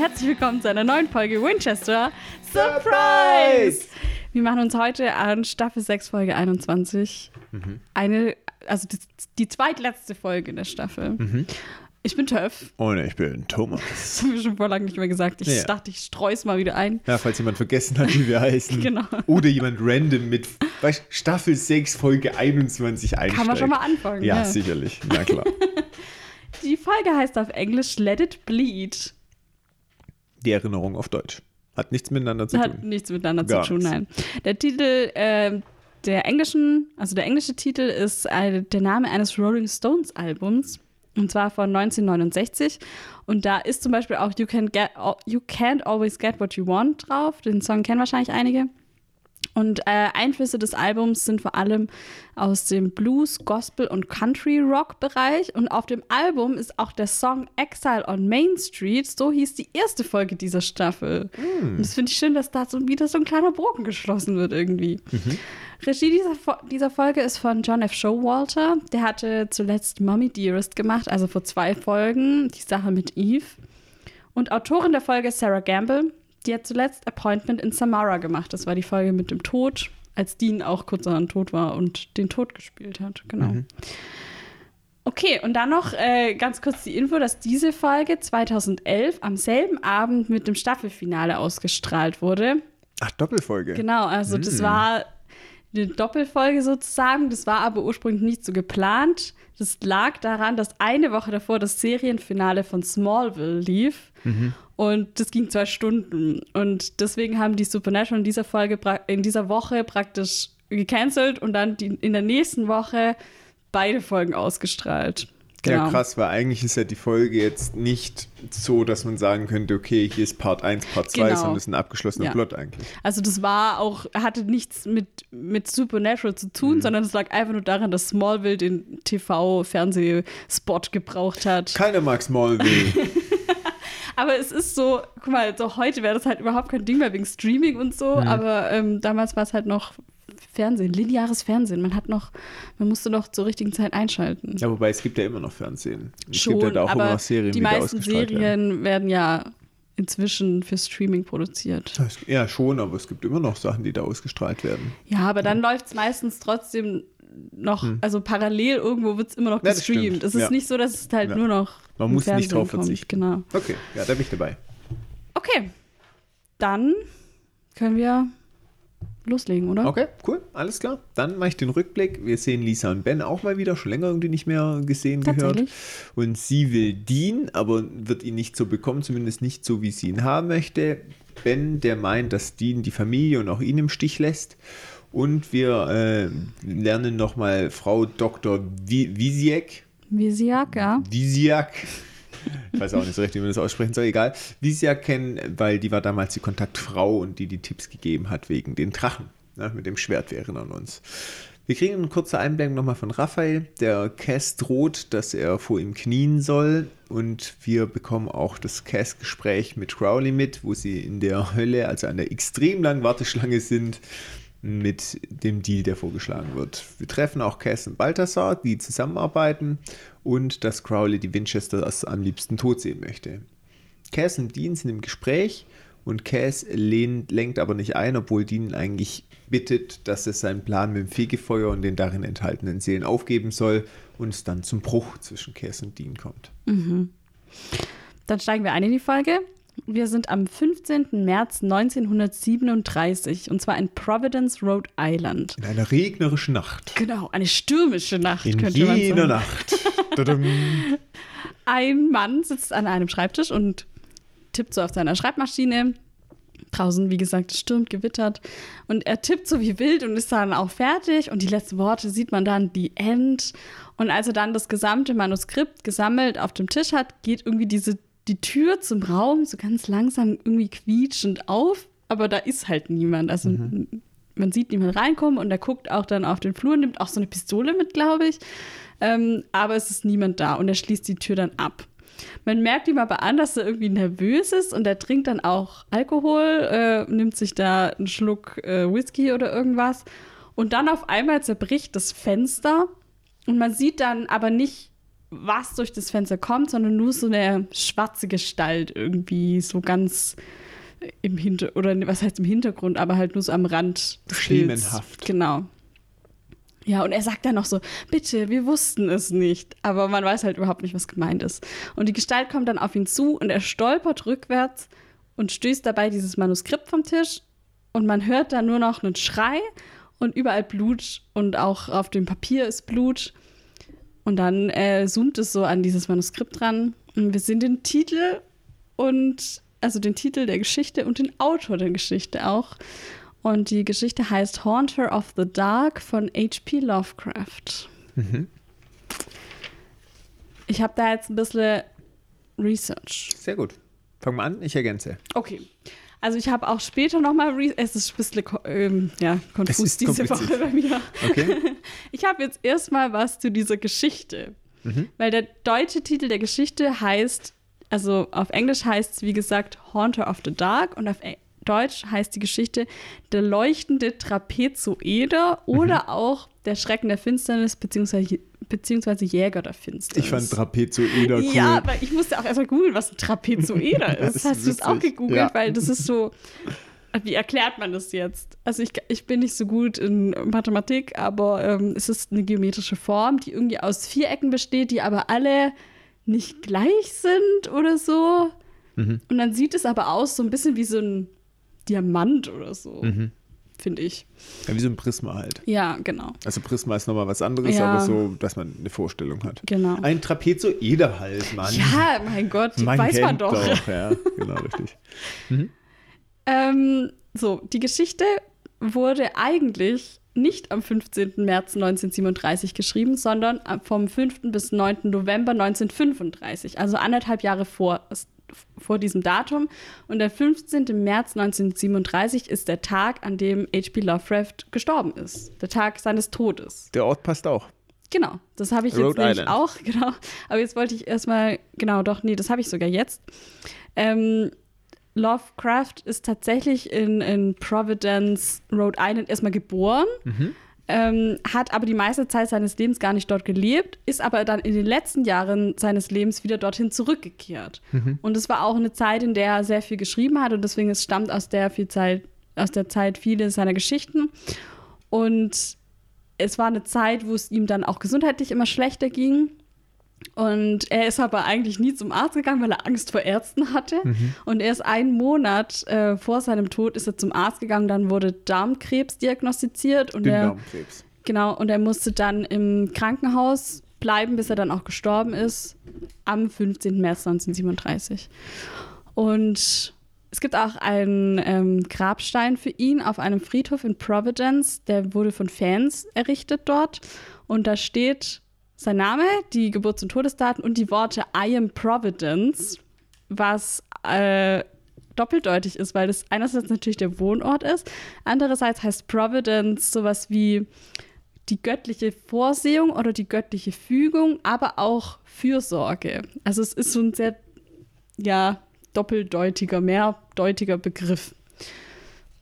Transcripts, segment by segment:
herzlich willkommen zu einer neuen Folge Winchester Surprise! Wir machen uns heute an Staffel 6, Folge 21. Mhm. Eine, also die, die zweitletzte Folge der Staffel. Mhm. Ich bin Töff. Und ich bin Thomas. Das haben wir schon vor lang nicht mehr gesagt. Ich Ja. dachte, ich streus mal wieder ein. Ja, falls jemand vergessen hat, wie wir heißen. Genau. Oder jemand random mit weißt, Staffel 6, Folge 21 einsteigt. Kann man schon mal anfangen. Ja, Ja. sicherlich. Na klar. Die Folge heißt auf Englisch Let It Bleed. Die Erinnerung auf Deutsch. Hat nichts miteinander zu Hat tun. nichts miteinander Gar zu tun, nein. Der Titel ähm, der englischen, also der englische Titel ist äh, der Name eines Rolling Stones Albums. Und zwar von 1969. Und da ist zum Beispiel auch You, can get, you Can't Always Get What You Want drauf. Den Song kennen wahrscheinlich einige. Und äh, Einflüsse des Albums sind vor allem aus dem Blues, Gospel und Country Rock Bereich. Und auf dem Album ist auch der Song Exile on Main Street. So hieß die erste Folge dieser Staffel. Und das finde ich schön, dass da so wieder so ein kleiner Bogen geschlossen wird irgendwie. Regie dieser, Fo- dieser Folge ist von John F. Showalter. Der hatte zuletzt Mommy Dearest gemacht, also vor zwei Folgen, die Sache mit Eve. Und Autorin der Folge ist Sarah Gamble. Die hat zuletzt Appointment in Samara gemacht. Das war die Folge mit dem Tod, als Dean auch kurzerhand tot war und den Tod gespielt hat. Genau. Okay, und dann noch äh, ganz kurz die Info, dass diese Folge 2011 am selben Abend mit dem Staffelfinale ausgestrahlt wurde. Ach, Doppelfolge. Genau, also das Hm. war eine Doppelfolge sozusagen. Das war aber ursprünglich nicht so geplant. Das lag daran, dass eine Woche davor das Serienfinale von Smallville lief. Mhm. Und das ging zwei Stunden. Und deswegen haben die Supernatural in dieser Folge, in dieser Woche praktisch gecancelt und dann die, in der nächsten Woche beide Folgen ausgestrahlt. Genau. Ja, krass, weil eigentlich ist ja die Folge jetzt nicht so, dass man sagen könnte, okay, hier ist Part 1, Part 2, Genau. sondern das ist ein abgeschlossener Ja. Plot eigentlich. Also das war auch, hatte nichts mit, mit Supernatural zu tun, Mhm. sondern es lag einfach nur daran, dass Smallville den TV-Fernsehspot gebraucht hat. Keiner mag Smallville. Aber es ist so, guck mal, so heute wäre das halt überhaupt kein Ding mehr wegen Streaming und so, Mhm. aber ähm, damals war es halt noch Fernsehen, lineares Fernsehen. Man hat noch, man musste noch zur richtigen Zeit einschalten. ja, wobei es gibt ja immer noch Fernsehen. Es Schon, gibt ja da auch aber immer noch Serien, die da meisten ausgestrahlt werden. Serien werden ja inzwischen für Streaming produziert. Das- Ja, schon, aber es gibt immer noch Sachen, die da ausgestrahlt werden. Ja, aber dann läuft es meistens trotzdem noch, also parallel irgendwo wird es immer noch Hm. Ja, gestreamt. stimmt. es ist Ja. nicht so, dass es halt Ja. nur noch. Man muss nicht Fernsehen drauf kommt. verzichten. Genau. Okay, ja, da bin ich dabei. Okay. Dann können wir loslegen, oder? Okay, cool, alles klar. Dann mache ich den Rückblick. Wir sehen Lisa und Ben auch mal wieder, schon länger irgendwie nicht mehr gesehen, gehört. Und sie will Dean, aber wird ihn nicht so bekommen, zumindest nicht so, wie sie ihn haben möchte. Ben, der meint, dass Dean die Familie und auch ihn im Stich lässt. Und wir äh, lernen nochmal Frau Dr. Wi- Wisiek Visiak, ja. Visiak. Ich weiß auch nicht so recht, wie man das aussprechen soll, egal. Visiak kennen, weil die war damals die Kontaktfrau und die die Tipps gegeben hat wegen den Drachen. Ne, mit dem Schwert, wir erinnern uns. Wir kriegen einen kurzen Einblick nochmal von Raphael. Der Cass droht, dass er vor ihm knien soll. Und wir bekommen auch das Cass-Gespräch mit Crowley mit, wo sie in der Hölle, also an der extrem langen Warteschlange sind, mit dem Deal, der vorgeschlagen wird. Wir treffen auch Cass und Balthasar, die zusammenarbeiten und dass Crowley die Winchesters am liebsten tot sehen möchte. Cass und Dean sind im Gespräch und Cass lehnt, lenkt aber nicht ein, obwohl Dean eigentlich bittet, dass er seinen Plan mit dem Fegefeuer und den darin enthaltenen Seelen aufgeben soll und es dann zum Bruch zwischen Cass und Dean kommt. Dann steigen wir ein in die Folge. Wir sind am 15. März 1937 und zwar in Providence, Rhode Island. In einer regnerischen Nacht. Genau, eine stürmische Nacht, In könnte man sagen. Nacht. Ein Mann sitzt an einem Schreibtisch und tippt so auf seiner Schreibmaschine. Draußen, wie gesagt, es stürmt, gewittert. Und er tippt so wie wild und ist dann auch fertig. Und die letzten Worte sieht man dann, die End. Und als er dann das gesamte Manuskript gesammelt auf dem Tisch hat, geht irgendwie diese, die Tür zum Raum so ganz langsam irgendwie quietschend auf. Aber da ist halt niemand. Also man sieht niemand reinkommen und er guckt auch dann auf den Flur, nimmt auch so eine Pistole mit, glaube ich. Ähm, aber es ist niemand da und er schließt die Tür dann ab. Man merkt ihm aber an, dass er irgendwie nervös ist und er trinkt dann auch Alkohol, äh, nimmt sich da einen Schluck äh, Whisky oder irgendwas. Und dann auf einmal zerbricht das Fenster und man sieht dann aber nicht was durch das Fenster kommt, sondern nur so eine schwarze Gestalt irgendwie, so ganz im Hinter oder was heißt im Hintergrund, aber halt nur so am Rand des Schemenhaft. Bilds. Genau. Ja, und er sagt dann noch so, bitte, wir wussten es nicht. Aber man weiß halt überhaupt nicht, was gemeint ist. Und die Gestalt kommt dann auf ihn zu und er stolpert rückwärts und stößt dabei dieses Manuskript vom Tisch. Und man hört dann nur noch einen Schrei und überall Blut und auch auf dem Papier ist Blut. Und dann äh, zoomt es so an dieses Manuskript dran. Und wir sehen den Titel und also den Titel der Geschichte und den Autor der Geschichte auch. Und die Geschichte heißt Haunter of the Dark von H.P. Lovecraft. Mhm. Ich habe da jetzt ein bisschen Research. Sehr gut. Fangen wir an, ich ergänze. Okay. Also ich habe auch später nochmal, es ist ein bisschen ähm, ja, konfus diese Woche bei mir. Okay. Ich habe jetzt erstmal was zu dieser Geschichte. Mhm. Weil der deutsche Titel der Geschichte heißt, also auf Englisch heißt es wie gesagt Haunter of the Dark und auf e- Deutsch heißt die Geschichte Der leuchtende Trapezoeder mhm. oder auch Der Schrecken der Finsternis beziehungsweise, beziehungsweise Jäger der Finsternis. Ich fand Trapezoeder cool. Ja, aber ich musste auch erstmal googeln, was ein Trapezoeder ist. ist. Hast du es auch gegoogelt? Ja. Weil das ist so, wie erklärt man das jetzt? Also ich, ich bin nicht so gut in Mathematik, aber ähm, es ist eine geometrische Form, die irgendwie aus Vierecken besteht, die aber alle nicht gleich sind oder so. Mhm. Und dann sieht es aber aus so ein bisschen wie so ein Diamant oder so. Mhm. Finde ich. Ja, wie so ein Prisma halt. Ja, genau. Also Prisma ist nochmal was anderes, ja. aber so, dass man eine Vorstellung hat. Genau. Ein Trapezoeder halt, Mann. Ja, mein Gott, man weiß man doch. doch. Ja, genau, richtig. Mhm. Ähm, so, die Geschichte wurde eigentlich nicht am 15. März 1937 geschrieben, sondern vom 5. bis 9. November 1935, also anderthalb Jahre vor vor diesem Datum. Und der 15. März 1937 ist der Tag, an dem H.P. Lovecraft gestorben ist. Der Tag seines Todes. Der Ort passt auch. Genau, das habe ich Rhode jetzt nämlich Island. auch, genau. Aber jetzt wollte ich erstmal, genau, doch, nee, das habe ich sogar jetzt. Ähm, Lovecraft ist tatsächlich in, in Providence, Rhode Island erstmal geboren. Mhm ähm, hat aber die meiste Zeit seines Lebens gar nicht dort gelebt, ist aber dann in den letzten Jahren seines Lebens wieder dorthin zurückgekehrt. Mhm. Und es war auch eine Zeit, in der er sehr viel geschrieben hat und deswegen es stammt aus der viel Zeit, aus der Zeit viele seiner Geschichten. Und es war eine Zeit, wo es ihm dann auch gesundheitlich immer schlechter ging. Und er ist aber eigentlich nie zum Arzt gegangen, weil er Angst vor Ärzten hatte. Mhm. Und erst einen Monat äh, vor seinem Tod ist er zum Arzt gegangen, dann wurde Darmkrebs diagnostiziert. Und er, Darmkrebs. Genau, und er musste dann im Krankenhaus bleiben, bis er dann auch gestorben ist, am 15. März 1937. Und es gibt auch einen ähm, Grabstein für ihn auf einem Friedhof in Providence. Der wurde von Fans errichtet dort. Und da steht sein Name, die Geburts- und Todesdaten und die Worte I am Providence, was äh, doppeldeutig ist, weil das einerseits natürlich der Wohnort ist, andererseits heißt Providence sowas wie die göttliche Vorsehung oder die göttliche Fügung, aber auch Fürsorge. Also es ist so ein sehr, ja, doppeldeutiger, mehrdeutiger Begriff.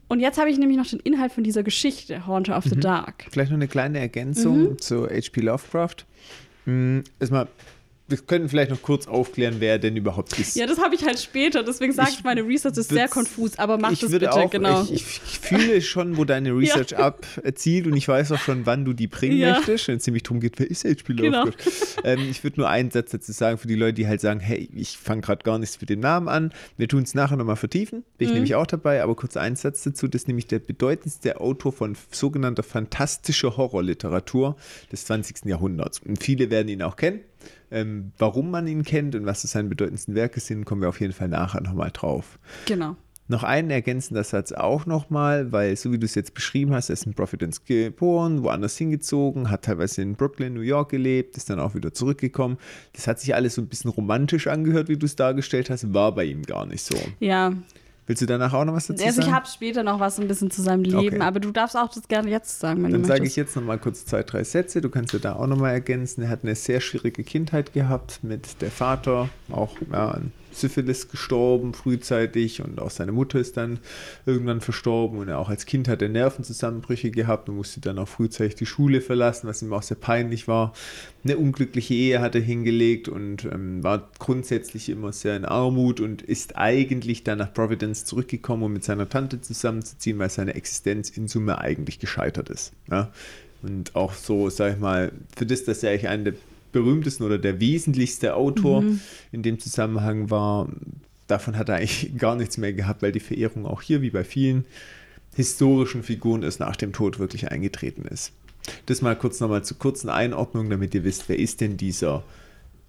Und jetzt habe ich nämlich noch den Inhalt von dieser Geschichte, Haunter of the mhm. Dark. Vielleicht noch eine kleine Ergänzung mhm. zu H.P. Lovecraft. Erstmal wir können vielleicht noch kurz aufklären, wer denn überhaupt ist. Ja, das habe ich halt später, deswegen sage ich, ich, meine Research ist sehr konfus, aber mach das bitte, auch, genau. Ich, ich, fühle schon, wo deine Research ja. abzielt und ich weiß auch schon, wann du die bringen ja. möchtest, wenn es nämlich darum geht, wer ist H.P. Lovecraft. Genau. Ähm, ich würde nur einen Satz dazu sagen für die Leute, die halt sagen, hey, ich fange gerade gar nichts mit dem Namen an. Wir tun es nachher nochmal vertiefen, bin ich mhm. nämlich auch dabei, aber kurz einen Satz dazu, das ist nämlich der bedeutendste Autor von sogenannter fantastischer Horrorliteratur des 20. Jahrhunderts. Und viele werden ihn auch kennen. Ähm, warum man ihn kennt und was seine bedeutendsten Werke sind, kommen wir auf jeden Fall nachher nochmal drauf. Genau. Noch einen ergänzender Satz auch nochmal, weil so wie du es jetzt beschrieben hast, er ist in Providence geboren, woanders hingezogen, hat teilweise in Brooklyn, New York gelebt, ist dann auch wieder zurückgekommen. Das hat sich alles so ein bisschen romantisch angehört, wie du es dargestellt hast, war bei ihm gar nicht so. Ja, Willst du danach auch noch was dazu also sagen? Ich habe später noch was ein bisschen zu seinem Leben, okay. aber du darfst auch das gerne jetzt sagen, wenn Dann sage ich jetzt noch mal kurz zwei, drei Sätze. Du kannst ja da auch noch mal ergänzen. Er hat eine sehr schwierige Kindheit gehabt mit der Vater, auch ja, ein Syphilis gestorben frühzeitig und auch seine Mutter ist dann irgendwann verstorben und er auch als Kind hat er Nervenzusammenbrüche gehabt und musste dann auch frühzeitig die Schule verlassen, was ihm auch sehr peinlich war. Eine unglückliche Ehe hat er hingelegt und ähm, war grundsätzlich immer sehr in Armut und ist eigentlich dann nach Providence zurückgekommen, um mit seiner Tante zusammenzuziehen, weil seine Existenz in Summe eigentlich gescheitert ist. Ja? Und auch so, sag ich mal, für das, dass er eigentlich einer der berühmtesten oder der wesentlichste Autor mhm. in dem Zusammenhang war, davon hat er eigentlich gar nichts mehr gehabt, weil die Verehrung auch hier, wie bei vielen historischen Figuren, erst nach dem Tod wirklich eingetreten ist. Das mal kurz nochmal zur kurzen Einordnung, damit ihr wisst, wer ist denn dieser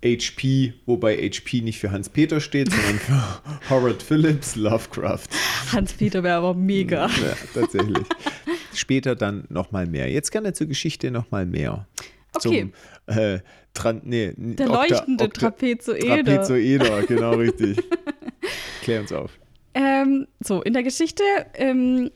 HP, wobei HP nicht für Hans-Peter steht, sondern für Howard Phillips Lovecraft. Hans-Peter wäre aber mega. Ja, tatsächlich. Später dann nochmal mehr. Jetzt gerne zur Geschichte nochmal mehr. Okay. Zum, äh, Tran nee, Der Okta, leuchtende Okta, Trapezoeder. Trapezoeder, genau richtig. Klär uns auf. Ähm, so, in der Geschichte ähm,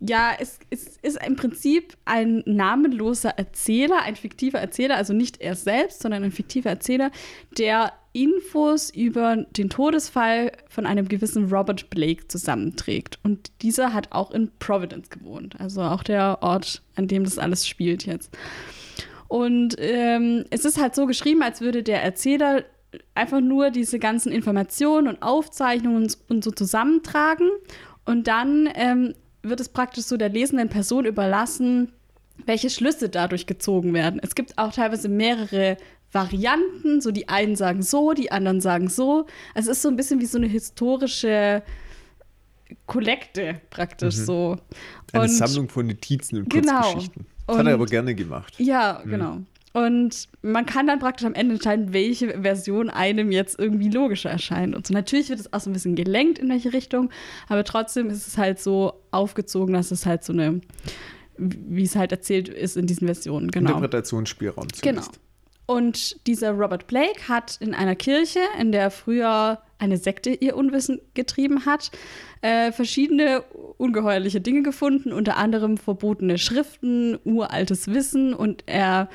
ja, es, es, ist im Prinzip ein namenloser Erzähler, ein fiktiver Erzähler, also nicht er selbst, sondern ein fiktiver Erzähler, der Infos über den Todesfall von einem gewissen Robert Blake zusammenträgt. Und dieser hat auch in Providence gewohnt, also auch der Ort, an dem das alles spielt jetzt. Und ähm, es ist halt so geschrieben, als würde der Erzähler einfach nur diese ganzen Informationen und Aufzeichnungen und, und so zusammentragen und dann ähm, wird es praktisch so der lesenden Person überlassen, welche Schlüsse dadurch gezogen werden. Es gibt auch teilweise mehrere Varianten, so die einen sagen so, die anderen sagen so. Also es ist so ein bisschen wie so eine historische Kollekte praktisch mhm. so. Eine und Sammlung von Notizen und genau. Kurzgeschichten. Das und, hat er aber gerne gemacht. Ja, mhm. genau. Und man kann dann praktisch am Ende entscheiden, welche Version einem jetzt irgendwie logischer erscheint. Und so natürlich wird es auch so ein bisschen gelenkt, in welche Richtung, aber trotzdem ist es halt so aufgezogen, dass es halt so eine, wie es halt erzählt ist in diesen Versionen. Genau. Interpretationsspielraum zumindest. Genau. Und dieser Robert Blake hat in einer Kirche, in der früher eine Sekte ihr Unwissen getrieben hat, äh, verschiedene ungeheuerliche Dinge gefunden, unter anderem verbotene Schriften, uraltes Wissen und er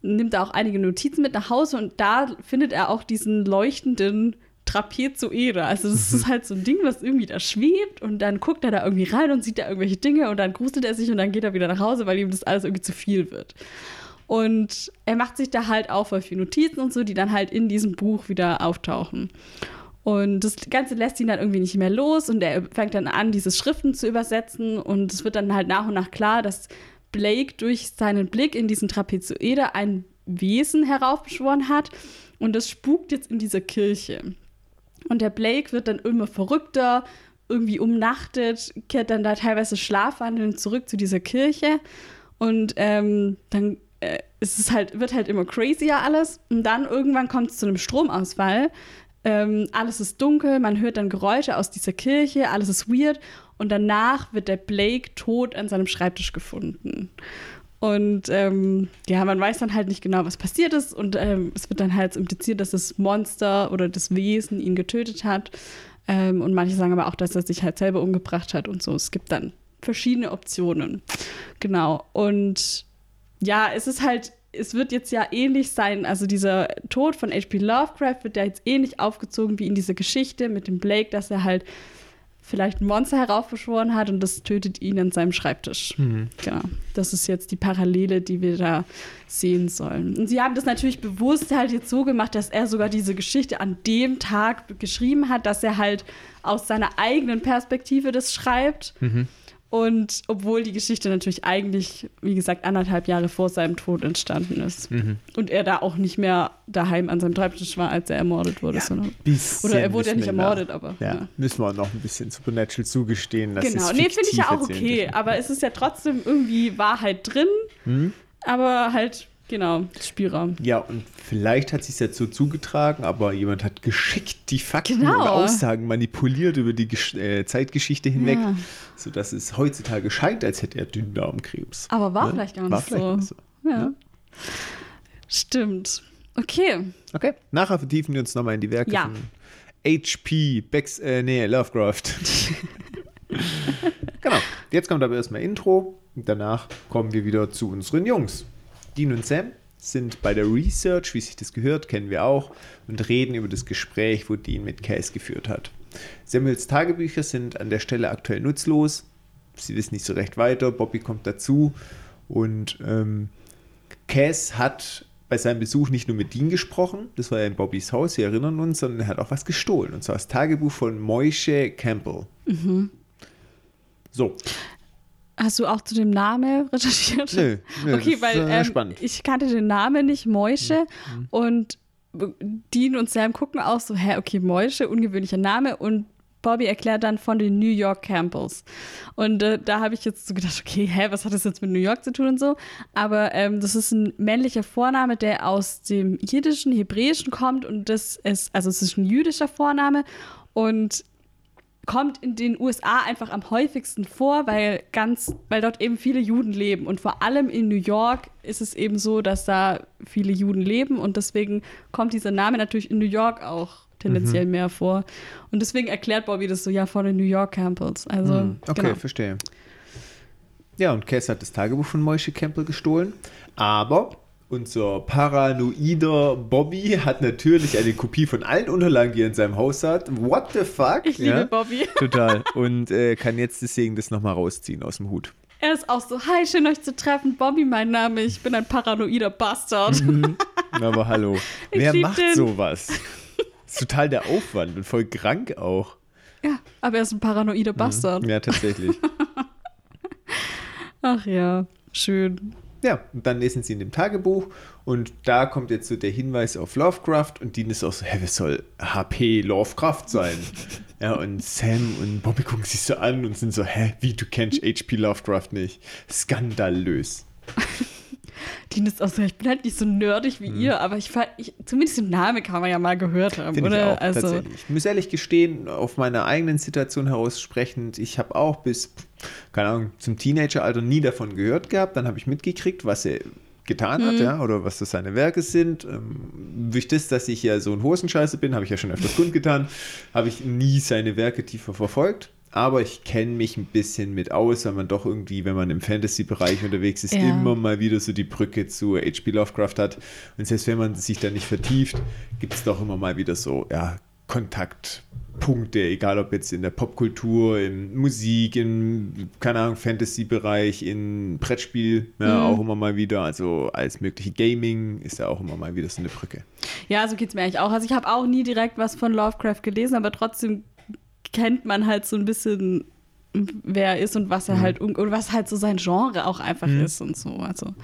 nimmt er auch einige Notizen mit nach Hause und da findet er auch diesen leuchtenden Trapezoeder. Also das ist mhm. halt so ein Ding, was irgendwie da schwebt und dann guckt er da irgendwie rein und sieht da irgendwelche Dinge und dann gruselt er sich und dann geht er wieder nach Hause, weil ihm das alles irgendwie zu viel wird. Und er macht sich da halt auch voll viele Notizen und so, die dann halt in diesem Buch wieder auftauchen. Und das Ganze lässt ihn dann irgendwie nicht mehr los und er fängt dann an, diese Schriften zu übersetzen und es wird dann halt nach und nach klar, dass Blake durch seinen Blick in diesen Trapezoeder ein Wesen heraufbeschworen hat und das spukt jetzt in dieser Kirche. Und der Blake wird dann immer verrückter, irgendwie umnachtet, kehrt dann da teilweise schlafwandelnd zurück zu dieser Kirche und ähm, dann äh, ist es halt, wird halt immer crazier alles und dann irgendwann kommt es zu einem Stromausfall. Ähm, alles ist dunkel, man hört dann Geräusche aus dieser Kirche, alles ist weird und danach wird der Blake tot an seinem Schreibtisch gefunden. Und ähm, ja, man weiß dann halt nicht genau, was passiert ist. Und ähm, es wird dann halt impliziert, dass das Monster oder das Wesen ihn getötet hat. Ähm, und manche sagen aber auch, dass er sich halt selber umgebracht hat und so. Es gibt dann verschiedene Optionen. Genau. Und ja, es ist halt, es wird jetzt ja ähnlich sein. Also dieser Tod von H.P. Lovecraft wird ja jetzt ähnlich aufgezogen wie in dieser Geschichte mit dem Blake, dass er halt vielleicht ein Monster heraufbeschworen hat und das tötet ihn an seinem Schreibtisch. Mhm. Genau. Das ist jetzt die Parallele, die wir da sehen sollen. Und sie haben das natürlich bewusst halt jetzt so gemacht, dass er sogar diese Geschichte an dem Tag geschrieben hat, dass er halt aus seiner eigenen Perspektive das schreibt. Mhm. Und obwohl die Geschichte natürlich eigentlich, wie gesagt, anderthalb Jahre vor seinem Tod entstanden ist. Mhm. Und er da auch nicht mehr daheim an seinem Schreibtisch war, als er ermordet wurde. Ja, oder er wurde ja nicht ermordet, aber. Ja, ja, Müssen wir noch ein bisschen Supernatural zugestehen. Dass genau, nee, finde ich ja auch okay. Aber es ist ja trotzdem irgendwie Wahrheit drin. Mhm. Aber halt Genau, Spielraum. Ja, und vielleicht hat sich jetzt so zugetragen, aber jemand hat geschickt die Fakten genau. und Aussagen manipuliert über die Gesch äh, Zeitgeschichte hinweg, ja. sodass es heutzutage scheint, als hätte er Dünndarmkrebs. Aber war ne? vielleicht gar nicht war so. so. Ja. Ne? Stimmt. Okay. Okay, nachher vertiefen wir uns nochmal in die Werke ja. von HP, Becks, äh, nee, Lovecraft. genau. Jetzt kommt aber erstmal Intro und danach kommen wir wieder zu unseren Jungs. Dean und Sam sind bei der Research, wie sich das gehört, kennen wir auch, und reden über das Gespräch, wo Dean mit Cass geführt hat. Samuels Tagebücher sind an der Stelle aktuell nutzlos. Sie wissen nicht so recht weiter. Bobby kommt dazu und ähm, Cass hat bei seinem Besuch nicht nur mit Dean gesprochen, das war ja in Bobbys Haus, wir erinnern uns, sondern er hat auch was gestohlen. Und zwar das Tagebuch von Moishe Campbell. Mhm. So. Hast du auch zu dem Namen recherchiert? Nö, nö okay, weil ähm, ich kannte den Namen nicht, Moishe. Mhm. Und Dean und Sam gucken auch so, hä, okay, Moishe, ungewöhnlicher Name. Und Bobby erklärt dann von den New York Campbells. Und äh, da habe ich jetzt so gedacht, okay, hä, was hat das jetzt mit New York zu tun und so? Aber ähm, das ist ein männlicher Vorname, der aus dem jiddischen, hebräischen kommt und das ist, also es ist ein jüdischer Vorname und kommt in den USA einfach am häufigsten vor, weil ganz, weil dort eben viele Juden leben. Und vor allem in New York ist es eben so, dass da viele Juden leben und deswegen kommt dieser Name natürlich in New York auch tendenziell mhm. mehr vor. Und deswegen erklärt Bobby das so, ja, von den New York Campbells. Also, mhm. Okay, genau. verstehe. Ja, und Cass hat das Tagebuch von Moishe Campbell gestohlen, aber unser paranoider Bobby hat natürlich eine Kopie von allen Unterlagen, die er in seinem Haus hat. What the fuck? Ich liebe ja? Bobby. Total. Und äh, kann jetzt deswegen das nochmal rausziehen aus dem Hut. Er ist auch so, hi, schön euch zu treffen. Bobby, mein Name, ich bin ein paranoider Bastard. Mhm. Aber hallo, ich wer macht den. sowas? Das ist total der Aufwand und voll krank auch. Ja, aber er ist ein paranoider mhm. Bastard. Ja, tatsächlich. Ach ja, schön. Ja, und dann lesen sie in dem Tagebuch und da kommt jetzt so der Hinweis auf Lovecraft und Dean ist auch so, hä, wer soll HP Lovecraft sein? ja, und Sam und Bobby gucken sich so an und sind so, hä, wie, du kennst HP Lovecraft nicht? Skandalös. Dean ist auch so, ich bin halt nicht so nerdig wie mhm. ihr, aber ich, ich, zumindest den Namen kann man ja mal gehört haben, Find oder? Ich, auch, also, tatsächlich. ich muss ehrlich gestehen, auf meiner eigenen Situation heraus sprechend, ich habe auch bis, keine Ahnung, zum Teenageralter nie davon gehört gehabt. Dann habe ich mitgekriegt, was er getan hat, mhm. ja, oder was das seine Werke sind. Ähm, durch das, dass ich ja so ein Hosenscheiße bin, habe ich ja schon öfters kundgetan, habe ich nie seine Werke tiefer verfolgt aber ich kenne mich ein bisschen mit aus, weil man doch irgendwie, wenn man im Fantasy-Bereich unterwegs ist, ja. immer mal wieder so die Brücke zu H.P. Lovecraft hat. Und selbst wenn man sich da nicht vertieft, gibt es doch immer mal wieder so, ja, Kontaktpunkte, egal ob jetzt in der Popkultur, in Musik, im, keine Ahnung, Fantasy-Bereich, in Brettspiel, ja, mhm. auch immer mal wieder. Also alles mögliche Gaming ist ja auch immer mal wieder so eine Brücke. Ja, so geht es mir eigentlich auch. Also ich habe auch nie direkt was von Lovecraft gelesen, aber trotzdem kennt man halt so ein bisschen, wer er ist und was er mhm. halt und was halt so sein Genre auch einfach mhm. ist und so. Also,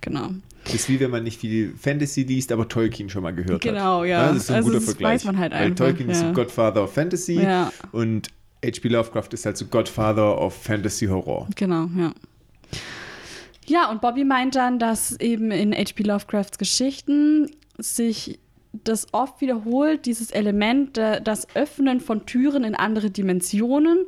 genau. Das ist wie wenn man nicht viel Fantasy liest, aber Tolkien schon mal gehört genau, hat. Genau, ja. Das ist ein also guter Vergleich. Weiß man halt Weil einfach, Tolkien ja. ist so Godfather of Fantasy ja. und H.P. Lovecraft ist halt so Godfather of Fantasy Horror. Genau, ja. Ja, und Bobby meint dann, dass eben in H.P. Lovecrafts Geschichten sich das oft wiederholt, dieses Element, das Öffnen von Türen in andere Dimensionen.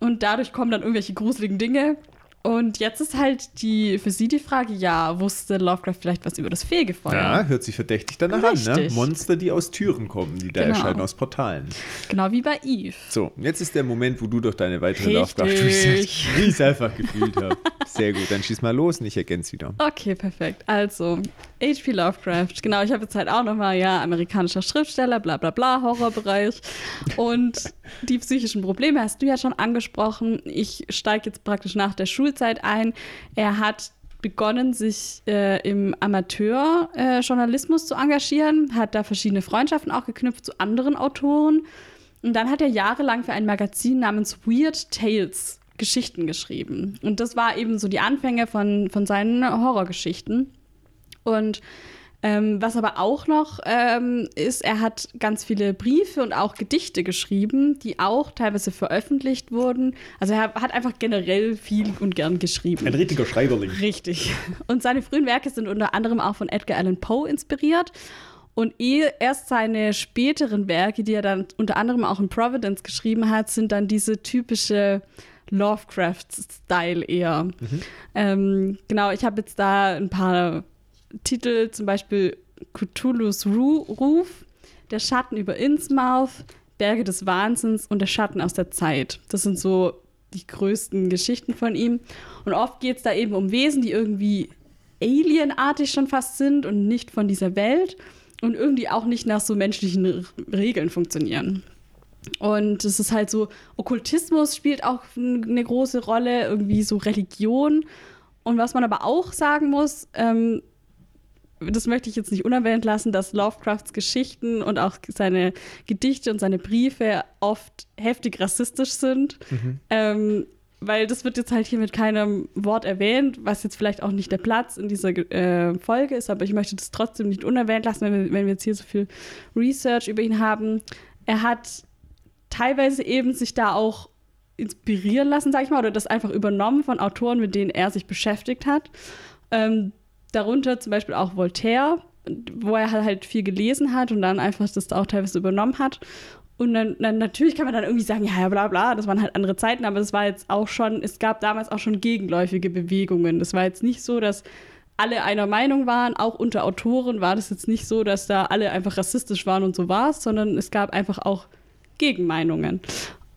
Und dadurch kommen dann irgendwelche gruseligen Dinge. Und jetzt ist halt die, für sie die Frage, ja, wusste Lovecraft vielleicht was über das Fegefeuer? Ja, hört sich verdächtig danach Richtig. an, ne? Monster, die aus Türen kommen, die da genau. erscheinen aus Portalen. Genau wie bei Eve. So, jetzt ist der Moment, wo du durch deine weitere Lovecraft-Research einfach gefühlt hast. Sehr gut, dann schieß mal los und ich ergänze wieder. Okay, perfekt. Also, H.P. Lovecraft. Genau, ich habe jetzt halt auch nochmal, ja, amerikanischer Schriftsteller, bla bla bla, Horrorbereich. Und die psychischen Probleme hast du ja schon angesprochen. Ich steige jetzt praktisch nach der Schulzeit ein. Er hat begonnen, sich äh, im Amateurjournalismus äh, zu engagieren, hat da verschiedene Freundschaften auch geknüpft zu anderen Autoren. Und dann hat er jahrelang für ein Magazin namens Weird Tales Geschichten geschrieben. Und das war eben so die Anfänge von, von seinen Horrorgeschichten. Und ähm, was aber auch noch ähm, ist, er hat ganz viele Briefe und auch Gedichte geschrieben, die auch teilweise veröffentlicht wurden. Also er hat einfach generell viel und gern geschrieben. Ein richtiger Schreiberling. Richtig. Und seine frühen Werke sind unter anderem auch von Edgar Allan Poe inspiriert. Und erst seine späteren Werke, die er dann unter anderem auch in Providence geschrieben hat, sind dann diese typische Lovecraft-Style eher. Mhm. Ähm, genau, ich habe jetzt da ein paar Titel, zum Beispiel Cthulhu's Ruf, Der Schatten über Innsmouth, Berge des Wahnsinns und Der Schatten aus der Zeit. Das sind so die größten Geschichten von ihm. Und oft geht es da eben um Wesen, die irgendwie alienartig schon fast sind und nicht von dieser Welt und irgendwie auch nicht nach so menschlichen Regeln funktionieren. Und es ist halt so, Okkultismus spielt auch eine große Rolle, irgendwie so Religion. Und was man aber auch sagen muss, ähm, das möchte ich jetzt nicht unerwähnt lassen, dass Lovecrafts Geschichten und auch seine Gedichte und seine Briefe oft heftig rassistisch sind. Mhm. Ähm, weil das wird jetzt halt hier mit keinem Wort erwähnt, was jetzt vielleicht auch nicht der Platz in dieser äh, Folge ist, aber ich möchte das trotzdem nicht unerwähnt lassen, wenn wir, wenn wir jetzt hier so viel Research über ihn haben. Er hat teilweise eben sich da auch inspirieren lassen, sag ich mal, oder das einfach übernommen von Autoren, mit denen er sich beschäftigt hat. Ähm, darunter zum Beispiel auch Voltaire, wo er halt viel gelesen hat und dann einfach das auch teilweise übernommen hat. Und dann, dann, natürlich kann man dann irgendwie sagen, ja, ja, bla bla, das waren halt andere Zeiten, aber es war jetzt auch schon, es gab damals auch schon gegenläufige Bewegungen. Das war jetzt nicht so, dass alle einer Meinung waren, auch unter Autoren war das jetzt nicht so, dass da alle einfach rassistisch waren und so war es, sondern es gab einfach auch Gegenmeinungen.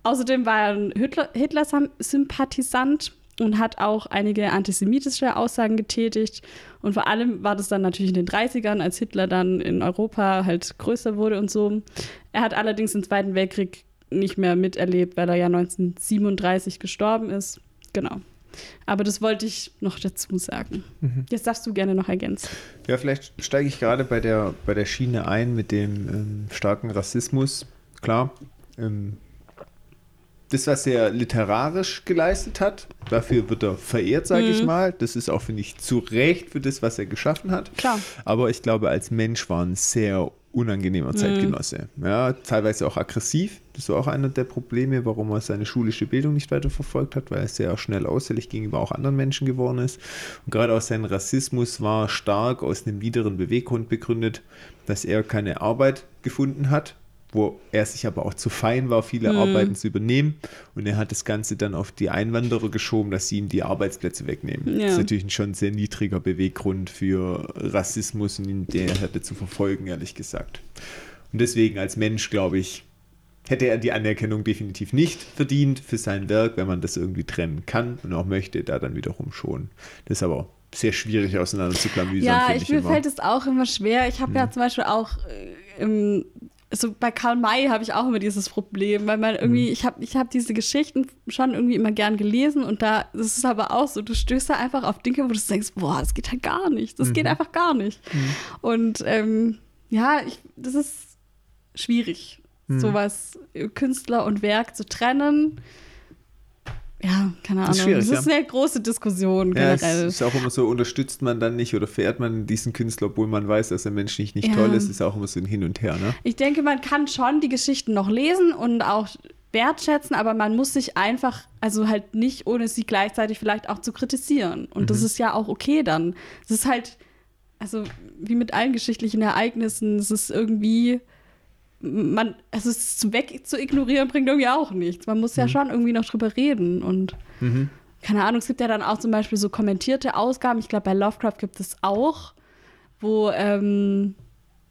Außerdem war er ein Hitler-Sympathisant und hat auch einige antisemitische Aussagen getätigt. Und vor allem war das dann natürlich in den 30ern, als Hitler dann in Europa halt größer wurde und so. Er hat allerdings im Zweiten Weltkrieg nicht mehr miterlebt, weil er ja 1937 gestorben ist. Genau. Aber das wollte ich noch dazu sagen. Mhm. Jetzt darfst du gerne noch ergänzen. Ja, vielleicht steige ich gerade bei der, bei der Schiene ein mit dem ähm, starken Rassismus. Klar, ähm, das, was er literarisch geleistet hat, dafür wird er verehrt, sage mhm. ich mal. Das ist auch, finde ich, zu Recht für das, was er geschaffen hat. Klar. Aber ich glaube, als Mensch war ein sehr unangenehmer mhm. Zeitgenosse. Ja, teilweise auch aggressiv. Das war auch einer der Probleme, warum er seine schulische Bildung nicht weiter verfolgt hat, weil er sehr schnell aussällig gegenüber auch anderen Menschen geworden ist. Und gerade auch sein Rassismus war stark aus einem niederen Beweggrund begründet, dass er keine Arbeit gefunden hat wo er sich aber auch zu fein war, viele mhm. Arbeiten zu übernehmen. Und er hat das Ganze dann auf die Einwanderer geschoben, dass sie ihm die Arbeitsplätze wegnehmen. Ja. Das ist natürlich ein schon sehr niedriger Beweggrund für Rassismus und ihn der hätte zu verfolgen, ehrlich gesagt. Und deswegen als Mensch, glaube ich, hätte er die Anerkennung definitiv nicht verdient für sein Werk, wenn man das irgendwie trennen kann und auch möchte, da dann wiederum schon. Das ist aber sehr schwierig auseinander zu klamüsern. Ja, ich, mir immer. fällt es auch immer schwer. Ich habe hm. ja zum Beispiel auch äh, im so bei Karl May habe ich auch immer dieses Problem, weil man irgendwie, mhm. ich habe ich hab diese Geschichten schon irgendwie immer gern gelesen und da, das ist aber auch so, du stößt da einfach auf Dinge, wo du denkst, boah, das geht halt gar nicht, das mhm. geht einfach gar nicht. Mhm. Und ähm, ja, ich, das ist schwierig, mhm. sowas Künstler und Werk zu trennen ja, keine Ahnung. Das ist, das ist eine große Diskussion generell. Ja, es ist auch immer so, unterstützt man dann nicht oder verehrt man diesen Künstler, obwohl man weiß, dass er menschlich nicht ja. toll ist, ist auch immer so ein Hin und Her. Ne? Ich denke, man kann schon die Geschichten noch lesen und auch wertschätzen, aber man muss sich einfach, also halt nicht, ohne sie gleichzeitig vielleicht auch zu kritisieren. Und mhm. das ist ja auch okay dann. Es ist halt, also wie mit allen geschichtlichen Ereignissen, es ist irgendwie man, also es weg zu ignorieren bringt irgendwie auch nichts. Man muss ja mhm. schon irgendwie noch drüber reden und mhm. keine Ahnung, es gibt ja dann auch zum Beispiel so kommentierte Ausgaben. Ich glaube, bei Lovecraft gibt es auch, wo ähm,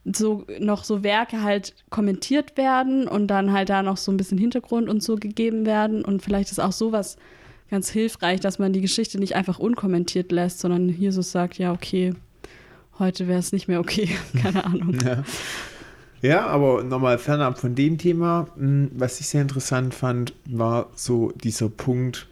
so noch so Werke halt kommentiert werden und dann halt da noch so ein bisschen Hintergrund und so gegeben werden. Und vielleicht ist auch sowas ganz hilfreich, dass man die Geschichte nicht einfach unkommentiert lässt, sondern hier so sagt, ja, okay, heute wäre es nicht mehr okay. Keine Ahnung. Ja. Ja, aber nochmal fernab von dem Thema, hm, was ich sehr interessant fand, war so dieser Punkt,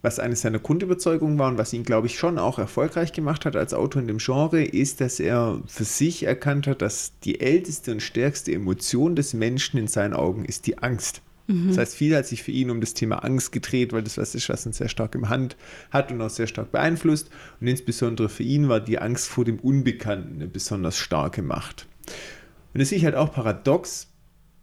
was eine seiner Grundüberzeugungen war und was ihn, glaube ich, schon auch erfolgreich gemacht hat als Autor in dem Genre, ist, dass er für sich erkannt hat, dass die älteste und stärkste Emotion des Menschen in seinen Augen ist die Angst. Mhm. Das heißt, viel hat sich für ihn um das Thema Angst gedreht, weil das was ist, was uns sehr stark im Hand hat und auch sehr stark beeinflusst. Und insbesondere für ihn war die Angst vor dem Unbekannten eine besonders starke Macht. Und das sehe ich halt auch paradox,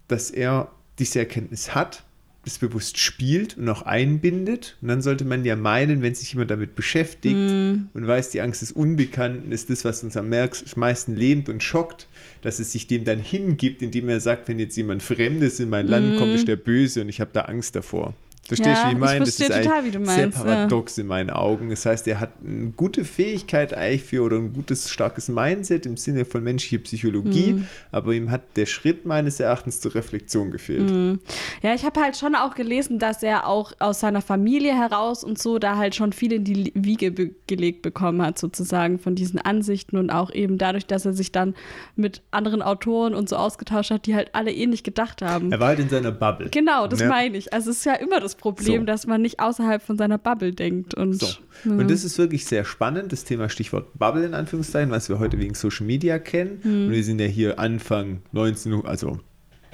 dass er diese Erkenntnis hat, das bewusst spielt und auch einbindet. Und dann sollte man ja meinen, wenn sich jemand damit beschäftigt mm. und weiß, die Angst des Unbekannten ist das, was uns am meisten lähmt und schockt, dass es sich dem dann hingibt, indem er sagt, wenn jetzt jemand Fremdes in mein Land mm. kommt, ist der böse und ich habe da Angst davor. Verstehst Ja, du, wie ich meine? Das ist total, du sehr meinst, ja. paradox in meinen Augen. Das heißt, er hat eine gute Fähigkeit eigentlich für oder ein gutes, starkes Mindset im Sinne von menschlicher Psychologie, Mhm. aber ihm hat der Schritt meines Erachtens zur Reflexion gefehlt. Mhm. Ja, ich habe halt schon auch gelesen, dass er auch aus seiner Familie heraus und so da halt schon viel in die Wiege be gelegt bekommen hat, sozusagen von diesen Ansichten und auch eben dadurch, dass er sich dann mit anderen Autoren und so ausgetauscht hat, die halt alle ähnlich gedacht haben. Er war halt in seiner Bubble. Genau, das Ja. meine ich. Also es ist ja immer das Problem, So. dass man nicht außerhalb von seiner Bubble denkt. Und, So. Und das ist wirklich sehr spannend, das Thema Stichwort Bubble in Anführungszeichen, was wir heute wegen Social Media kennen. Mhm. Und wir sind ja hier Anfang 19, also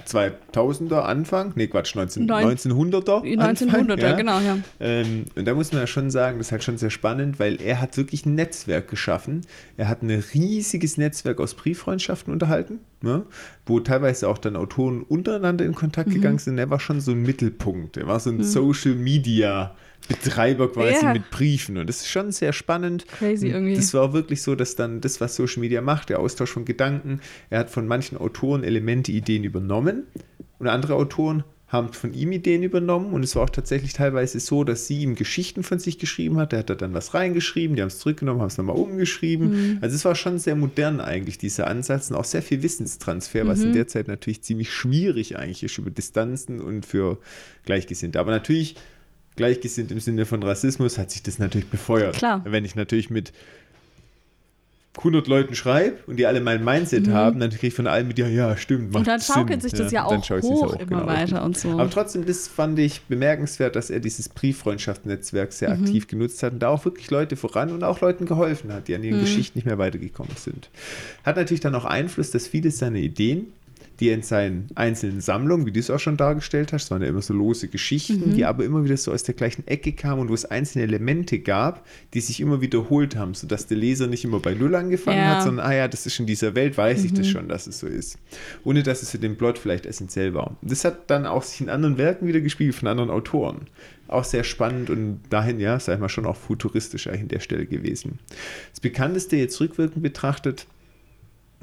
2000er Anfang, nee Quatsch, 19, Neun- 1900er. 1900er, Anfang, ja. genau, ja. Ähm, und da muss man ja schon sagen, das ist halt schon sehr spannend, weil er hat wirklich ein Netzwerk geschaffen. Er hat ein riesiges Netzwerk aus Brieffreundschaften unterhalten, ne? wo teilweise auch dann Autoren untereinander in Kontakt Mhm. gegangen sind. Er war schon so ein Mittelpunkt. Er war so ein Social Media Betreiber quasi Ja. mit Briefen. Und das ist schon sehr spannend. Crazy irgendwie. Das war wirklich so, dass dann das, was Social Media macht, der Austausch von Gedanken, er hat von manchen Autoren Elemente, Ideen übernommen und andere Autoren haben von ihm Ideen übernommen und es war auch tatsächlich teilweise so, dass sie ihm Geschichten von sich geschrieben hat. Der hat da dann was reingeschrieben, die haben es zurückgenommen, haben es nochmal umgeschrieben. Also es war schon sehr modern eigentlich, dieser Ansatz und auch sehr viel Wissenstransfer, was in der Zeit natürlich ziemlich schwierig eigentlich ist über Distanzen und für Gleichgesinnte. Aber natürlich gleichgesinnt im Sinne von Rassismus hat sich das natürlich befeuert. Klar. Wenn ich natürlich mit 100 Leuten schreibe und die alle mein Mindset haben, dann kriege ich von allen mit, ja, ja, stimmt. Mhm. Und dann macht schaukelt Sinn. sich das ja, dann auch hoch auch, immer genau, weiter und so. Aber trotzdem, das fand ich bemerkenswert, dass er dieses Brieffreundschaftsnetzwerk sehr Mhm. aktiv genutzt hat und da auch wirklich Leute voran und auch Leuten geholfen hat, die an ihren Mhm. Geschichten nicht mehr weitergekommen sind. Hat natürlich dann auch Einfluss, dass viele seiner Ideen, die in seinen einzelnen Sammlungen, wie du es auch schon dargestellt hast, waren ja immer so lose Geschichten, Mhm. die aber immer wieder so aus der gleichen Ecke kamen und wo es einzelne Elemente gab, die sich immer wiederholt haben, sodass der Leser nicht immer bei Null angefangen Ja. hat, sondern, ah ja, das ist in dieser Welt, weiß ich das schon, dass es so ist. Ohne dass es für den Plot vielleicht essentiell war. Das hat dann auch sich in anderen Werken wieder gespielt, von anderen Autoren. Auch sehr spannend und dahin, ja, sag ich mal, schon auch futuristisch eigentlich an der Stelle gewesen. Das bekannteste jetzt rückwirkend betrachtet,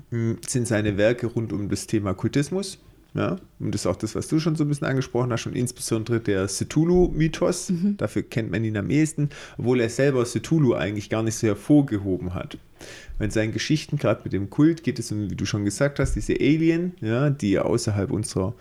sind seine Werke rund um das Thema Kultismus. Ja, und das ist auch das, was du schon so ein bisschen angesprochen hast, und insbesondere der Cthulhu-Mythos. Dafür kennt man ihn am ehesten, obwohl er selber Cthulhu eigentlich gar nicht so hervorgehoben hat. In seinen Geschichten, gerade mit dem Kult, geht es um, wie du schon gesagt hast, diese Alien, ja, die außerhalb unserer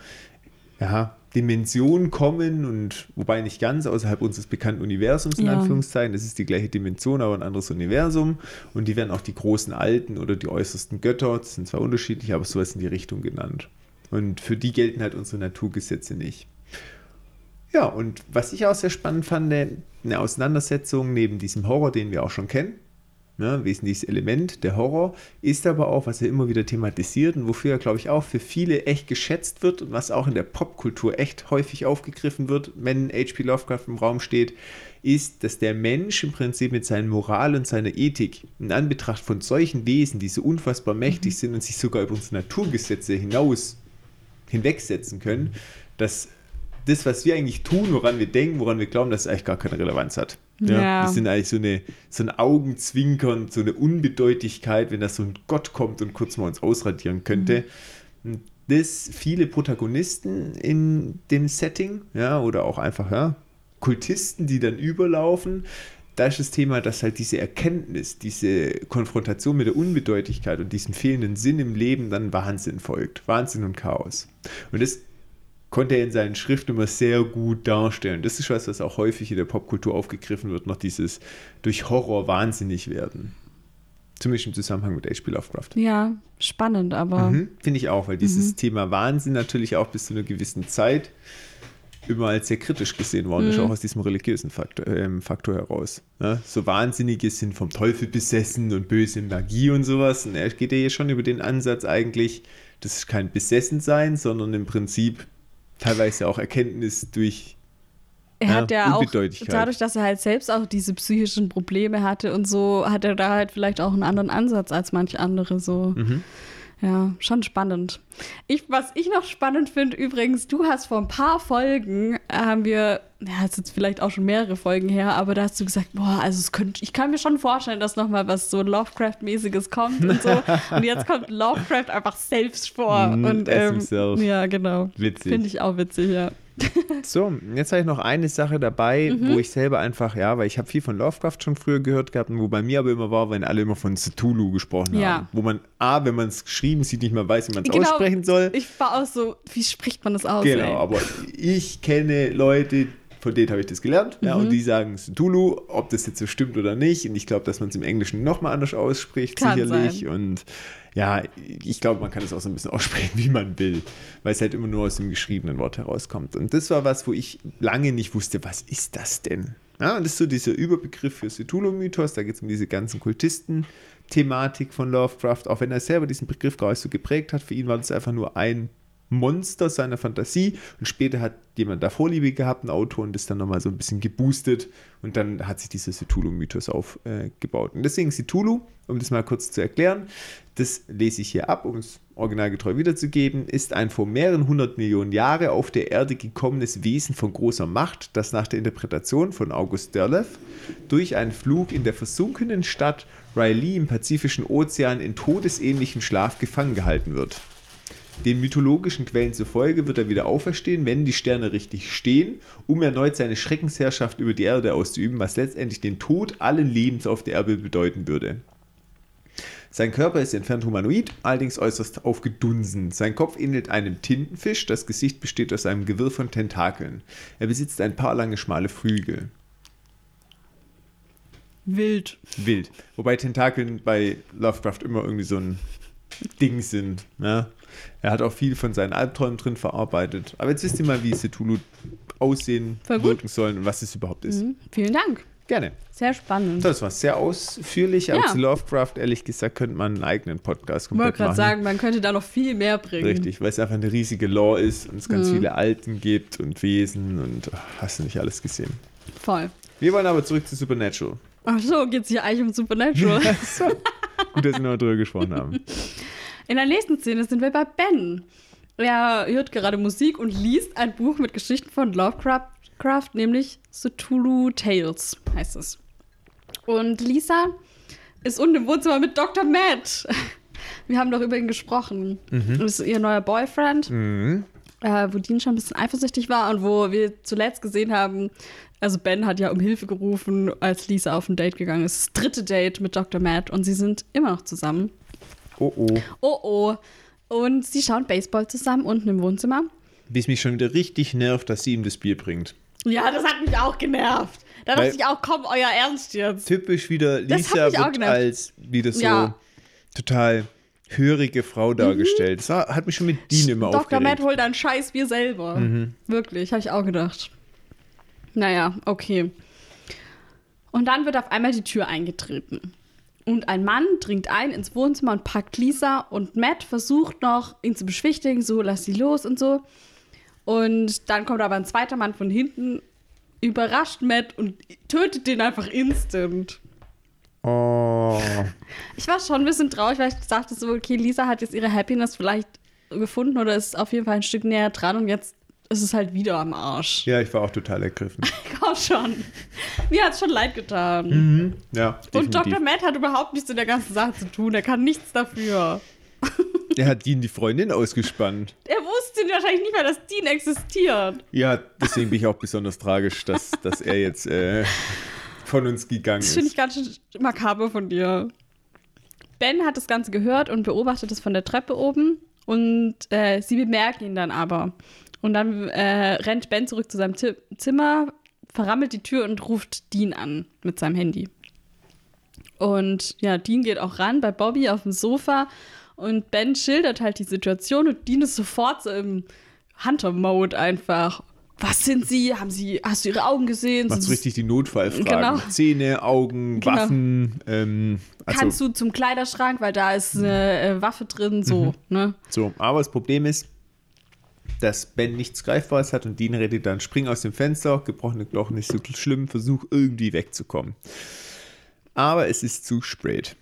ja, Dimension kommen und wobei nicht ganz außerhalb unseres bekannten Universums in Ja. Anführungszeichen. Das ist die gleiche Dimension, aber ein anderes Universum. Und die werden auch die großen Alten oder die äußersten Götter, das sind zwar unterschiedlich, aber sowas in die Richtung genannt. Und für die gelten halt unsere Naturgesetze nicht. Ja, und was ich auch sehr spannend fand, eine Auseinandersetzung neben diesem Horror, den wir auch schon kennen, ne, wesentliches Element, der Horror, ist aber auch, was er immer wieder thematisiert und wofür er, glaube ich, auch für viele echt geschätzt wird und was auch in der Popkultur echt häufig aufgegriffen wird, wenn H.P. Lovecraft im Raum steht, ist, dass der Mensch im Prinzip mit seiner Moral und seiner Ethik in Anbetracht von solchen Wesen, die so unfassbar mächtig sind und sich sogar über unsere Naturgesetze hinaus hinwegsetzen können, dass das, was wir eigentlich tun, woran wir denken, woran wir glauben, dass es eigentlich gar keine Relevanz hat. Ja, Ja. Wir sind eigentlich so, eine, so ein Augenzwinkern, so eine Unbedeutigkeit, wenn da so ein Gott kommt und kurz mal uns ausradieren könnte. Und Das viele Protagonisten in dem Setting, ja, oder auch einfach, ja, Kultisten, die dann überlaufen, da ist das Thema, dass halt diese Erkenntnis, diese Konfrontation mit der Unbedeutigkeit und diesem fehlenden Sinn im Leben dann Wahnsinn folgt. Wahnsinn und Chaos. Und das konnte er in seinen Schriften immer sehr gut darstellen. Das ist was, was auch häufig in der Popkultur aufgegriffen wird, noch dieses durch Horror wahnsinnig werden. Zumindest im Zusammenhang mit H.P. Lovecraft. Ja, spannend, aber Mhm, Finde ich auch, weil dieses Thema Wahnsinn natürlich auch bis zu einer gewissen Zeit immer als sehr kritisch gesehen worden ist, auch aus diesem religiösen Faktor, ähm, Faktor heraus. Ja, so Wahnsinnige sind vom Teufel besessen und böse Magie und sowas. Und er geht ja hier schon über den Ansatz eigentlich, das ist kein Besessensein, sondern im Prinzip teilweise auch Erkenntnis durch er Ja, hat ja auch Unbedeutigkeit. dadurch, dass er halt selbst auch diese psychischen Probleme hatte und so, hat er da halt vielleicht auch einen anderen Ansatz als manche andere so. Mhm. Ja, schon spannend. Ich, was ich noch spannend finde, übrigens, du hast vor ein paar Folgen, äh, haben wir, ja, ist jetzt vielleicht auch schon mehrere Folgen her, aber da hast du gesagt, boah, also es könnte, ich kann mir schon vorstellen, dass nochmal was so Lovecraft-mäßiges kommt und so. und jetzt kommt Lovecraft einfach selbst vor. Mhm, und ähm, ja, genau. Witzig. Finde ich auch witzig, ja. So, jetzt habe ich noch eine Sache dabei, Mhm. wo ich selber einfach, ja, weil ich habe viel von Lovecraft schon früher gehört gehabt und wo bei mir aber immer war, wenn alle immer von Cthulhu gesprochen Ja. haben. Wo man A, wenn man es geschrieben sieht, nicht mehr weiß, wie man es Genau. aussprechen soll. Ich war auch so, wie spricht man das aus? Genau, ey? aber ich kenne Leute, von denen habe ich das gelernt, ja, Mhm. und die sagen Cthulhu, ob das jetzt so stimmt oder nicht. Und ich glaube, dass man es im Englischen nochmal anders ausspricht, Kann sicherlich. sein. Und ja, ich glaube, man kann es auch so ein bisschen aussprechen, wie man will, weil es halt immer nur aus dem geschriebenen Wort herauskommt. Und das war was, wo ich lange nicht wusste, was ist das denn? Ja, und das ist so dieser Überbegriff für Cthulhu-Mythos, da geht es um diese ganzen Kultisten-Thematik von Lovecraft, auch wenn er selber diesen Begriff gar nicht so geprägt hat. Für ihn war das einfach nur ein Monster seiner Fantasie und später hat jemand da Vorliebe gehabt, ein Autor, und das dann nochmal so ein bisschen geboostet und dann hat sich dieser Cthulhu-Mythos aufgebaut. und deswegen Cthulhu, um das mal kurz zu erklären, das lese ich hier ab, um es originalgetreu wiederzugeben, ist ein vor mehreren hundert Millionen Jahre auf der Erde gekommenes Wesen von großer Macht, das nach der Interpretation von August Derleth durch einen Flug in der versunkenen Stadt Riley im Pazifischen Ozean in todesähnlichem Schlaf gefangen gehalten wird. Den mythologischen Quellen zufolge wird er wieder auferstehen, wenn die Sterne richtig stehen, um erneut seine Schreckensherrschaft über die Erde auszuüben, was letztendlich den Tod allen Lebens auf der Erde bedeuten würde. Sein Körper ist entfernt humanoid, allerdings äußerst aufgedunsen. Sein Kopf ähnelt einem Tintenfisch, das Gesicht besteht aus einem Gewirr von Tentakeln. Er besitzt ein paar lange schmale Flügel. Wild. Wild. Wobei Tentakeln bei Lovecraft immer irgendwie so ein Ding sind. Ne? Er hat auch viel von seinen Albträumen drin verarbeitet. Aber jetzt wisst ihr mal, wie Cthulhu aussehen, wirken sollen und was es überhaupt ist. Mhm. Vielen Dank. Gerne. Sehr spannend. Das war sehr ausführlich, aber Ja. zu Lovecraft, ehrlich gesagt, könnte man einen eigenen Podcast Ich wollte komplett gerade machen. sagen, man könnte da noch viel mehr bringen. Richtig, weil es einfach eine riesige Lore ist und es Mhm. ganz viele Alten gibt und Wesen und ach, hast du nicht alles gesehen. Voll. Wir wollen aber zurück zu Supernatural. Ach so, geht es hier eigentlich um Supernatural. Gut, dass wir noch drüber gesprochen haben. In der nächsten Szene sind wir bei Ben. Er hört gerade Musik und liest ein Buch mit Geschichten von Lovecraft, Craft, nämlich Cthulhu Tales heißt es. Und Lisa ist unten im Wohnzimmer mit Dr. Matt. Wir haben doch über ihn gesprochen. Das ist ihr neuer Boyfriend, Mhm. äh, wo Dean schon ein bisschen eifersüchtig war und wo wir zuletzt gesehen haben, also Ben hat ja um Hilfe gerufen, als Lisa auf ein Date gegangen ist. Das dritte Date mit Dr. Matt und sie sind immer noch zusammen. Oh oh. Oh oh. Und sie schauen Baseball zusammen unten im Wohnzimmer. Wie es mich schon wieder richtig nervt, dass sie ihm das Bier bringt. Ja, das hat mich auch genervt. Da dachte ich auch, komm, euer Ernst jetzt. Typisch wieder, Das Lisa wird als wieder so Ja. total hörige Frau dargestellt. Das war- hat mich schon mit Dean immer Dr. Matt aufgeregt. holt ein Scheiß Bier selber. Wirklich, habe ich auch gedacht. Naja, okay. Und dann wird auf einmal die Tür eingetreten. Und ein Mann dringt ein ins Wohnzimmer und packt Lisa und Matt versucht noch, ihn zu beschwichtigen, so lass sie los und so. Und dann kommt aber ein zweiter Mann von hinten, überrascht Matt und tötet den einfach instant. Oh. Ich war schon ein bisschen traurig, weil ich dachte so, okay, Lisa hat jetzt ihre Happiness vielleicht gefunden oder ist auf jeden Fall ein Stück näher dran und jetzt ist es halt wieder am Arsch. Ja, ich war auch total ergriffen. Komm schon. Mir hat es schon leid getan. Ja, Und. Dr. Matt hat überhaupt nichts in der ganzen Sache zu tun. Er kann nichts dafür. Der hat Dean die Freundin ausgespannt. Er wusste wahrscheinlich nicht mal, dass Dean existiert. Ja, deswegen bin ich auch besonders tragisch, dass, dass er jetzt äh, von uns gegangen Das finde ich ist. ganz schön makaber von dir. Ben hat das Ganze gehört und beobachtet es von der Treppe oben. Und äh, sie bemerken ihn dann aber. Und dann äh, rennt Ben zurück zu seinem Ti- Zimmer, verrammelt die Tür und ruft Dean an mit seinem Handy. Und ja, Dean geht auch ran bei Bobby auf dem Sofa. Und Ben schildert halt die Situation und Dean ist sofort so im Hunter-Mode einfach. Was sind sie? Haben sie, hast du ihre Augen gesehen? Sind- richtig die Notfallfragen. Genau. Zähne, Augen, Genau. Waffen. Ähm, also, kannst du zum Kleiderschrank, weil da ist eine äh, Waffe drin, so, ne? so. Aber das Problem ist, dass Ben nichts Greifbares hat und Dean redet dann, spring aus dem Fenster, gebrochene Knochen nicht so schlimm, versuch irgendwie wegzukommen. Aber es ist zu spät.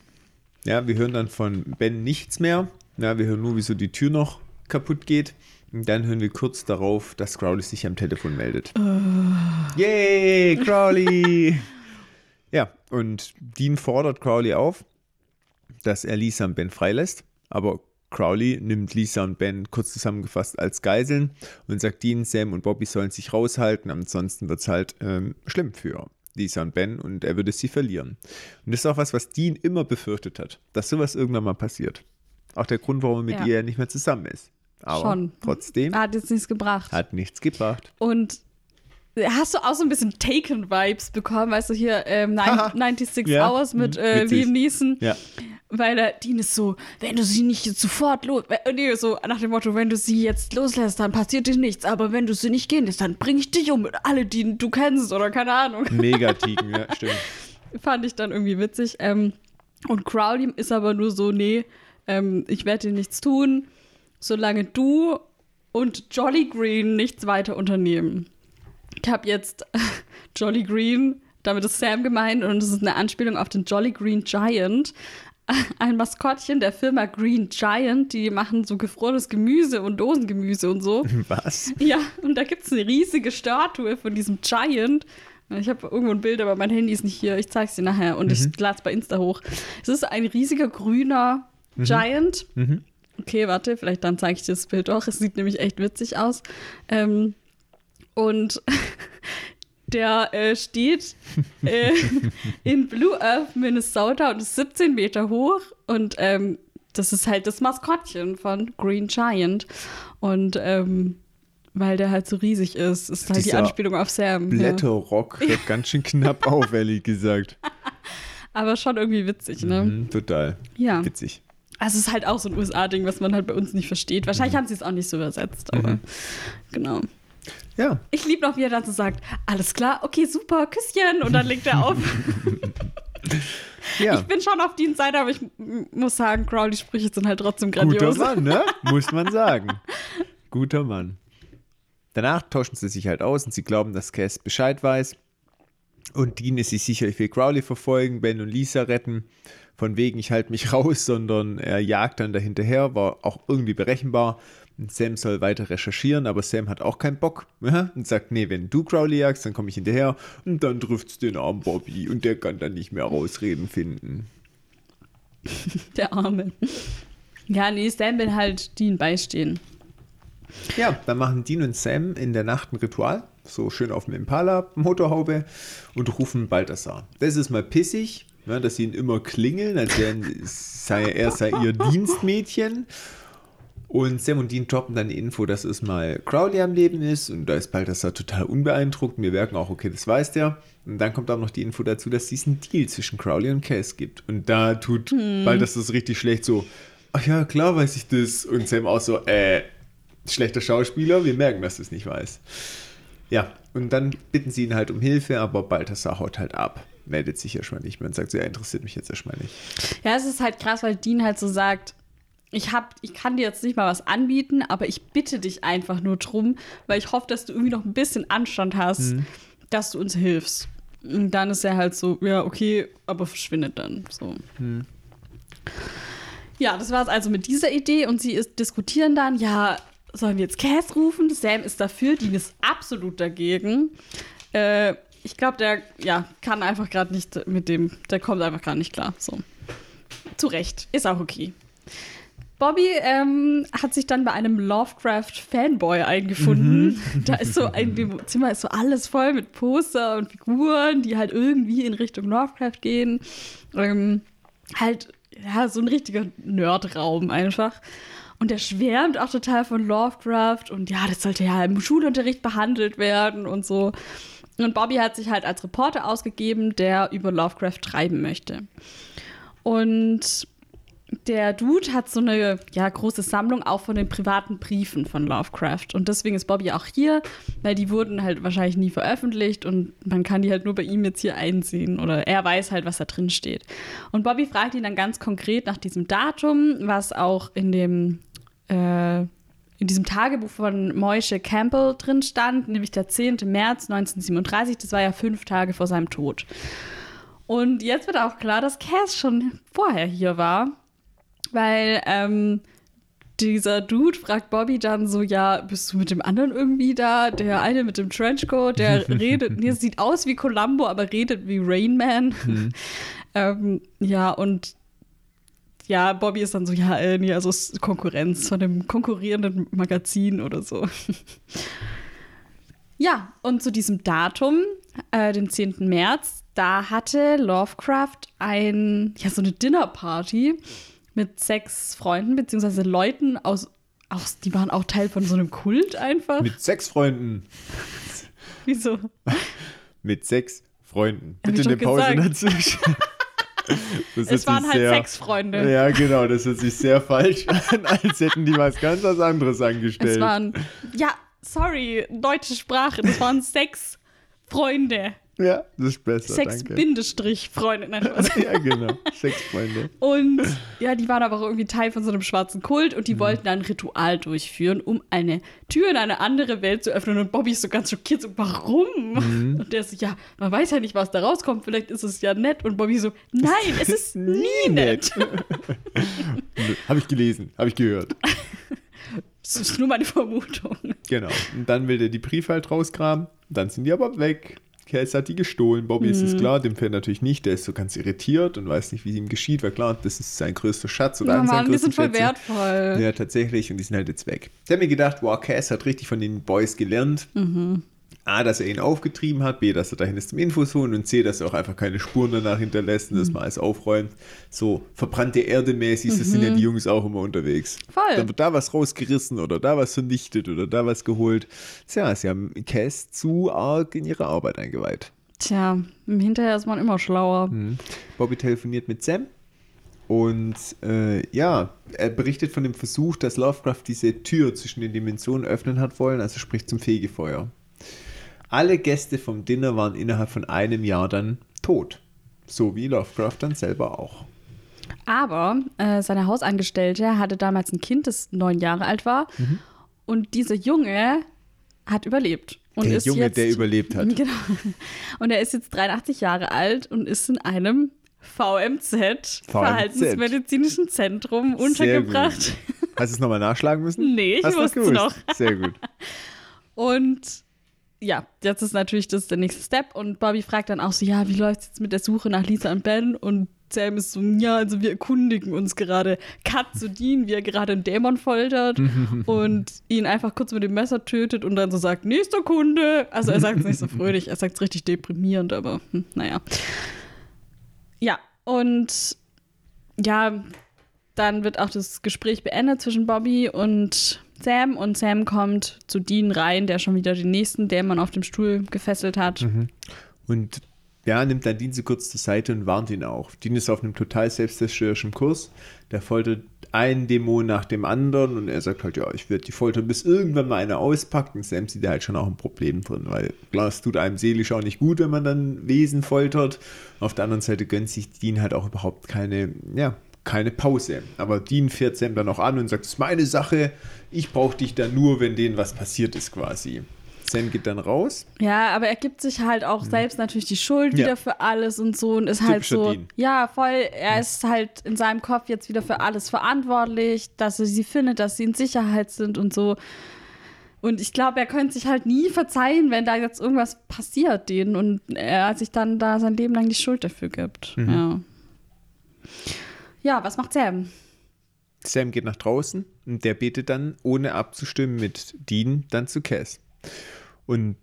Ja, wir hören dann von Ben nichts mehr. Ja, wir hören nur, wie so die Tür noch kaputt geht. Und dann hören wir kurz darauf, dass Crowley sich am Telefon meldet. Yay, Crowley! ja, und Dean fordert Crowley auf, dass er Lisa und Ben freilässt. Aber Crowley nimmt Lisa und Ben kurz zusammengefasst als Geiseln und sagt Dean, Sam und Bobby sollen sich raushalten, ansonsten wird es halt ähm, schlimm für Lisa und Ben und er würde sie verlieren. Und das ist auch was, was Dean immer befürchtet hat, dass sowas irgendwann mal passiert. Auch der Grund, warum er mit Ja. ihr nicht mehr zusammen ist. Aber Schon. trotzdem Hat jetzt nichts gebracht. hat nichts gebracht. Und hast du auch so ein bisschen Taken-Vibes bekommen, weißt du, hier ähm, Haha. 96 Ja. Hours mit Mhm. äh. Liam Neeson. Ja. Weil der Dean ist so, wenn du sie nicht jetzt sofort los, äh, nee, so nach dem Motto, wenn du sie jetzt loslässt, dann passiert dir nichts, aber wenn du sie nicht gehen lässt, dann bring ich dich um mit alle, die du kennst oder keine Ahnung. Megatiken, ja, stimmt. Fand ich dann irgendwie witzig. Ähm, und Crowley ist aber nur so, nee, ähm, ich werde dir nichts tun, solange du und Jolly Green nichts weiter unternehmen. Ich habe jetzt Jolly Green, damit ist Sam gemeint und es ist eine Anspielung auf den Jolly Green Giant. Ein Maskottchen der Firma Green Giant, die machen so gefrorenes Gemüse und Dosengemüse und so. Was? Ja, und da gibt es eine riesige Statue von diesem Giant. Ich habe irgendwo ein Bild, aber mein Handy ist nicht hier. Ich zeige es dir nachher und ich lade es bei Insta hoch. Es ist ein riesiger grüner Giant. Mhm. Okay, warte, vielleicht dann zeige ich dir das Bild auch. Es sieht nämlich echt witzig aus. Ähm, und der äh, steht äh, in Blue Earth, Minnesota und ist 17 Meter hoch. Und ähm, das ist halt das Maskottchen von Green Giant. Und ähm, weil der halt so riesig ist, ist halt die Dieser Anspielung auf Sam. Ja. Blätterrock hört ganz schön knapp auf, ehrlich gesagt. Aber schon irgendwie witzig, ne? Mhm, total. Ja. Witzig. Also es ist halt auch so ein USA-Ding, was man halt bei uns nicht versteht. Wahrscheinlich haben sie es auch nicht so übersetzt, aber genau. Ja, Ich liebe noch, wie er dann so sagt, alles klar, okay, super, Küsschen. Und dann legt er auf. ja. Ich bin schon auf Deans Seite, aber ich muss sagen, Crowley-Sprüche sind halt trotzdem Guter grandios. Mann, ne? Muss man sagen. Guter Mann. Danach tauschen sie sich halt aus und sie glauben, dass Cass Bescheid weiß. Und Dean ist sich sicher, ich will Crowley verfolgen, Ben und Lisa retten. Von wegen, ich halte mich raus, sondern er jagt dann dahinterher, war auch irgendwie berechenbar. Und Sam soll weiter recherchieren, aber Sam hat auch keinen Bock ja, und sagt, nee, wenn du Crowley jagst, dann komme ich hinterher und dann trifft's den armen Bobby und der kann dann nicht mehr Ausreden finden. Der Arme. Ja, nee, Sam will halt Dean beistehen. Ja, dann machen Dean und Sam in der Nacht ein Ritual, so schön auf dem Impala-Motorhaube und rufen Balthasar. Das ist mal pissig, ne, dass sie ihn immer klingeln, als sei, er sei ihr Dienstmädchen. Und Sam und Dean droppen dann die Info, dass es mal Crowley am Leben ist und da ist Balthasar total unbeeindruckt. Wir merken auch, okay, das weiß der. Und dann kommt auch noch die Info dazu, dass es diesen Deal zwischen Crowley und Cass gibt. Und da tut Balthasar es richtig schlecht so, ach ja, klar weiß ich das. Und Sam auch so, äh, schlechter Schauspieler, wir merken, dass du es nicht weiß. Ja, und dann bitten sie ihn halt um Hilfe, aber Balthasar haut halt ab. Meldet sich erstmal nicht mehr und sagt so, er interessiert mich jetzt erstmal nicht. Ja, es ist halt krass, weil Dean halt so sagt, ich, hab, ich kann dir jetzt nicht mal was anbieten, aber ich bitte dich einfach nur drum, weil ich hoffe, dass du irgendwie noch ein bisschen Anstand hast, dass du uns hilfst. Und dann ist er halt so, ja, okay, aber verschwindet dann. So. Ja, das war es also mit dieser Idee und sie ist, diskutieren dann, ja, sollen wir jetzt Cass rufen? Sam ist dafür, Dean ist absolut dagegen. Äh, ich glaube, der ja, kann einfach gerade nicht mit dem, der kommt einfach gerade nicht klar. So. Zu Recht. Ist auch okay. Bobby ähm, hat sich dann bei einem Lovecraft-Fanboy eingefunden. Da ist so, in dem Zimmer ist so alles voll mit Poster und Figuren, die halt irgendwie in Richtung Lovecraft gehen. Ähm, halt, ja, so ein richtiger Nerdraum einfach. Und der schwärmt auch total von Lovecraft und ja, das sollte ja im Schulunterricht behandelt werden und so. Und Bobby hat sich halt als Reporter ausgegeben, der über Lovecraft schreiben möchte. Und der Dude hat so eine ja, große Sammlung auch von den privaten Briefen von Lovecraft. Und deswegen ist Bobby auch hier, weil die wurden halt wahrscheinlich nie veröffentlicht und man kann die halt nur bei ihm jetzt hier einsehen. Oder er weiß halt, was da drin steht. Und Bobby fragt ihn dann ganz konkret nach diesem Datum, was auch in dem äh, in diesem Tagebuch von Moishe Campbell drin stand, nämlich der 10. März 1937. Das war ja fünf Tage vor seinem Tod. Und jetzt wird auch klar, dass Cass schon vorher hier war, weil ähm, dieser Dude fragt Bobby dann so, ja, bist du mit dem anderen irgendwie da? Der eine mit dem Trenchcoat, der redet, nee, sieht aus wie Columbo, aber redet wie Rain Man. ähm, ja, und ja, Bobby ist dann so, ja, äh, nee, also ist Konkurrenz von dem konkurrierenden Magazin oder so. ja, und zu diesem Datum, äh, den 10. März, da hatte Lovecraft ein, ja, so eine Dinnerparty mit sechs Freunden, beziehungsweise Leuten aus, aus, die waren auch Teil von so einem Kult einfach. Mit sechs Freunden. Wieso? Mit sechs Freunden. Hab Bitte eine Pause dazwischen. Es waren halt sehr- sechs Freunde. Ja, genau, das hört sich sehr falsch an, als hätten die was ganz was anderes Es angestellt. waren, ja, sorry, deutsche Sprache, das waren sechs Freunde. Ja, das ist besser, Sechs danke. Bindestrich Freunde. Nein, Spaß. ja, genau, sechs Freunde. Und ja, die waren aber auch irgendwie Teil von so einem schwarzen Kult und Mhm. die wollten ein Ritual durchführen, um eine Tür in eine andere Welt zu öffnen. Und Bobby ist so ganz schockiert, so, warum? Mhm. Und der ist so, ja, man weiß ja nicht, was da rauskommt, vielleicht ist es ja nett. Und Bobby so, nein, es ist nie nett. Habe ich gelesen, habe ich gehört. Das ist nur meine Vermutung. Genau. Und dann will der die Briefe halt rauskramen. Dann sind die aber weg. Cass hat die gestohlen. Bobby ist Mhm. es klar, dem fällt natürlich nicht. Der ist so ganz irritiert und weiß nicht, wie es ihm geschieht, weil klar, das ist sein größter Schatz oder Ja, einer Mann, die sind voll Schätze. wertvoll. Ja, tatsächlich. Und die sind halt jetzt weg. Ich habe mir gedacht, wow, Cass hat richtig von den Boys gelernt. Mhm. A, dass er ihn aufgetrieben hat, B, dass er dahin ist zum Infos holen und C, dass er auch einfach keine Spuren danach hinterlässt und das Mhm. mal alles aufräumt. So verbrannte Erde mäßig, das sind ja die Jungs auch immer unterwegs. Mhm. Voll. Dann wird da was rausgerissen oder da was vernichtet oder da was geholt. Tja, sie haben Cass zu arg in ihre Arbeit eingeweiht. Tja, hinterher ist man immer schlauer. Mhm. Bobby telefoniert mit Sam und äh, ja, er berichtet von dem Versuch, dass Lovecraft diese Tür zwischen den Dimensionen öffnen hat wollen, also sprich zum Fegefeuer. Alle Gäste vom Dinner waren innerhalb von einem Jahr dann tot. So wie Lovecraft dann selber auch. Aber äh, seine Hausangestellte hatte damals ein Kind, das neun Jahre alt war. Mhm. Und dieser Junge hat überlebt. Und Der ist Junge, jetzt, der überlebt hat. Genau. Und er ist jetzt 83 Jahre alt und ist in einem VMZ, Verhaltensmedizinischen Zentrum, untergebracht. Hast du es nochmal nachschlagen müssen? Nee, ich Hast wusste es noch. Sehr gut. Und ja, jetzt ist natürlich das der nächste Step. Und Bobby fragt dann auch so: Ja, wie läuft es jetzt mit der Suche nach Lisa und Ben? Und Sam ist so: Ja, also wir erkundigen uns gerade. Cut zu Dean, wie er gerade einen Dämon foltert und ihn einfach kurz mit dem Messer tötet und dann so sagt: Nächster Kunde. Also er sagt es nicht so fröhlich, er sagt es richtig deprimierend, aber hm, naja. Ja, und ja, dann wird auch das Gespräch beendet zwischen Bobby und Sam und Sam kommt zu Dean rein, der schon wieder den nächsten Dämon auf dem Stuhl gefesselt hat. Und ja, nimmt dann Dean so kurz zur Seite und warnt ihn auch. Dean ist auf einem total selbstzerstörerischen Kurs. Der foltert einen Dämon nach dem anderen und er sagt halt, ja, ich werde die foltern, bis irgendwann mal einer auspackt. Und Sam sieht da halt schon auch ein Problem drin, weil klar, es tut einem seelisch auch nicht gut, wenn man dann Wesen foltert. Auf der anderen Seite gönnt sich Dean halt auch überhaupt keine, ja, keine Pause. Aber Dean fährt Sam dann auch an und sagt, das ist meine Sache, ich brauche dich dann nur, wenn denen was passiert ist quasi. Sam geht dann raus. Ja, aber er gibt sich halt auch selbst natürlich die Schuld. Ja. wieder für alles und so und ist halt so. Dean. Ja, voll. Er ist halt in seinem Kopf jetzt wieder für alles verantwortlich, dass er sie findet, dass sie in Sicherheit sind und so. Und ich glaube, er könnte sich halt nie verzeihen, wenn da jetzt irgendwas passiert denen und er sich dann da sein Leben lang die Schuld dafür gibt. Mhm. Ja. Ja, was macht Sam? Sam geht nach draußen und der betet dann, ohne abzustimmen mit Dean, dann zu Cass. Und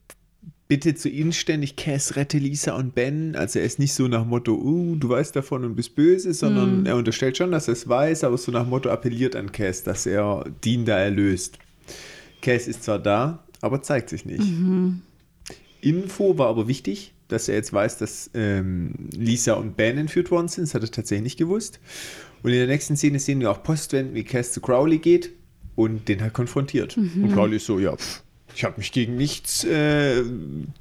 bittet zu inständig, Cass, rette Lisa und Ben. Also er ist nicht so nach Motto, uh, du weißt davon und bist böse, sondern er unterstellt schon, dass er es weiß, aber so nach Motto appelliert an Cass, dass er Dean da erlöst. Cass ist zwar da, aber zeigt sich nicht. Info war aber wichtig, dass er jetzt weiß, dass ähm, Lisa und Ben entführt worden sind. Das hat er tatsächlich nicht gewusst. Und in der nächsten Szene sehen wir auch Postwenden, wie Cass zu Crowley geht und den halt konfrontiert. Und Crowley ist so, ja, pff, ich habe mich gegen nichts, äh,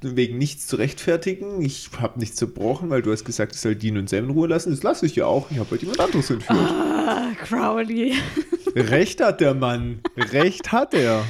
wegen nichts zu rechtfertigen. Ich habe nichts zerbrochen, weil du hast gesagt, ich soll Dean und Sam in Ruhe lassen. Das lasse ich ja auch. Ich habe halt jemand anderes entführt. Ah, Crowley. Recht hat der Mann. Recht hat er.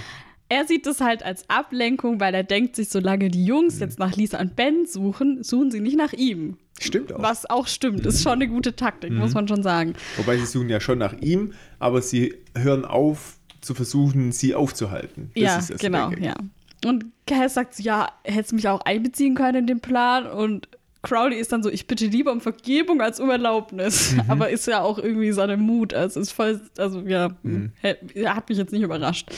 Er sieht es halt als Ablenkung, weil er denkt sich, solange die Jungs Mhm. jetzt nach Lisa und Ben suchen, suchen sie nicht nach ihm. Stimmt auch. Was auch stimmt, ist schon eine gute Taktik, Mhm. muss man schon sagen. Wobei sie suchen ja schon nach ihm, aber sie hören auf zu versuchen, sie aufzuhalten. Das ja, ist das genau, ja. Und Cass sagt ja, hättest mich auch einbeziehen können in den Plan und Crowley ist dann so, ich bitte lieber um Vergebung als um Erlaubnis. Mhm. Aber ist ja auch irgendwie seine Mut. Also ist voll, also ja, Mhm. hat mich jetzt nicht überrascht.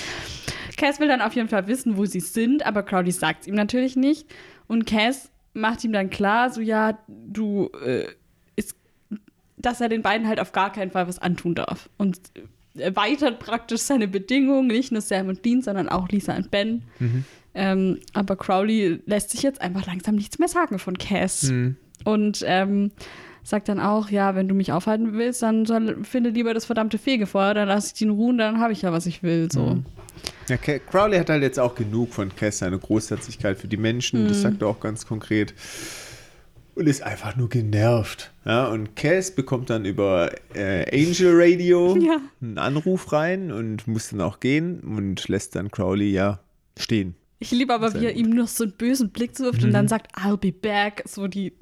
Cass will dann auf jeden Fall wissen, wo sie sind, aber Crowley sagt es ihm natürlich nicht. Und Cass macht ihm dann klar, so ja, du, äh, ist, dass er den beiden halt auf gar keinen Fall was antun darf. Und erweitert praktisch seine Bedingungen, nicht nur Sam und Dean, sondern auch Lisa und Ben. Ähm, aber Crowley lässt sich jetzt einfach langsam nichts mehr sagen von Cass. Mhm. Und ähm, sagt dann auch, ja, wenn du mich aufhalten willst, dann soll, finde lieber das verdammte Fegefeuer, dann lasse ich ihn ruhen, dann habe ich ja, was ich will. So. Ja, Ca- Crowley hat halt jetzt auch genug von Cass, seine Großherzigkeit für die Menschen, Mhm. das sagt er auch ganz konkret. Und ist einfach nur genervt. Ja, und Cass bekommt dann über äh, Angel Radio Ja. einen Anruf rein und muss dann auch gehen und lässt dann Crowley ja stehen. Ich liebe aber, Sehr wie er gut. Mhm. ihm noch so einen bösen Blick zuwirft und dann sagt, I'll be back, so die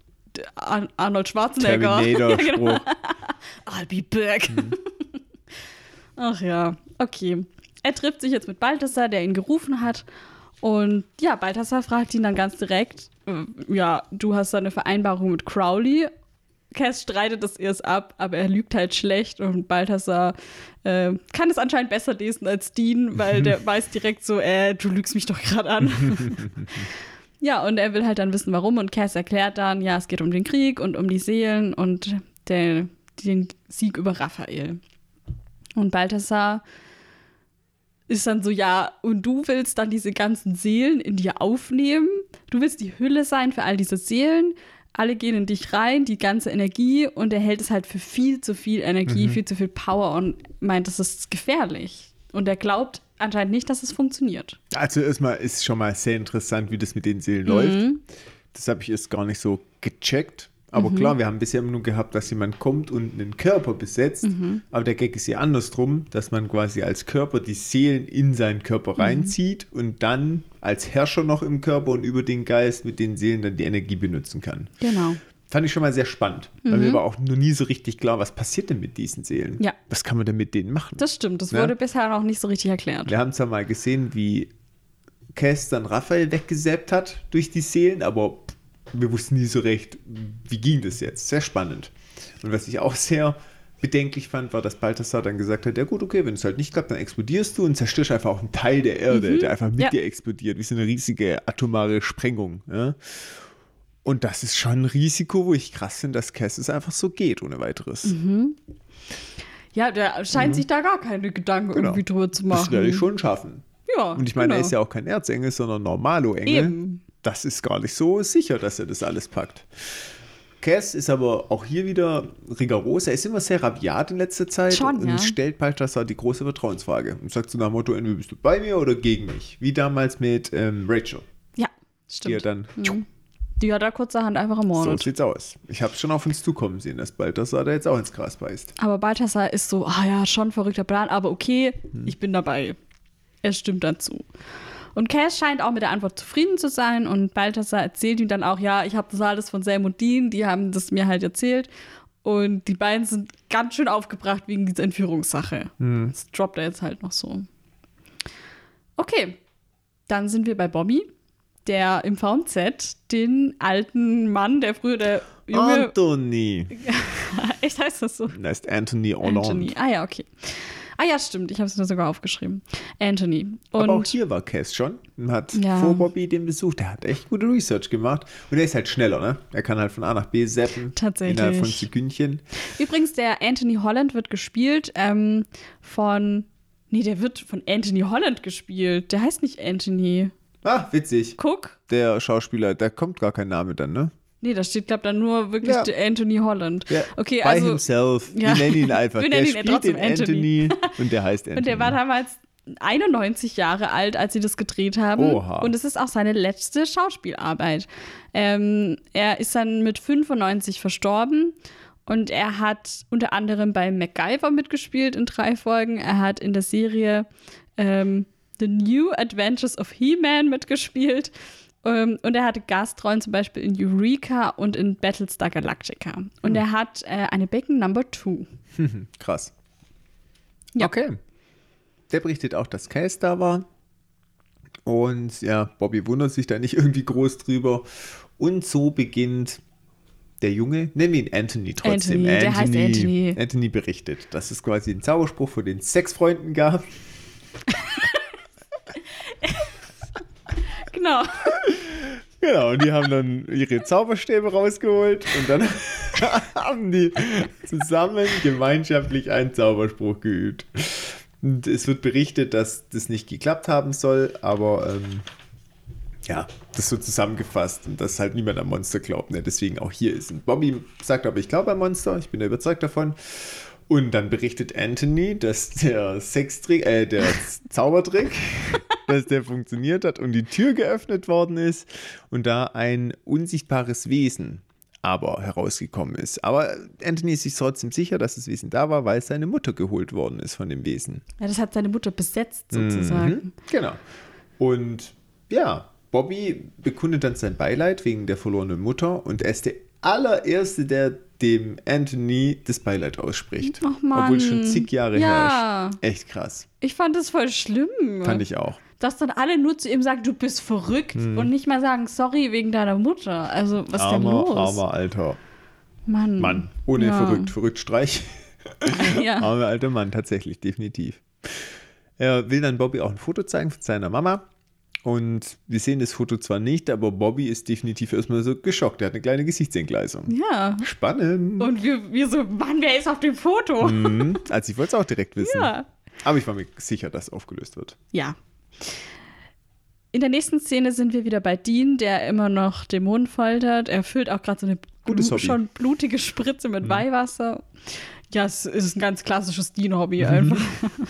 Ar Arnold Schwarzenegger. Terminator-Spruch. Ja, genau. I'll be back. Mhm. Ach ja, okay. Er trifft sich jetzt mit Balthasar, der ihn gerufen hat. Und ja, Balthasar fragt ihn dann ganz direkt, äh, ja, du hast da eine Vereinbarung mit Crowley. Cass streitet das erst ab, aber er lügt halt schlecht und Balthasar äh, kann es anscheinend besser lesen als Dean, weil der weiß direkt so, äh, du lügst mich doch gerade an. ja, und er will halt dann wissen, warum und Cass erklärt dann, ja, es geht um den Krieg und um die Seelen und der, den Sieg über Raphael. Und Balthasar ist dann so, ja, und du willst dann diese ganzen Seelen in dir aufnehmen. Du willst die Hülle sein für all diese Seelen. Alle gehen in dich rein, die ganze Energie, und er hält es halt für viel zu viel Energie, viel zu viel Power und meint, das ist gefährlich. Und er glaubt anscheinend nicht, dass es funktioniert. Also erstmal ist schon mal sehr interessant, wie das mit den Seelen läuft. Das habe ich erst gar nicht so gecheckt. Aber klar, wir haben bisher immer nur gehabt, dass jemand kommt und einen Körper besetzt. Aber der Gag ist ja andersrum, dass man quasi als Körper die Seelen in seinen Körper reinzieht und dann als Herrscher noch im Körper und über den Geist mit den Seelen dann die Energie benutzen kann. Genau. Fand ich schon mal sehr spannend. Weil mir war auch noch nie so richtig klar, was passiert denn mit diesen Seelen? Ja. Was kann man denn mit denen machen? Das stimmt. Das Ja. wurde bisher noch nicht so richtig erklärt. Wir haben zwar mal gesehen, wie Cass dann Raphael weggesäppt hat durch die Seelen, aber wir wussten nie so recht, wie ging das jetzt. Sehr spannend. Und was ich auch sehr bedenklich fand, war, dass Balthasar dann gesagt hat, ja gut, okay, wenn es halt nicht klappt, dann explodierst du und zerstörst einfach auch einen Teil der Erde, der einfach mit Ja. dir explodiert, wie so eine riesige atomare Sprengung. Ja? Und das ist schon ein Risiko, wo ich krass finde, dass Cass es einfach so geht, ohne weiteres. Mhm. Ja, der scheint sich da gar keine Gedanken Genau. irgendwie drüber zu Das werde machen. ich schon schaffen. Ja, Und ich meine, er genau. ist ja auch kein Erzengel, sondern Normalo-Engel. Eben. Das ist gar nicht so sicher, dass er das alles packt. Cass ist aber auch hier wieder rigoros. Er ist immer sehr rabiat in letzter Zeit Schon, und ja. stellt Balthasar die große Vertrauensfrage und sagt so nach dem Motto, entweder bist du bei mir oder gegen mich. Wie damals mit ähm, Rachel, Ja, die er stimmt. dann, Die hat er kurzerhand einfach so ermordet. sieht's aus. Ich habe schon auf uns zukommen sehen, dass Balthasar da jetzt auch ins Gras beißt. Aber Balthasar ist so, ah ja, schon verrückter Plan, aber okay, Hm. ich bin dabei. Er stimmt dazu. Und Cass scheint auch mit der Antwort zufrieden zu sein und Balthasar erzählt ihm dann auch, ja, ich habe das alles von Sam und Dean, die haben das mir halt erzählt. Und die beiden sind ganz schön aufgebracht wegen dieser Entführungssache. Hm. Das droppt er jetzt halt noch so. Okay, dann sind wir bei Bobby, der im VZ den alten Mann, der früher der junge. Anthony. Echt heißt das so? Ist Anthony Hollande. Anthony. Ah ja, okay. Ah ja, stimmt. Ich habe es mir sogar aufgeschrieben. Anthony. Und Aber auch hier war Cass schon und hat Ja. vor Bobby den besucht. Der hat echt gute Research gemacht. Und er ist halt schneller, ne? Er kann halt von A nach B zappen. Tatsächlich. Innerhalb von Sekündchen. übrigens, der Anthony Holland wird gespielt ähm, von. Nee, der wird von Anthony Holland gespielt. Der heißt nicht Anthony. Ah, witzig. Guck. Der Schauspieler, da kommt gar kein Name dann, ne? Nee, da steht, glaube dann nur wirklich Ja. der Anthony Holland. Der okay, by also. himself. Ja. Wir nennen ihn einfach. Wir der nennen ihn spielt trotzdem den Anthony. und der heißt Anthony. Und der war damals 91 Jahre alt, als sie das gedreht haben. Oha. Und es ist auch seine letzte Schauspielarbeit. Ähm, er ist dann mit 95 verstorben und er hat unter anderem bei MacGyver mitgespielt in drei Folgen. Er hat in der Serie ähm, The New Adventures of He-Man mitgespielt. Ähm, und er hatte Gastrollen zum Beispiel in Eureka und in Battlestar Galactica. Und er hat äh, eine Becken Number Two. Krass. Ja. Okay. Der berichtet auch, dass Cass da war. Und ja, Bobby wundert sich da nicht irgendwie groß drüber. Und so beginnt der Junge, nennen wir ihn Anthony trotzdem. Anthony, der heißt Anthony. Anthony berichtet, dass es quasi einen Zauberspruch von den Sexfreunden gab. Genau. Genau, und die haben dann ihre Zauberstäbe rausgeholt und dann haben die zusammen gemeinschaftlich einen Zauberspruch geübt. Und es wird berichtet, dass das nicht geklappt haben soll, aber ähm, ja, das so zusammengefasst und dass halt niemand am Monster glaubt. Ne? Deswegen auch hier ist. Und Bobby sagt aber, ich glaube am Monster, ich bin da überzeugt davon. Und dann berichtet Anthony, dass der Sextrick, äh, der Zaubertrick, dass der funktioniert hat und die Tür geöffnet worden ist und da ein unsichtbares Wesen aber herausgekommen ist. Aber Anthony ist sich trotzdem sicher, dass das Wesen da war, weil seine Mutter geholt worden ist von dem Wesen. Ja, das hat seine Mutter besetzt sozusagen. Mhm, genau. Und ja, Bobby bekundet dann sein Beileid wegen der verlorenen Mutter und er ist der allererste, der dem Anthony das Beileid ausspricht. Ach Mann. Obwohl es schon zig Jahre Ja. herrscht. Echt krass. Ich fand das voll schlimm. Fand ich auch. Dass dann alle nur zu ihm sagen, du bist verrückt Mhm. und nicht mal sagen, sorry wegen deiner Mutter. Also, was ist denn armer, los? armer alter Mann. Mann. Ohne Ja. verrückt, verrückt Streich. Ja. Armer alter Mann, tatsächlich, definitiv. Er will dann Bobby auch ein Foto zeigen von seiner Mama. Und wir sehen das Foto zwar nicht, aber Bobby ist definitiv erstmal so geschockt. Er hat eine kleine Gesichtsentgleisung. ja. Spannend. Und wir, wir so, Mann, wer ist auf dem Foto? Mhm. Also ich wollte es auch direkt wissen. Ja. Aber ich war mir sicher, dass aufgelöst wird. Ja. In der nächsten Szene sind wir wieder bei Dean, der immer noch Dämonen foltert. Er füllt auch gerade so eine Gutes blu- schon blutige Spritze mit Weihwasser. Ja, es ist ein ganz klassisches Dean-Hobby einfach.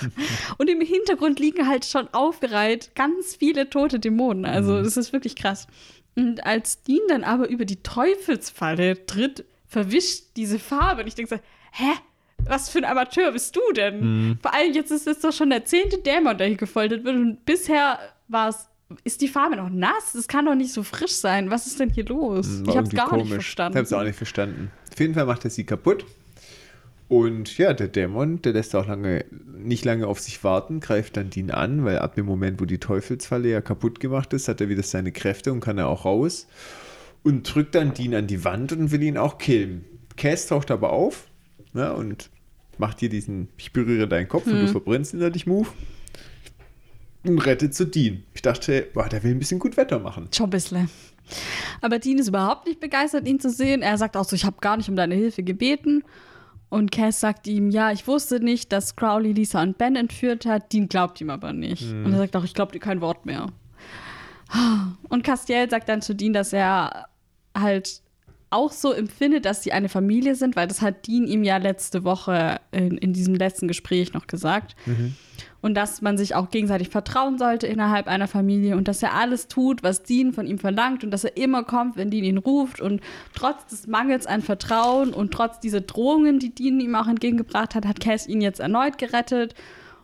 Und im Hintergrund liegen halt schon aufgereiht ganz viele tote Dämonen. Also das ist wirklich krass. Und als Dean dann aber über die Teufelsfalle tritt, verwischt diese Farbe. Und ich denke so, hä? Was für ein Amateur bist du denn? Vor allem jetzt ist es doch schon der zehnte Dämon, der hier gefoltert wird. Und bisher war es, ist die Farbe noch nass? Es kann doch nicht so frisch sein. Was ist denn hier los? War ich habe es irgendwie gar nicht komisch. verstanden. Ich habe es auch nicht verstanden. Auf jeden Fall macht er sie kaputt. Und ja, der Dämon, der lässt auch lange, nicht lange auf sich warten, greift dann Dean an, weil ab dem Moment, wo die Teufelsfalle ja kaputt gemacht ist, hat er wieder seine Kräfte und kann er auch raus. Und drückt dann Dean an die Wand und will ihn auch killen. Cass taucht aber auf ja, und macht hier diesen Ich berühre deinen Kopf und du verbrennst innerlich Move. Und rettet zu Dean. Ich dachte, boah, der will ein bisschen gut Wetter machen. Schon ein bisschen. Aber Dean ist überhaupt nicht begeistert, ihn zu sehen. Er sagt auch so, ich habe gar nicht um deine Hilfe gebeten. Und Cass sagt ihm, ja, ich wusste nicht, dass Crowley Lisa und Ben entführt hat. Dean glaubt ihm aber nicht. Und er sagt auch, ich glaube dir kein Wort mehr. Und Castiel sagt dann zu Dean, dass er halt auch so empfindet, dass sie eine Familie sind, weil das hat Dean ihm ja letzte Woche in, in diesem letzten Gespräch noch gesagt. Und dass man sich auch gegenseitig vertrauen sollte innerhalb einer Familie und dass er alles tut, was Dean von ihm verlangt und dass er immer kommt, wenn Dean ihn ruft. Und trotz des Mangels an Vertrauen und trotz dieser Drohungen, die Dean ihm auch entgegengebracht hat, hat Cass ihn jetzt erneut gerettet.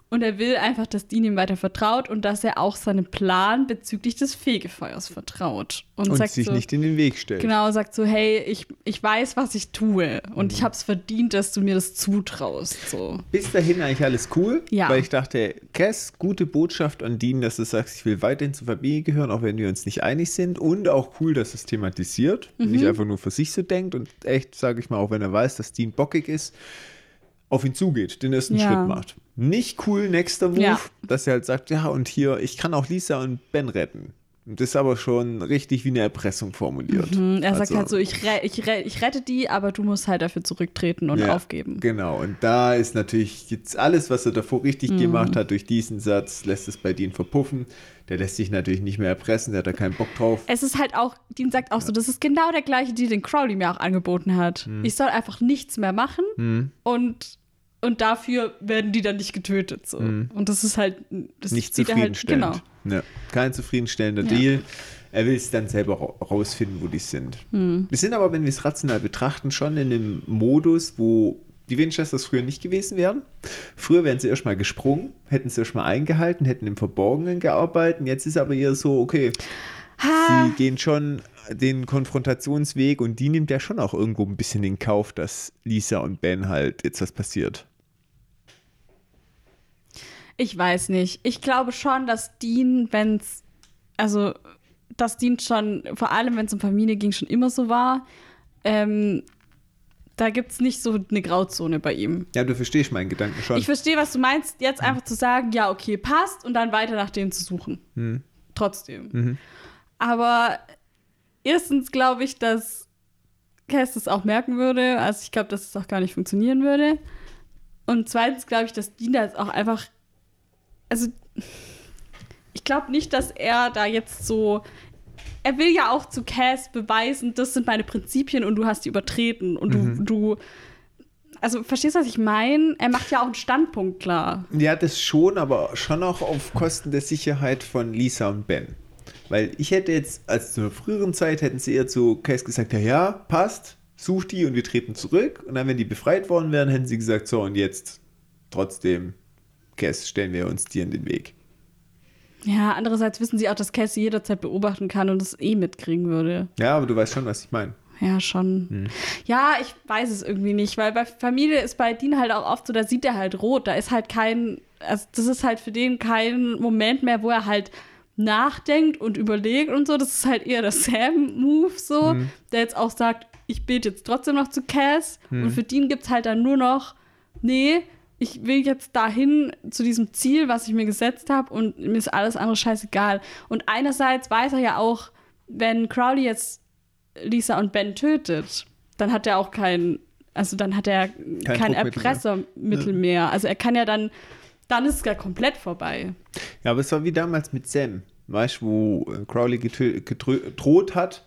Und er will einfach, dass Dean ihm weiter vertraut und dass er auch seinem Plan bezüglich des Fegefeuers vertraut. Und, Und sagt sich so, nicht in den Weg stellt. Genau, sagt so, hey, ich, ich weiß, was ich tue und ich habe es verdient, dass du mir das zutraust. So. Bis dahin eigentlich alles cool, Ja. weil ich dachte, Cass, gute Botschaft an Dean, dass du sagst, ich will weiterhin zur Familie gehören, auch wenn wir uns nicht einig sind. Und auch cool, dass es thematisiert und Mhm. nicht einfach nur für sich so denkt. Und echt, sage ich mal, auch wenn er weiß, dass Dean bockig ist, auf ihn zugeht, den ersten Ja. Schritt macht. Nicht cool, nächster Move, Ja. dass er halt sagt, ja, und hier, ich kann auch Lisa und Ben retten. Das ist aber schon richtig wie eine Erpressung formuliert. Mhm, Er sagt Also- halt so, ich, re ich, re ich rette die, aber du musst halt dafür zurücktreten und Ja, aufgeben. Genau, und da ist natürlich jetzt alles, was er davor richtig Mhm. gemacht hat, durch diesen Satz, lässt es bei Dean verpuffen. Der lässt sich natürlich nicht mehr erpressen, der hat da keinen Bock drauf. Es ist halt auch, Dean sagt auch so, das ist genau der gleiche, die den Crowley mir auch angeboten hat. Hm. Ich soll einfach nichts mehr machen und, und dafür werden die dann nicht getötet. So. Und das ist halt, das. Nicht halt, zufriedenstellend. genau. Ja, kein zufriedenstellender Ja. Deal. Er will es dann selber ra- rausfinden, wo die sind. Hm. Wir sind aber, wenn wir es rational betrachten, schon in einem Modus, wo die Winchesters früher nicht gewesen wären. Früher wären sie erstmal gesprungen, hätten sie erstmal eingehalten, hätten im Verborgenen gearbeitet. Jetzt ist aber eher so, okay, sie gehen schon den Konfrontationsweg und die nimmt ja schon auch irgendwo ein bisschen in Kauf, dass Lisa und Ben halt jetzt was passiert. Ich weiß nicht. Ich glaube schon, dass Dean, wenn es, also, dass Dean schon, vor allem wenn es um Familie ging, schon immer so war. ähm, da gibt es nicht so eine Grauzone bei ihm. Ja, du verstehst meinen Gedanken schon. Ich verstehe, was du meinst, jetzt einfach zu sagen, ja, okay, passt und dann weiter nach dem zu suchen. Hm. Trotzdem. Mhm. Aber erstens glaube ich, dass Cass das auch merken würde. Also ich glaube, dass es auch gar nicht funktionieren würde. Und zweitens glaube ich, dass Dina jetzt auch einfach. Also ich glaube nicht, dass er da jetzt so. Er will ja auch zu Cass beweisen, das sind meine Prinzipien und du hast die übertreten. Und du, Mhm. du. Also verstehst du, was ich meine? Er macht ja auch einen Standpunkt klar. Ja, das schon, aber schon auch auf Kosten der Sicherheit von Lisa und Ben. Weil ich hätte jetzt, als zu einer früheren Zeit, hätten sie eher zu Case gesagt, ja, ja, passt, such die und wir treten zurück. Und dann, wenn die befreit worden wären, hätten sie gesagt, so und jetzt trotzdem, Cass, stellen wir uns dir in den Weg. Ja, andererseits wissen sie auch, dass Cassie jederzeit beobachten kann und es eh mitkriegen würde. Ja, aber du weißt schon, was ich meine. Ja, schon. Hm. Ja, ich weiß es irgendwie nicht, weil bei Familie ist bei Dean halt auch oft so, da sieht er halt rot. Da ist halt kein, also das ist halt für den kein Moment mehr, wo er halt nachdenkt und überlegt und so. Das ist halt eher der Sam-Move so, Hm. der jetzt auch sagt, ich bete jetzt trotzdem noch zu Cass. Hm. Und für Dean gibt es halt dann nur noch, nee, ich will jetzt dahin zu diesem Ziel, was ich mir gesetzt habe und mir ist alles andere scheißegal. Und einerseits weiß er ja auch, wenn Crowley jetzt Lisa und Ben tötet, dann hat er auch kein, also dann hat er kein, mehr. Erpressermittel mehr. Also er kann ja dann, dann ist es ja komplett vorbei. Ja, aber es war wie damals mit Sam. Weißt du, wo äh, Crowley gedroht hat,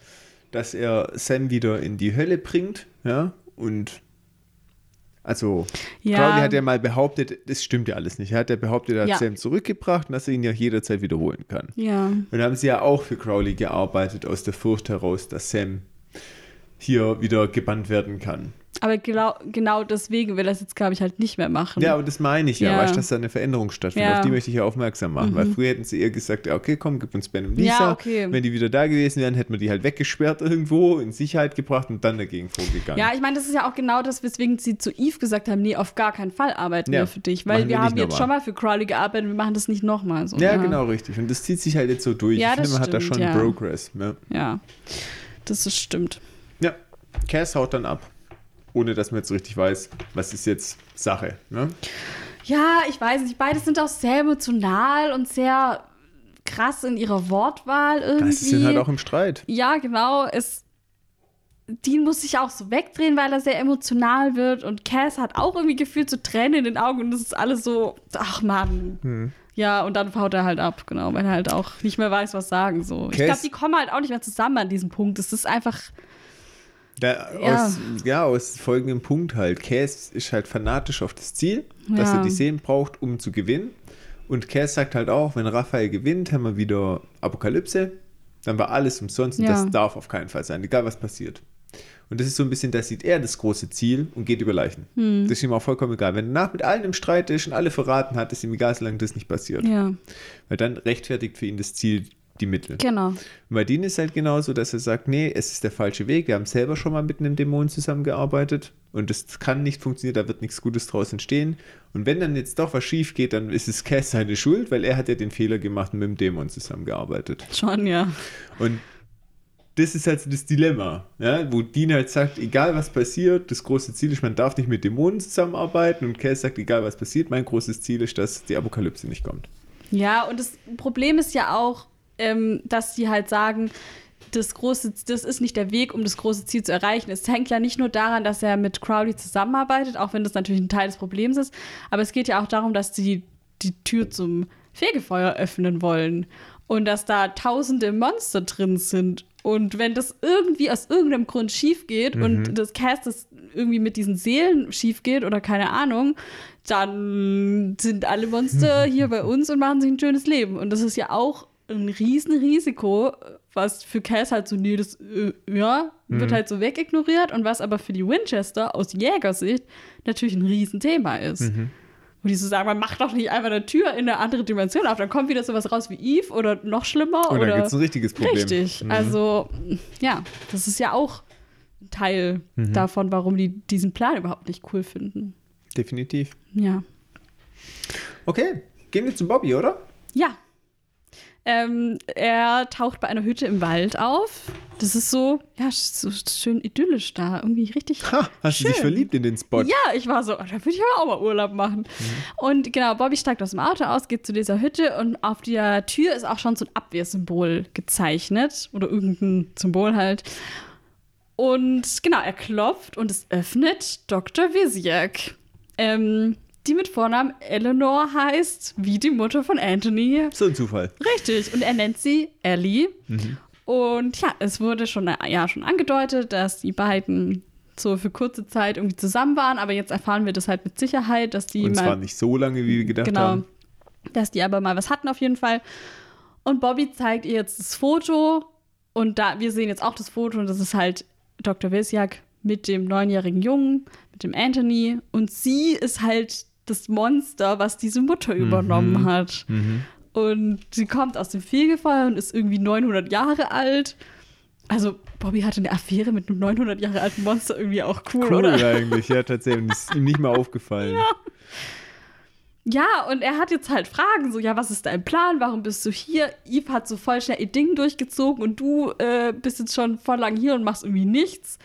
dass er Sam wieder in die Hölle bringt, ja, und also Ja. Crowley hat ja mal behauptet, das stimmt ja alles nicht. Er hat ja behauptet, er hat Ja. Sam zurückgebracht und dass er ihn ja jederzeit wiederholen kann. Ja. Und da haben sie ja auch für Crowley gearbeitet, aus der Furcht heraus, dass Sam hier wieder gebannt werden kann. Aber genau, genau deswegen will er es jetzt, glaube ich, halt nicht mehr machen. Ja, aber das meine ich ja, Ja. weißt du, dass da eine Veränderung stattfindet. Ja. Mhm. Auf die möchte ich ja aufmerksam machen, weil früher hätten sie ihr gesagt, ja, okay, komm, gib uns Ben und Lisa. Ja, okay. Wenn die wieder da gewesen wären, hätten wir die halt weggesperrt irgendwo, in Sicherheit gebracht und dann dagegen vorgegangen. Ja, ich meine, das ist ja auch genau das, weswegen sie zu Eve gesagt haben, nee, auf gar keinen Fall arbeiten wir für dich. Weil wir wir haben jetzt nochmal. schon mal für Crowley gearbeitet, wir machen das nicht nochmal. So, Ja, genau, richtig. Und das zieht sich halt jetzt so durch. Ja, ich finde, das man hat da stimmt, schon. Progress. Ja. Ja, das ist stimmt. ja, Cass haut dann ab. Ohne dass man jetzt so richtig weiß, was ist jetzt Sache. Ne? Ja, ich weiß nicht, beide sind auch sehr emotional und sehr krass in ihrer Wortwahl irgendwie. Das sind halt auch im Streit. Ja, genau. Es, Dean muss sich auch so wegdrehen, weil er sehr emotional wird. Und Cass hat auch irgendwie gefühlt so Tränen in den Augen. Und das ist alles so, ach Mann. Hm. Ja, und dann haut er halt ab, genau, weil er halt auch nicht mehr weiß, was sagen. So. Ich glaube, die kommen halt auch nicht mehr zusammen an diesem Punkt. Es ist einfach, Da, Ja. Aus, ja, aus folgendem Punkt halt. Cass ist halt fanatisch auf das Ziel, dass Ja. er die Seelen braucht, um zu gewinnen. Und Cass sagt halt auch, wenn Raphael gewinnt, haben wir wieder Apokalypse. Dann war alles umsonst und Ja. das darf auf keinen Fall sein, egal was passiert. Und das ist so ein bisschen, da sieht er das große Ziel und geht über Leichen. Hm. Das ist ihm auch vollkommen egal. Wenn er nach mit allen im Streit ist und alle verraten hat, ist ihm egal, solange das nicht passiert. ja, Weil dann rechtfertigt für ihn das Ziel die Mittel. genau. Und bei denen ist halt genauso, dass er sagt, nee, es ist der falsche Weg. Wir haben selber schon mal mit einem Dämon zusammengearbeitet und das kann nicht funktionieren, da wird nichts Gutes draus entstehen. Und wenn dann jetzt doch was schief geht, dann ist es Cass seine Schuld, weil er hat ja den Fehler gemacht und mit dem Dämon zusammengearbeitet. Schon, ja. Und das ist halt so das Dilemma, ja, wo Dean halt sagt, egal was passiert, das große Ziel ist, man darf nicht mit Dämonen zusammenarbeiten und Cass sagt, egal was passiert, mein großes Ziel ist, dass die Apokalypse nicht kommt. Ja, und das Problem ist ja auch, ähm, dass sie halt sagen, das große, das ist nicht der Weg, um das große Ziel zu erreichen. Es hängt ja nicht nur daran, dass er mit Crowley zusammenarbeitet, auch wenn das natürlich ein Teil des Problems ist, aber es geht ja auch darum, dass sie die Tür zum Fegefeuer öffnen wollen und dass da tausende Monster drin sind. Und wenn das irgendwie aus irgendeinem Grund schief geht und das Cast das irgendwie mit diesen Seelen schief geht oder keine Ahnung, dann sind alle Monster hier bei uns und machen sich ein schönes Leben. Und das ist ja auch ein Riesenrisiko, was für Cass halt so, nee, das, äh, ja, wird halt so wegignoriert und was aber für die Winchester aus Jägersicht natürlich ein Riesenthema ist. Wo die so sagen, man macht doch nicht einfach eine Tür in eine andere Dimension auf, dann kommt wieder sowas raus wie Eve oder noch schlimmer. Und oder dann gibt es ein richtiges Problem. Richtig. Mhm. Also, ja, das ist ja auch ein Teil Mhm. davon, warum die diesen Plan überhaupt nicht cool finden. Definitiv. Ja. Okay, gehen wir zu Bobby, oder? Ja. Ähm, er taucht bei einer Hütte im Wald auf. Das ist so, ja, so schön idyllisch da. Irgendwie richtig. Ha, hast schön. du dich verliebt in den Spot? Ja, ich war so, oh, da würde ich aber auch mal Urlaub machen. Und genau, Bobby steigt aus dem Auto aus, geht zu dieser Hütte und auf der Tür ist auch schon so ein Abwehrsymbol gezeichnet. Oder irgendein Symbol halt. Und genau, er klopft und es öffnet Dr. Visiak. Ähm, die mit Vornamen Eleanor heißt, wie die Mutter von Anthony. So ein Zufall. Richtig. Und er nennt sie Ellie. Und ja, es wurde schon, ja, schon angedeutet, dass die beiden so für kurze Zeit irgendwie zusammen waren, aber jetzt erfahren wir das halt mit Sicherheit, dass die Und mal zwar nicht so lange, wie wir gedacht genau, haben. dass die aber mal was hatten auf jeden Fall. Und Bobby zeigt ihr jetzt das Foto und da wir sehen jetzt auch das Foto und das ist halt Dr. Visiak mit dem neunjährigen Jungen, mit dem Anthony und sie ist halt das Monster, was diese Mutter übernommen hat. Und sie kommt aus dem Fegefeuer und ist irgendwie 900 Jahre alt. Also Bobby hatte eine Affäre mit einem 900 Jahre alten Monster irgendwie auch cool, Cool oder? eigentlich, ja, tatsächlich. Ist ihm nicht mal aufgefallen. Ja, und er hat jetzt halt Fragen, so, ja, was ist dein Plan? Warum bist du hier? Eve hat so voll schnell ihr Ding durchgezogen und du äh, bist jetzt schon voll lang hier und machst irgendwie nichts.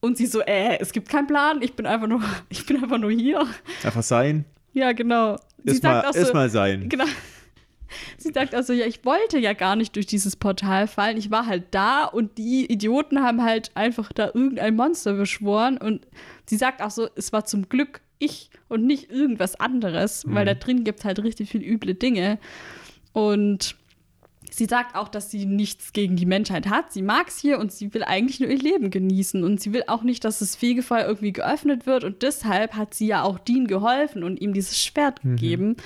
Und sie so, äh, es gibt keinen Plan, ich bin einfach nur, ich bin einfach nur hier. Einfach sein. Ja, genau. Sie Erstmal so, mal sein. genau. Sie sagt also, ja, ich wollte ja gar nicht durch dieses Portal fallen. Ich war halt da und die Idioten haben halt einfach da irgendein Monster beschworen. Und sie sagt auch so, es war zum Glück ich und nicht irgendwas anderes, weil da drin gibt halt richtig viel üble Dinge. Und sie sagt auch, dass sie nichts gegen die Menschheit hat. Sie mag es hier und sie will eigentlich nur ihr Leben genießen. Und sie will auch nicht, dass das Fegefeuer irgendwie geöffnet wird. Und deshalb hat sie ja auch Dean geholfen und ihm dieses Schwert gegeben.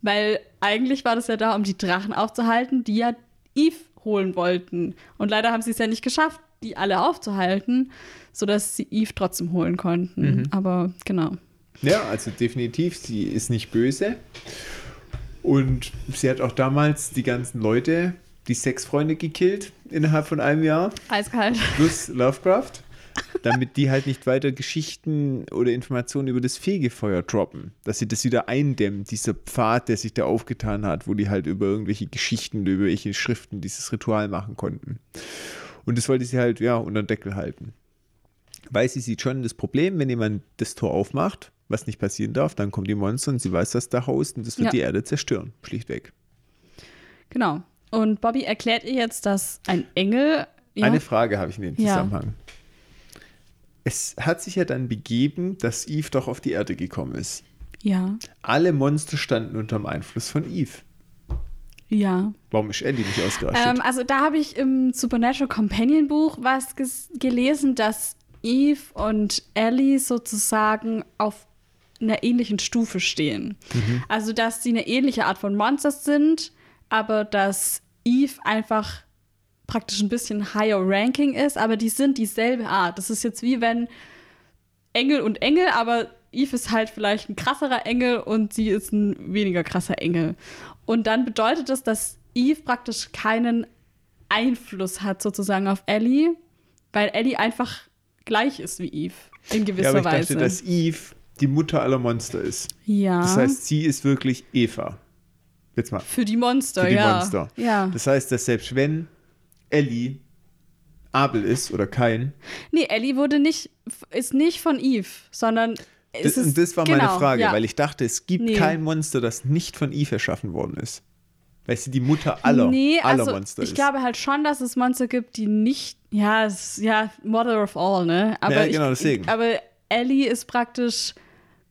Weil eigentlich war das ja da, um die Drachen aufzuhalten, die ja Eve holen wollten. Und leider haben sie es ja nicht geschafft, die alle aufzuhalten, sodass sie Eve trotzdem holen konnten. Aber genau. Ja, also definitiv, sie ist nicht böse. Und sie hat auch damals die ganzen Leute, die Sexfreunde gekillt innerhalb von einem Jahr, Eiskalt. plus Lovecraft, damit die halt nicht weiter Geschichten oder Informationen über das Fegefeuer droppen. Dass sie das wieder eindämmen, dieser Pfad, der sich da aufgetan hat, wo die halt über irgendwelche Geschichten, über irgendwelche Schriften dieses Ritual machen konnten. Und das wollte sie halt, ja, unter den Deckel halten. Weil sie sieht schon das Problem, wenn jemand das Tor aufmacht, was nicht passieren darf, dann kommen die Monster und sie weiß, dass da haust und das wird Ja. die Erde zerstören, schlichtweg. Genau. Und Bobby erklärt ihr jetzt, dass ein Engel. Ja, Eine Frage habe ich in dem Ja. Zusammenhang. Es hat sich ja dann begeben, dass Eve doch auf die Erde gekommen ist. ja, Alle Monster standen unter dem Einfluss von Eve. ja. Warum ist Ellie nicht ausgerastet? Ähm, also da habe ich im Supernatural Companion Buch was gelesen, dass Eve und Ellie sozusagen auf einer ähnlichen Stufe stehen. Also dass sie eine ähnliche Art von Monsters sind, aber dass Eve einfach praktisch ein bisschen higher ranking ist, aber die sind dieselbe Art. Das ist jetzt wie wenn Engel und Engel, aber Eve ist halt vielleicht ein krasserer Engel und sie ist ein weniger krasser Engel. Und dann bedeutet das, dass Eve praktisch keinen Einfluss hat sozusagen auf Ellie, weil Ellie einfach gleich ist wie Eve in gewisser ja, aber ich Weise. dachte, dass Eve die Mutter aller Monster ist. ja. Das heißt, sie ist wirklich Eva. Jetzt mal. für die Monster, Für die ja. Monster. Ja. Das heißt, dass selbst wenn Ellie Abel ist oder kein, Nee, Ellie wurde nicht, ist nicht von Eve, sondern das, ist, das war genau, meine Frage, ja. weil ich dachte, es gibt Nee. kein Monster, das nicht von Eve erschaffen worden ist. Weil sie die Mutter aller, nee, aller also Monster ich ist. glaube halt schon, dass es Monster gibt, die nicht, ja, es, ja, Mother of all, ne? Aber Ja, genau, ich, deswegen. Aber Ellie ist praktisch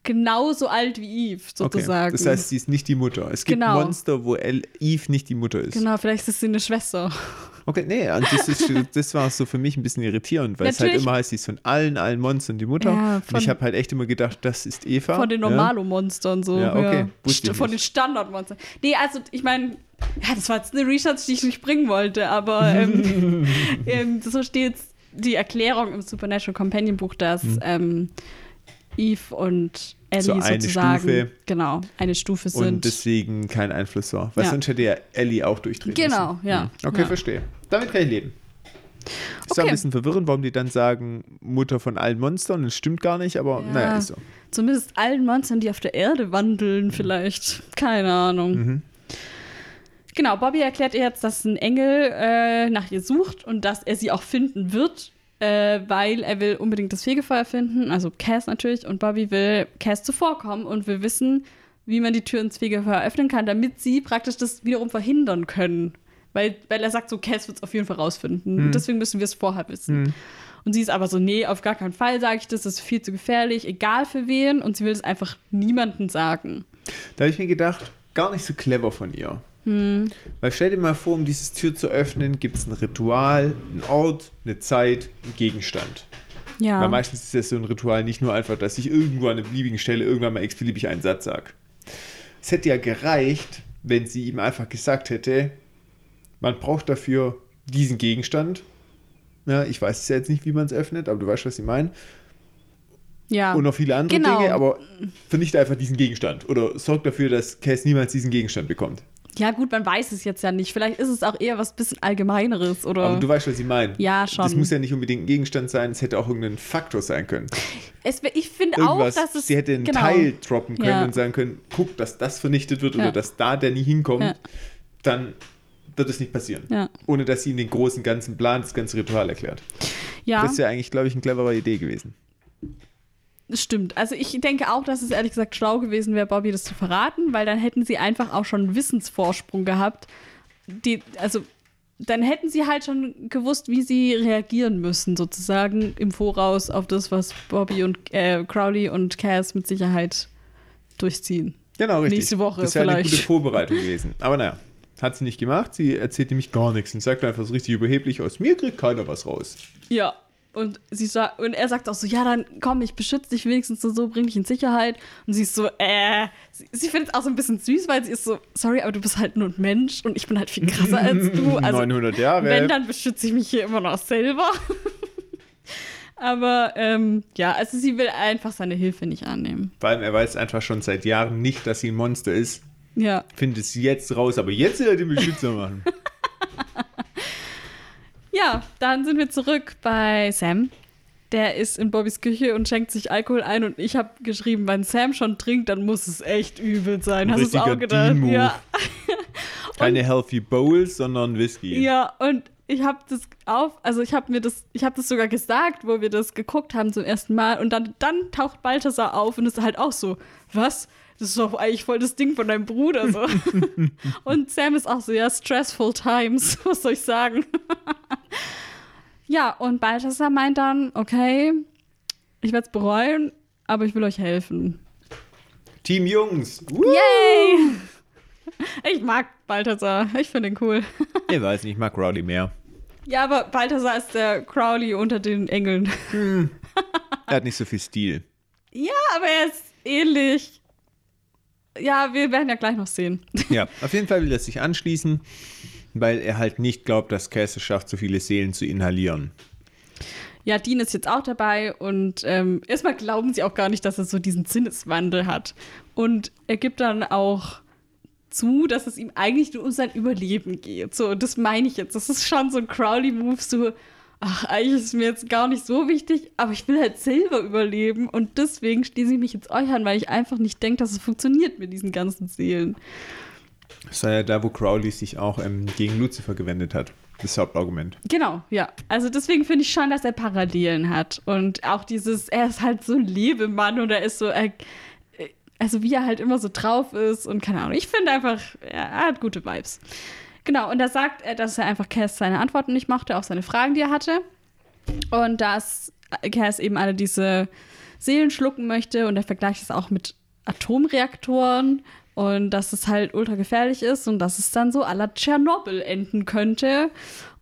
genauso alt wie Eve, sozusagen. Okay. Das heißt, sie ist nicht die Mutter. Es gibt Genau. Monster, wo El Eve nicht die Mutter ist. genau, vielleicht ist sie eine Schwester. Okay, nee, und das, ist, das war so für mich ein bisschen irritierend, weil es halt Natürlich. immer heißt, sie ist von allen, allen Monstern die Mutter. Ja, und von- ich habe halt echt immer gedacht, das ist Eva. Von den ja. Normalo-Monstern so. Ja, okay, ich Von den. Standard-Monstern. Nee, also ich meine, ja, das war jetzt eine Research, die ich nicht bringen wollte, aber ähm, ähm, so steht die Erklärung im Supernatural Companion Buch, dass ähm, Eve und Ellie Hm. So eine sozusagen Stufe. genau eine Stufe sind. Und deswegen kein Einfluss war. Weil Ja. sonst hätte ja Ellie auch durchdrehen Genau, müssen. ja. Hm. Okay, Ja. verstehe. Damit kann ich leben. Ist auch Okay. ein bisschen verwirrend, warum die dann sagen, Mutter von allen Monstern. Das stimmt gar nicht, aber Ja. naja, ist so. Zumindest allen Monstern, die auf der Erde wandeln, vielleicht. Keine Ahnung. Mhm. Genau, Bobby erklärt ihr jetzt, dass ein Engel äh, nach ihr sucht und dass er sie auch finden wird, äh, weil er will unbedingt das Fegefeuer finden, also Cass natürlich, und Bobby will Cass zuvorkommen und will wissen, wie man die Tür ins Fegefeuer öffnen kann, damit sie praktisch das wiederum verhindern können. Weil, weil er sagt so, Cass wird es auf jeden Fall rausfinden. Mhm. Deswegen müssen wir es vorher wissen. Mhm. Und sie ist aber so, nee, auf gar keinen Fall sage ich das, das ist viel zu gefährlich, egal für wen. Und sie will es einfach niemandem sagen. Da habe ich mir gedacht, gar nicht so clever von ihr. Weil stell dir mal vor, um dieses Tür zu öffnen, gibt es ein Ritual, einen Ort, eine Zeit, einen Gegenstand. Ja. Weil meistens ist das so ein Ritual nicht nur einfach, dass ich irgendwo an einer beliebigen Stelle irgendwann mal x-beliebig einen Satz sage. Es hätte ja gereicht, wenn sie ihm einfach gesagt hätte, man braucht dafür diesen Gegenstand. Ja, ich weiß es ja jetzt nicht, wie man es öffnet, aber du weißt, was ich meine. ja. Und noch viele andere Genau. Dinge, aber vernichte einfach diesen Gegenstand. Oder sorg dafür, dass Cass niemals diesen Gegenstand bekommt. Ja, gut, man weiß es jetzt ja nicht. Vielleicht ist es auch eher was bisschen Allgemeineres oder. Aber du weißt, was ich meine. Ja, schon. Das muss ja nicht unbedingt ein Gegenstand sein, es hätte auch irgendein Faktor sein können. es, ich finde auch, dass es. sie hätte einen genau. Teil droppen können Ja. und sagen können, guck, dass das vernichtet wird Ja. oder dass da der nie hinkommt, Ja. dann wird es nicht passieren. Ohne dass sie ihm den großen ganzen Plan, das ganze Ritual erklärt. Ja, Das ist ja eigentlich, glaube ich, eine clevere Idee gewesen. Das stimmt. Also ich denke auch, dass es ehrlich gesagt schlau gewesen wäre, Bobby das zu verraten, weil dann hätten sie einfach auch schon einen Wissensvorsprung gehabt. Die, also dann hätten sie halt schon gewusst, wie sie reagieren müssen, sozusagen im Voraus auf das, was Bobby und äh, Crowley und Cass mit Sicherheit durchziehen. Genau, richtig. Nächste Woche das wäre eine vielleicht. gute Vorbereitung gewesen. Aber naja, hat sie nicht gemacht. Sie erzählt nämlich gar nichts und sagt einfach so richtig überheblich aus. Mir kriegt keiner was raus. Ja. Und, sie und er sagt auch so, ja, dann komm, ich beschütze dich wenigstens so, so, bring dich in Sicherheit. Und sie ist so, äh, sie, sie findet es auch so ein bisschen süß, weil sie ist so, sorry, aber du bist halt nur ein Mensch und ich bin halt viel krasser als du. Also, 900 Jahre. wenn, dann beschütze ich mich hier immer noch selber. aber ähm, ja, also sie will einfach seine Hilfe nicht annehmen. Vor allem, er weiß einfach schon seit Jahren nicht, dass sie ein Monster ist. Ja. Findet es jetzt raus, aber jetzt will er den Beschützer machen. Ja, dann sind wir zurück bei Sam. Der ist in Bobbys Küche und schenkt sich Alkohol ein und ich habe geschrieben, wenn Sam schon trinkt, dann muss es echt übel sein. Ein Hast du es auch gedacht? Ja. Keine Healthy Bowls, sondern Whisky. ja, und ich habe das auf, also ich habe mir das, ich habe das sogar gesagt, wo wir das geguckt haben zum ersten Mal und dann, dann taucht Balthasar auf und ist halt auch so, was? Das ist doch eigentlich voll das Ding von deinem Bruder so. und Sam ist auch so, ja, stressful times, was soll ich sagen? ja, und Balthasar meint dann, okay, ich werde es bereuen, aber ich will euch helfen. Team Jungs. Woo! Yay! Ich mag Balthasar, ich finde ihn cool. Ich weiß nicht, ich mag Rowdy mehr. Ja, aber Balthasar ist der Crowley unter den Engeln. Er hat nicht so viel Stil. Ja, aber er ist ähnlich. Ja, wir werden ja gleich noch sehen. Ja, auf jeden Fall will er sich anschließen, weil er halt nicht glaubt, dass es schafft, so viele Seelen zu inhalieren. Ja, Dean ist jetzt auch dabei und ähm, erstmal glauben sie auch gar nicht, dass er so diesen Sinneswandel hat. Und er gibt dann auch zu, dass es ihm eigentlich nur um sein Überleben geht. So, das meine ich jetzt. Das ist schon so ein Crowley-Move, so, ach, eigentlich ist es mir jetzt gar nicht so wichtig, aber ich will halt selber überleben und deswegen schließe ich mich jetzt euch an, weil ich einfach nicht denke, dass es funktioniert mit diesen ganzen Seelen. Das war ja da, wo Crowley sich auch ähm, gegen Lucifer gewendet hat. Das Hauptargument. Genau, ja. Also deswegen finde ich schon, dass er Parallelen hat. Und auch dieses, er ist halt so ein Lebemann und er ist so, er, also wie er halt immer so drauf ist und keine Ahnung. Ich finde einfach, er hat gute Vibes. Genau, und da sagt er, dass er einfach Cass seine Antworten nicht mochte auf seine Fragen, die er hatte. Und dass Cass eben alle diese Seelen schlucken möchte und er vergleicht es auch mit Atomreaktoren und dass es halt ultra gefährlich ist und dass es dann so à la Tschernobyl enden könnte.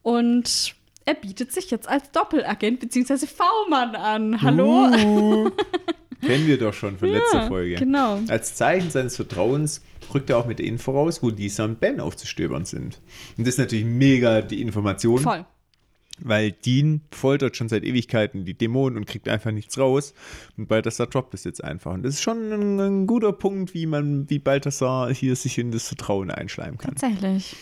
Und er bietet sich jetzt als Doppelagent bzw. V-Mann an. Hallo? Uh, kennen wir doch schon von letzter Ja, Folge. genau. Als Zeichen seines Vertrauens rückt er auch mit der Info raus, wo Lisa und Ben aufzustöbern sind. Und das ist natürlich mega die Information, Voll. weil Dean foltert schon seit Ewigkeiten die Dämonen und kriegt einfach nichts raus. Und Balthasar droppt es jetzt einfach. Und das ist schon ein, ein guter Punkt, wie man, wie Balthasar hier sich in das Vertrauen einschleimen kann. Tatsächlich.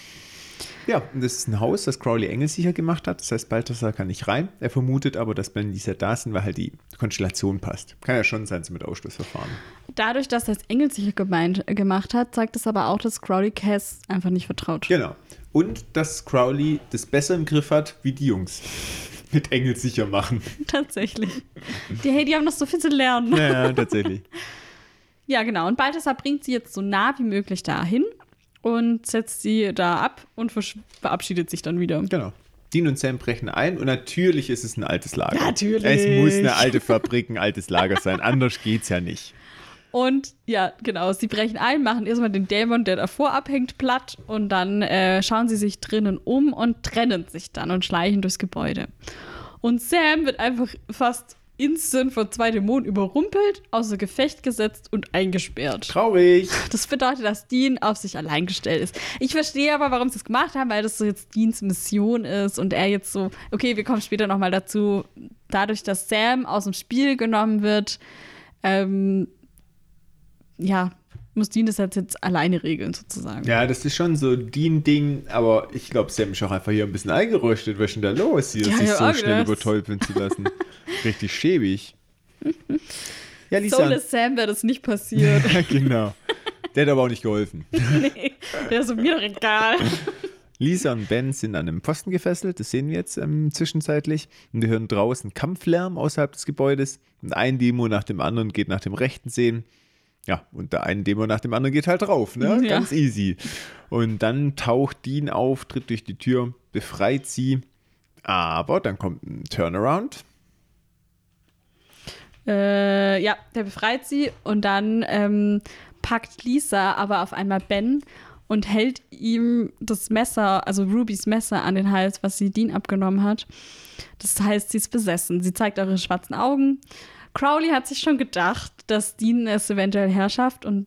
Ja, und das ist ein Haus, das Crowley engelsicher gemacht hat. Das heißt, Balthasar kann nicht rein. Er vermutet aber, dass Ben Lisa da sind, weil halt die Konstellation passt. Kann ja schon sein, so mit Ausschlussverfahren. Dadurch, dass er es engelsicher gemeint, gemacht hat, zeigt es aber auch, dass Crowley Cass einfach nicht vertraut. Genau. Und dass Crowley das besser im Griff hat, wie die Jungs. Mit engelsicher machen. Tatsächlich. Die, hey, die haben noch so viel zu lernen. Ja, ja tatsächlich. Ja, genau. Und Balthasar bringt sie jetzt so nah wie möglich dahin und setzt sie da ab und verabschiedet sich dann wieder. Genau. Dean und Sam brechen ein und natürlich ist es ein altes Lager. Natürlich. Es muss eine alte Fabrik, ein altes Lager sein. Anders geht's ja nicht. Und ja, genau, sie brechen ein, machen erstmal den Dämon, der davor abhängt, platt und dann äh, schauen sie sich drinnen um und trennen sich dann und schleichen durchs Gebäude. Und Sam wird einfach fast instant von zwei Dämonen überrumpelt, außer Gefecht gesetzt und eingesperrt. Traurig. Das bedeutet, dass Dean auf sich allein gestellt ist. Ich verstehe aber, warum sie es gemacht haben, weil das so jetzt Deans Mission ist und er jetzt so, okay, wir kommen später nochmal dazu, dadurch, dass Sam aus dem Spiel genommen wird, ähm, ja, muss Dean das halt jetzt alleine regeln, sozusagen. Ja, das ist schon so Dean-Ding, aber ich glaube, Sam ist auch einfach hier ein bisschen eingerostet. Was ist denn da los, hier Ja, sich so schnell übertölpeln zu lassen? Richtig schäbig. Ja, Lisa. Soulless Sam wäre das nicht passiert. genau. Der hat aber auch nicht geholfen. nee, der ist mir doch egal. Lisa und Ben sind an einem Pfosten gefesselt, das sehen wir jetzt ähm, zwischenzeitlich. Und wir hören draußen Kampflärm außerhalb des Gebäudes. Und ein Demo nach dem anderen geht nach dem rechten Sehen. Ja, und der eine Demo nach dem anderen geht halt drauf, ne? Ja. Ganz easy. Und dann taucht Dean auf, tritt durch die Tür, befreit sie. Aber dann kommt ein Turnaround. Äh, ja, der befreit sie und dann ähm, packt Lisa aber auf einmal Ben und hält ihm das Messer, also Rubys Messer an den Hals, was sie Dean abgenommen hat. Das heißt, sie ist besessen. Sie zeigt ihre schwarzen Augen. Crowley hat sich schon gedacht, dass Dean es eventuell herrschaft und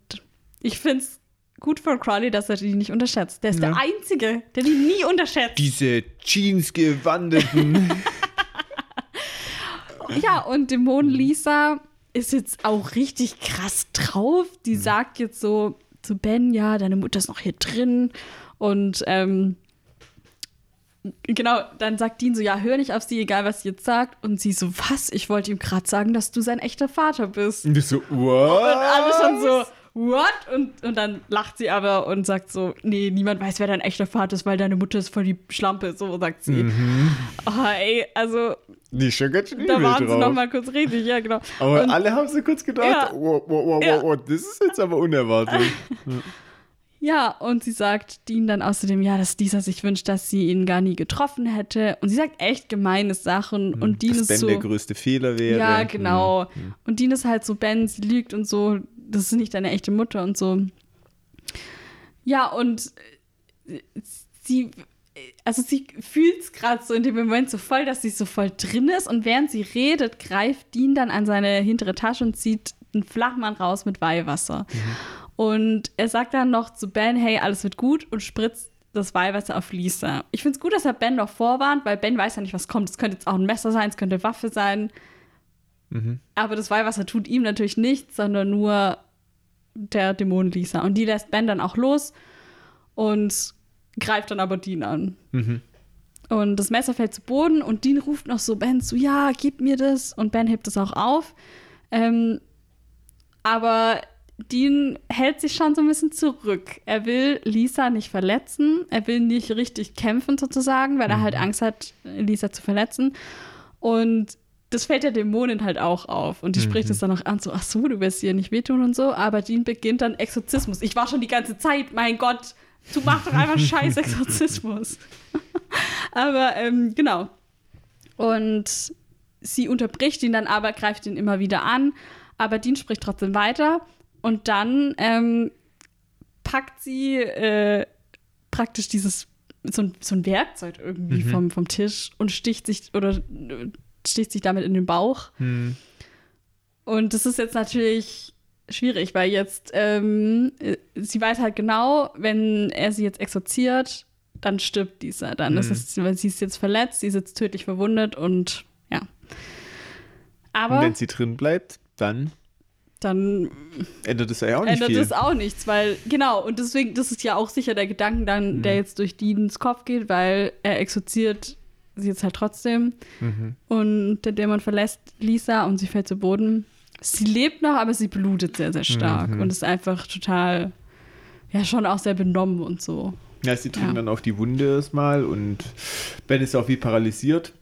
ich finde es gut von Crowley, dass er die nicht unterschätzt. Der ist Ja. der Einzige, der die nie unterschätzt. Diese Jeans-gewandeten. Ja, und Dämon Lisa ist jetzt auch richtig krass drauf. Die sagt jetzt so zu Ben, ja, deine Mutter ist noch hier drin. Und ähm, genau, dann sagt Dean so, ja, hör nicht auf sie, egal was sie jetzt sagt. Und sie so, was? Ich wollte ihm gerade sagen, dass du sein echter Vater bist. und ich so, Und what? alle schon so, what? Und, und dann lacht sie aber und sagt so, nee, niemand weiß, wer dein echter Vater ist, weil deine Mutter ist voll die Schlampe, so sagt sie. Oh, ey, also Die schon ganz schön da waren sie drauf. noch mal kurz richtig, ja, genau. Aber Und- alle haben so kurz gedacht, Ja. wow, wow, wow, Ja. wow, wow, das ist jetzt aber unerwartet. Ja, und sie sagt Dean dann außerdem, ja, dass dieser sich wünscht, dass sie ihn gar nie getroffen hätte. Und sie sagt echt gemeine Sachen. Und Dean dass ist Ben so. der größte Fehler wäre. Ja, genau. Und Dean ist halt so, Ben, sie lügt und so, das ist nicht deine echte Mutter und so. Ja, und sie, also sie fühlt es gerade so in dem Moment so voll, dass sie so voll drin ist. Und während sie redet, greift Dean dann an seine hintere Tasche und zieht einen Flachmann raus mit Weihwasser. Und er sagt dann noch zu Ben, hey, alles wird gut und spritzt das Weihwasser auf Lisa. Ich finde es gut, dass er Ben noch vorwarnt, weil Ben weiß ja nicht, was kommt. Es könnte jetzt auch ein Messer sein, es könnte Waffe sein. Aber das Weihwasser tut ihm natürlich nichts, sondern nur der Dämon Lisa. Und die lässt Ben dann auch los und greift dann aber Dean an. Und das Messer fällt zu Boden und Dean ruft noch so Ben zu, ja, gib mir das. Und Ben hebt es auch auf. Ähm, aber Dean hält sich schon so ein bisschen zurück. Er will Lisa nicht verletzen. Er will nicht richtig kämpfen sozusagen, weil er halt Angst hat, Lisa zu verletzen. Und das fällt der Dämonin halt auch auf. Und die spricht es dann auch an, so, ach so, du wirst ihr nicht wehtun und so. Aber Dean beginnt dann Exorzismus. Ich war schon die ganze Zeit, mein Gott, du machst doch einfach scheiß Exorzismus. aber ähm, genau. Und sie unterbricht ihn dann aber, greift ihn immer wieder an. Aber Dean spricht trotzdem weiter. Und dann ähm, packt sie äh, praktisch dieses, so ein, so ein Werkzeug irgendwie vom, vom Tisch und sticht sich oder äh, sticht sich damit in den Bauch. Hm. Und das ist jetzt natürlich schwierig, weil jetzt ähm, äh, sie weiß halt genau, wenn er sie jetzt exorziert, dann stirbt dieser. Dann ist es, weil sie ist jetzt verletzt, sie ist jetzt tödlich verwundet und ja. Und Aber wenn sie drin bleibt, dann dann ändert es ja auch nicht ändert viel. es auch nichts, weil, genau, und deswegen, das ist ja auch sicher der Gedanke dann, Mhm. der jetzt durch Deans Kopf geht, weil er exorziert sie jetzt halt trotzdem Mhm. und der Dämon verlässt Lisa und sie fällt zu Boden. Sie lebt noch, aber sie blutet sehr, sehr stark Mhm. und ist einfach total, ja, schon auch sehr benommen und so. Ja, sie drücken Ja. dann auf die Wunde erstmal und Ben ist auch wie paralysiert.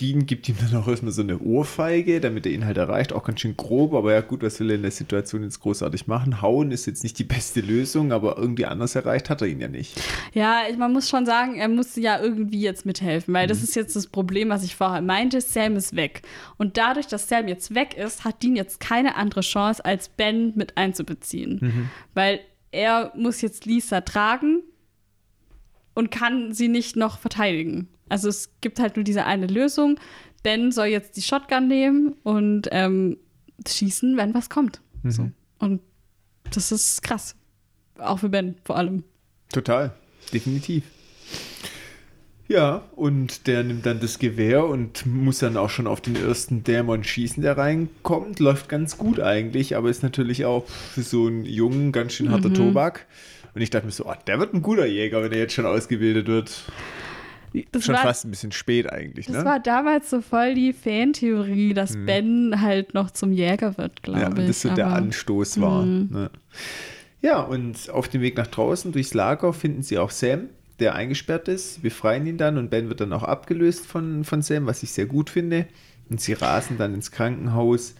Dean gibt ihm dann auch erstmal so eine Ohrfeige, damit er ihn halt erreicht. Auch ganz schön grob, aber ja gut, was will er in der Situation jetzt großartig machen? Hauen ist jetzt nicht die beste Lösung, aber irgendwie anders erreicht hat er ihn ja nicht. Ja, man muss schon sagen, er muss ja irgendwie jetzt mithelfen, weil das ist jetzt das Problem, was ich vorher meinte. Sam ist weg. Und dadurch, dass Sam jetzt weg ist, hat Dean jetzt keine andere Chance, als Ben mit einzubeziehen. Weil er muss jetzt Lisa tragen und kann sie nicht noch verteidigen. Also es gibt halt nur diese eine Lösung. Ben soll jetzt die Shotgun nehmen und ähm, schießen, wenn was kommt. So. Und das ist krass. Auch für Ben vor allem. Total, definitiv. Ja, und der nimmt dann das Gewehr und muss dann auch schon auf den ersten Dämon schießen, der reinkommt. Läuft ganz gut eigentlich, aber ist natürlich auch für so einen Jungen ganz schön harter Tobak. Und ich dachte mir so, oh, der wird ein guter Jäger, wenn er jetzt schon ausgebildet wird. Das Schon war, fast ein bisschen spät eigentlich, das ne? war damals so voll die Fantheorie, dass Ben halt noch zum Jäger wird, glaube ja, ich. und das so der Anstoß war. Ne? Ja, und auf dem Weg nach draußen durchs Lager finden sie auch Sam, der eingesperrt ist. Befreien ihn dann und Ben wird dann auch abgelöst von, von Sam, was ich sehr gut finde. Und sie rasen dann ins Krankenhaus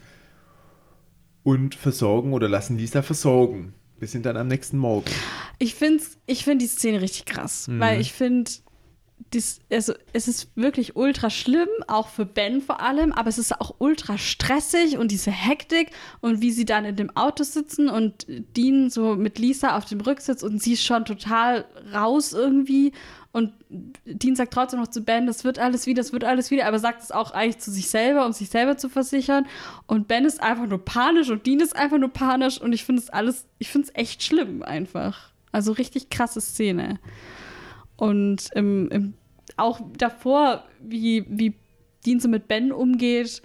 und versorgen oder lassen Lisa versorgen. Wir sind dann am nächsten Morgen. Ich finde ich find die Szene richtig krass, Mhm. weil ich finde, dies- also, es ist wirklich ultra schlimm, auch für Ben vor allem, aber es ist auch ultra stressig und diese Hektik und wie sie dann in dem Auto sitzen und Dean so mit Lisa auf dem Rücksitz und sie ist schon total raus irgendwie und Dean sagt trotzdem noch zu Ben, das wird alles wieder, das wird alles wieder, aber sagt es auch eigentlich zu sich selber, um sich selber zu versichern und Ben ist einfach nur panisch und Dean ist einfach nur panisch und ich finde es alles, ich finde es echt schlimm einfach. Also richtig krasse Szene. Und im, im, auch davor, wie, wie Dean so mit Ben umgeht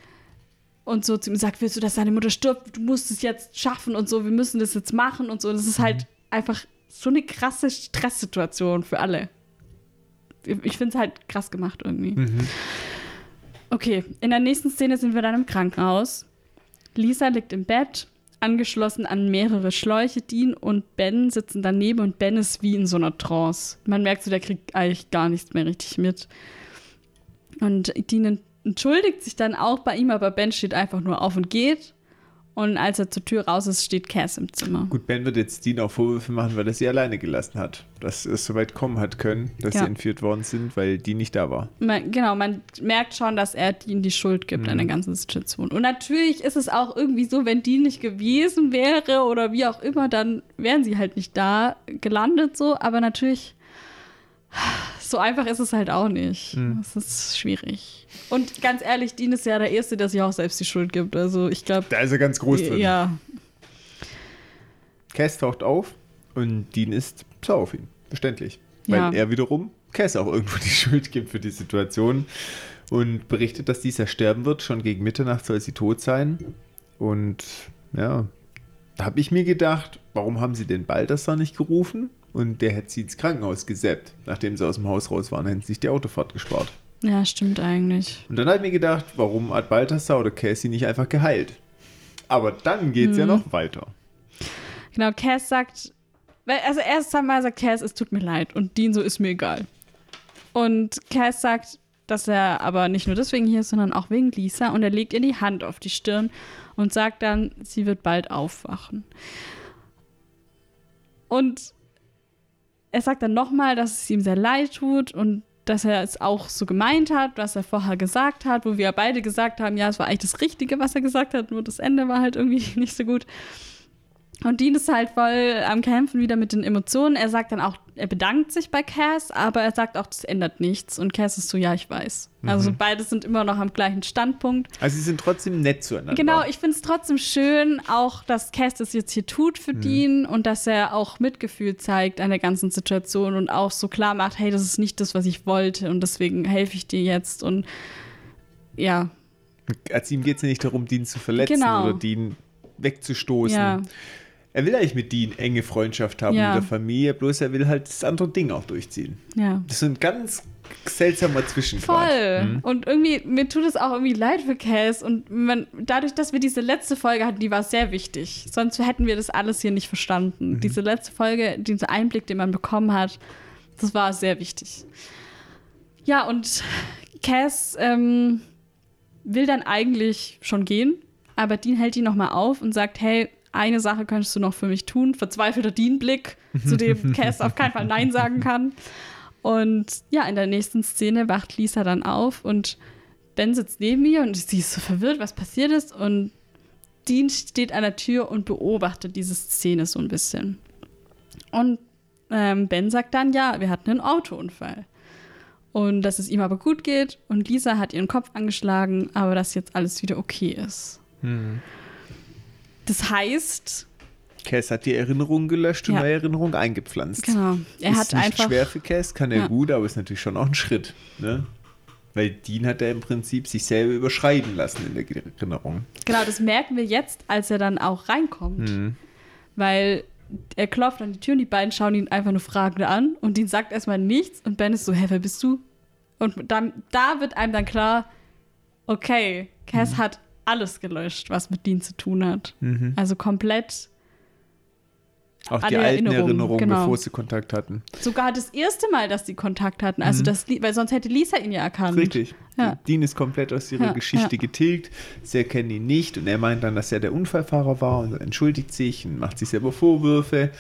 und so zu ihm sagt, willst du, dass deine Mutter stirbt? Du musst es jetzt schaffen und so, wir müssen das jetzt machen und so. Das ist halt einfach so eine krasse Stresssituation für alle. Ich finde es halt krass gemacht irgendwie. Okay, in der nächsten Szene sind wir dann im Krankenhaus. Lisa liegt im Bett, angeschlossen an mehrere Schläuche. Dean und Ben sitzen daneben und Ben ist wie in so einer Trance. Man merkt so, der kriegt eigentlich gar nichts mehr richtig mit. Und Dean entschuldigt sich dann auch bei ihm, aber Ben steht einfach nur auf und geht. Und als er zur Tür raus ist, steht Cass im Zimmer. Gut, Ben wird jetzt Dean auch Vorwürfe machen, weil er sie alleine gelassen hat. Dass es so weit kommen hat können, dass Ja. sie entführt worden sind, weil die nicht da war. Man, genau, man merkt schon, dass er Dean die Schuld gibt an der ganzen Situation. Und natürlich ist es auch irgendwie so, wenn Dean nicht gewesen wäre oder wie auch immer, dann wären sie halt nicht da gelandet so. Aber natürlich, so einfach ist es halt auch nicht. Es ist schwierig. Und ganz ehrlich, Dean ist ja der Erste, der sich auch selbst die Schuld gibt. Also ich glaube, Da ist er ganz groß drin. ja, Cass taucht auf und Dean ist sauer auf ihn. Verständlich. Weil Ja. er wiederum Cass auch irgendwo die Schuld gibt für die Situation und berichtet, dass dieser sterben wird. Schon gegen Mitternacht soll sie tot sein. Und ja, da habe ich mir gedacht, warum haben sie den Balthasar nicht gerufen? Und der hätte sie ins Krankenhaus gesäppt, nachdem sie aus dem Haus raus waren, hätten sie sich die Autofahrt gespart. ja, stimmt eigentlich. Und dann habe ich mir gedacht, warum hat Balthasar oder Cassie nicht einfach geheilt? Aber dann geht es ja noch weiter. Genau, Cass sagt, also erst einmal sagt Cass, es tut mir leid und Dean so, ist mir egal. Und Cass sagt, dass er aber nicht nur deswegen hier ist, sondern auch wegen Lisa und er legt ihr die Hand auf die Stirn und sagt dann, sie wird bald aufwachen. Und er sagt dann nochmal, dass es ihm sehr leid tut und dass er es auch so gemeint hat, was er vorher gesagt hat, wo wir beide gesagt haben, ja, es war eigentlich das Richtige, was er gesagt hat, nur das Ende war halt irgendwie nicht so gut. Und Dean ist halt voll am Kämpfen wieder mit den Emotionen. Er sagt dann auch, er bedankt sich bei Cass, aber er sagt auch, das ändert nichts. Und Cass ist so, ja, ich weiß. Also beide sind immer noch am gleichen Standpunkt. Also sie sind trotzdem nett zueinander. Genau, ich finde es trotzdem schön, auch dass Cass das jetzt hier tut für Dean und dass er auch Mitgefühl zeigt an der ganzen Situation und auch so klar macht, hey, das ist nicht das, was ich wollte und deswegen helfe ich dir jetzt und ja, Also ihm geht es ja nicht darum, Dean zu verletzen Genau. oder Dean wegzustoßen. Ja. Er will eigentlich mit Dean enge Freundschaft haben Ja. mit der Familie, bloß er will halt das andere Ding auch durchziehen. Ja. Das ist ein ganz seltsamer Zwischengrad. Voll. Mhm. Und irgendwie, mir tut es auch irgendwie leid für Cass. Und man, dadurch, dass wir diese letzte Folge hatten, die war sehr wichtig. Sonst hätten wir das alles hier nicht verstanden. Diese letzte Folge, dieser Einblick, den man bekommen hat, das war sehr wichtig. Ja, und Cass ähm, will dann eigentlich schon gehen, aber Dean hält ihn nochmal auf und sagt, hey, eine Sache könntest du noch für mich tun. Verzweifelter Dean-Blick, zu dem Cass auf keinen Fall Nein sagen kann. Und ja, in der nächsten Szene wacht Lisa dann auf und Ben sitzt neben ihr und sie ist so verwirrt, was passiert ist. Und Dean steht an der Tür und beobachtet diese Szene so ein bisschen. Und ähm, Ben sagt dann, ja, wir hatten einen Autounfall. Und dass es ihm aber gut geht. Und Lisa hat ihren Kopf angeschlagen, aber dass jetzt alles wieder okay ist. Mhm. Das heißt, Cass hat die Erinnerung gelöscht und Ja. neue Erinnerungen eingepflanzt. genau, er ist hat nicht einfach. schwer für Cass, kann er Ja. gut, aber ist natürlich schon auch ein Schritt. Ne? Weil Dean hat er im Prinzip sich selber überschreiben lassen in der Erinnerung. Genau, das merken wir jetzt, als er dann auch reinkommt. Mhm. Weil er klopft an die Tür und die beiden schauen ihn einfach nur fragend an und Dean sagt erstmal nichts und Ben ist so, hä, wer bist du? Und dann, da wird einem dann klar, okay, Cass hat alles gelöscht, was mit Dean zu tun hat. Mhm. Also komplett, Auch die alten Erinnerungen, Erinnerungen, genau. bevor sie Kontakt hatten. sogar das erste Mal, dass sie Kontakt hatten. Also das, Li- weil sonst hätte Lisa ihn ja erkannt. Mhm. Richtig. Ja. Dean ist komplett aus ihrer Ja, Geschichte ja. getilgt. Sie erkennen ihn nicht und er meint dann, dass er der Unfallfahrer war und entschuldigt sich und macht sich selber Vorwürfe.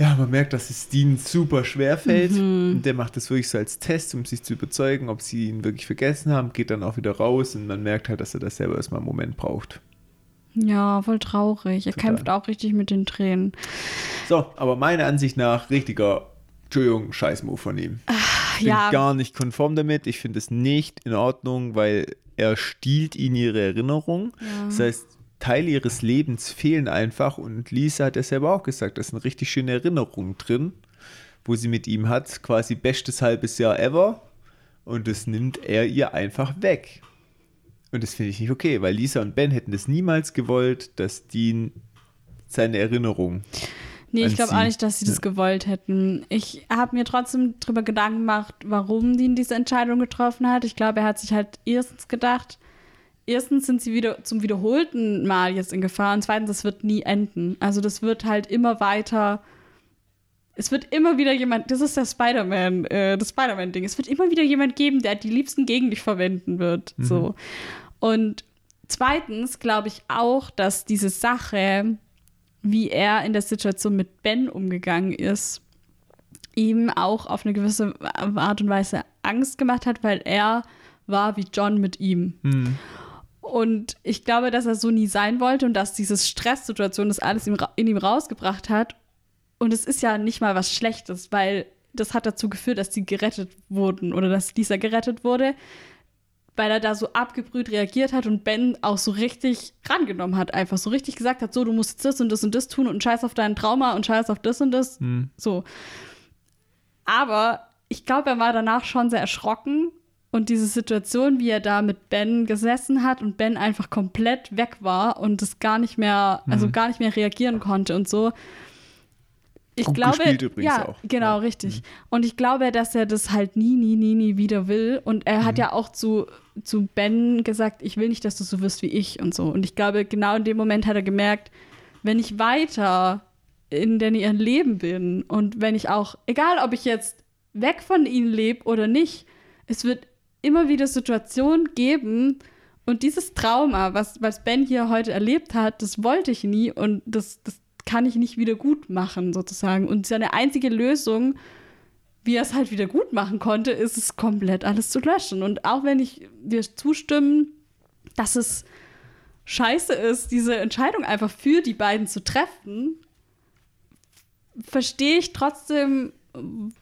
Ja, man merkt, dass es Dean super schwer fällt. Mhm. Und der macht das wirklich so als Test, um sich zu überzeugen, ob sie ihn wirklich vergessen haben, geht dann auch wieder raus und man merkt halt, dass er das selber erstmal einen Moment braucht. Ja, voll traurig. Er Total. kämpft auch richtig mit den Tränen. So, aber meiner Ansicht nach richtiger, Entschuldigung, Scheißmove von ihm. Ich bin ja. gar nicht konform damit. Ich finde es nicht in Ordnung, weil er stiehlt ihnen ihre Erinnerung. Ja. Das heißt, Teile ihres Lebens fehlen einfach und Lisa hat ja selber auch gesagt, da sind richtig schöne Erinnerungen drin, wo sie mit ihm hat, quasi bestes halbes Jahr ever und das nimmt er ihr einfach weg. Und das finde ich nicht okay, weil Lisa und Ben hätten das niemals gewollt, dass Dean seine Erinnerung Nee, ich glaube auch nicht, dass sie das gewollt hätten. Ich habe mir trotzdem darüber Gedanken gemacht, warum Dean diese Entscheidung getroffen hat. Ich glaube, er hat sich halt erstens gedacht, erstens sind sie wieder zum wiederholten Mal jetzt in Gefahr und zweitens, das wird nie enden. Also das wird halt immer weiter. Es wird immer wieder jemand, das ist der Spider-Man, äh, das Spider-Man-Ding. Es wird immer wieder jemand geben, der die liebsten gegen dich verwenden wird. So. Und zweitens glaube ich auch, dass diese Sache, wie er in der Situation mit Ben umgegangen ist, ihm auch auf eine gewisse Art und Weise Angst gemacht hat, weil er war wie John mit ihm. Hm. Und ich glaube, dass er so nie sein wollte und dass diese Stresssituation das alles in ihm rausgebracht hat. Und es ist ja nicht mal was Schlechtes, weil das hat dazu geführt, dass sie gerettet wurden oder dass Lisa gerettet wurde, weil er da so abgebrüht reagiert hat und Ben auch so richtig rangenommen hat, einfach so richtig gesagt hat, so, du musst das und das und das tun und scheiß auf dein Trauma und scheiß auf das und das. Hm. So. Aber ich glaube, er war danach schon sehr erschrocken und diese Situation, wie er da mit Ben gesessen hat und Ben einfach komplett weg war und das gar nicht mehr, also Mhm. gar nicht mehr reagieren konnte und so. Ich Gut glaube, ja, auch. genau, Ja. richtig. Und ich glaube, dass er das halt nie, nie, nie, nie wieder will. Und er Mhm. hat ja auch zu, zu Ben gesagt, ich will nicht, dass du so wirst wie ich und so. Und ich glaube, genau in dem Moment hat er gemerkt, wenn ich weiter in den ihren Leben bin und wenn ich auch, egal ob ich jetzt weg von ihnen lebe oder nicht, es wird immer wieder Situationen geben und dieses Trauma, was, was Ben hier heute erlebt hat, das wollte ich nie und das, das kann ich nicht wieder gut machen, sozusagen. Und seine einzige Lösung, wie er es halt wieder gut machen konnte, ist es komplett alles zu löschen. Und auch wenn ich dir zustimmen, dass es scheiße ist, diese Entscheidung einfach für die beiden zu treffen, verstehe ich trotzdem,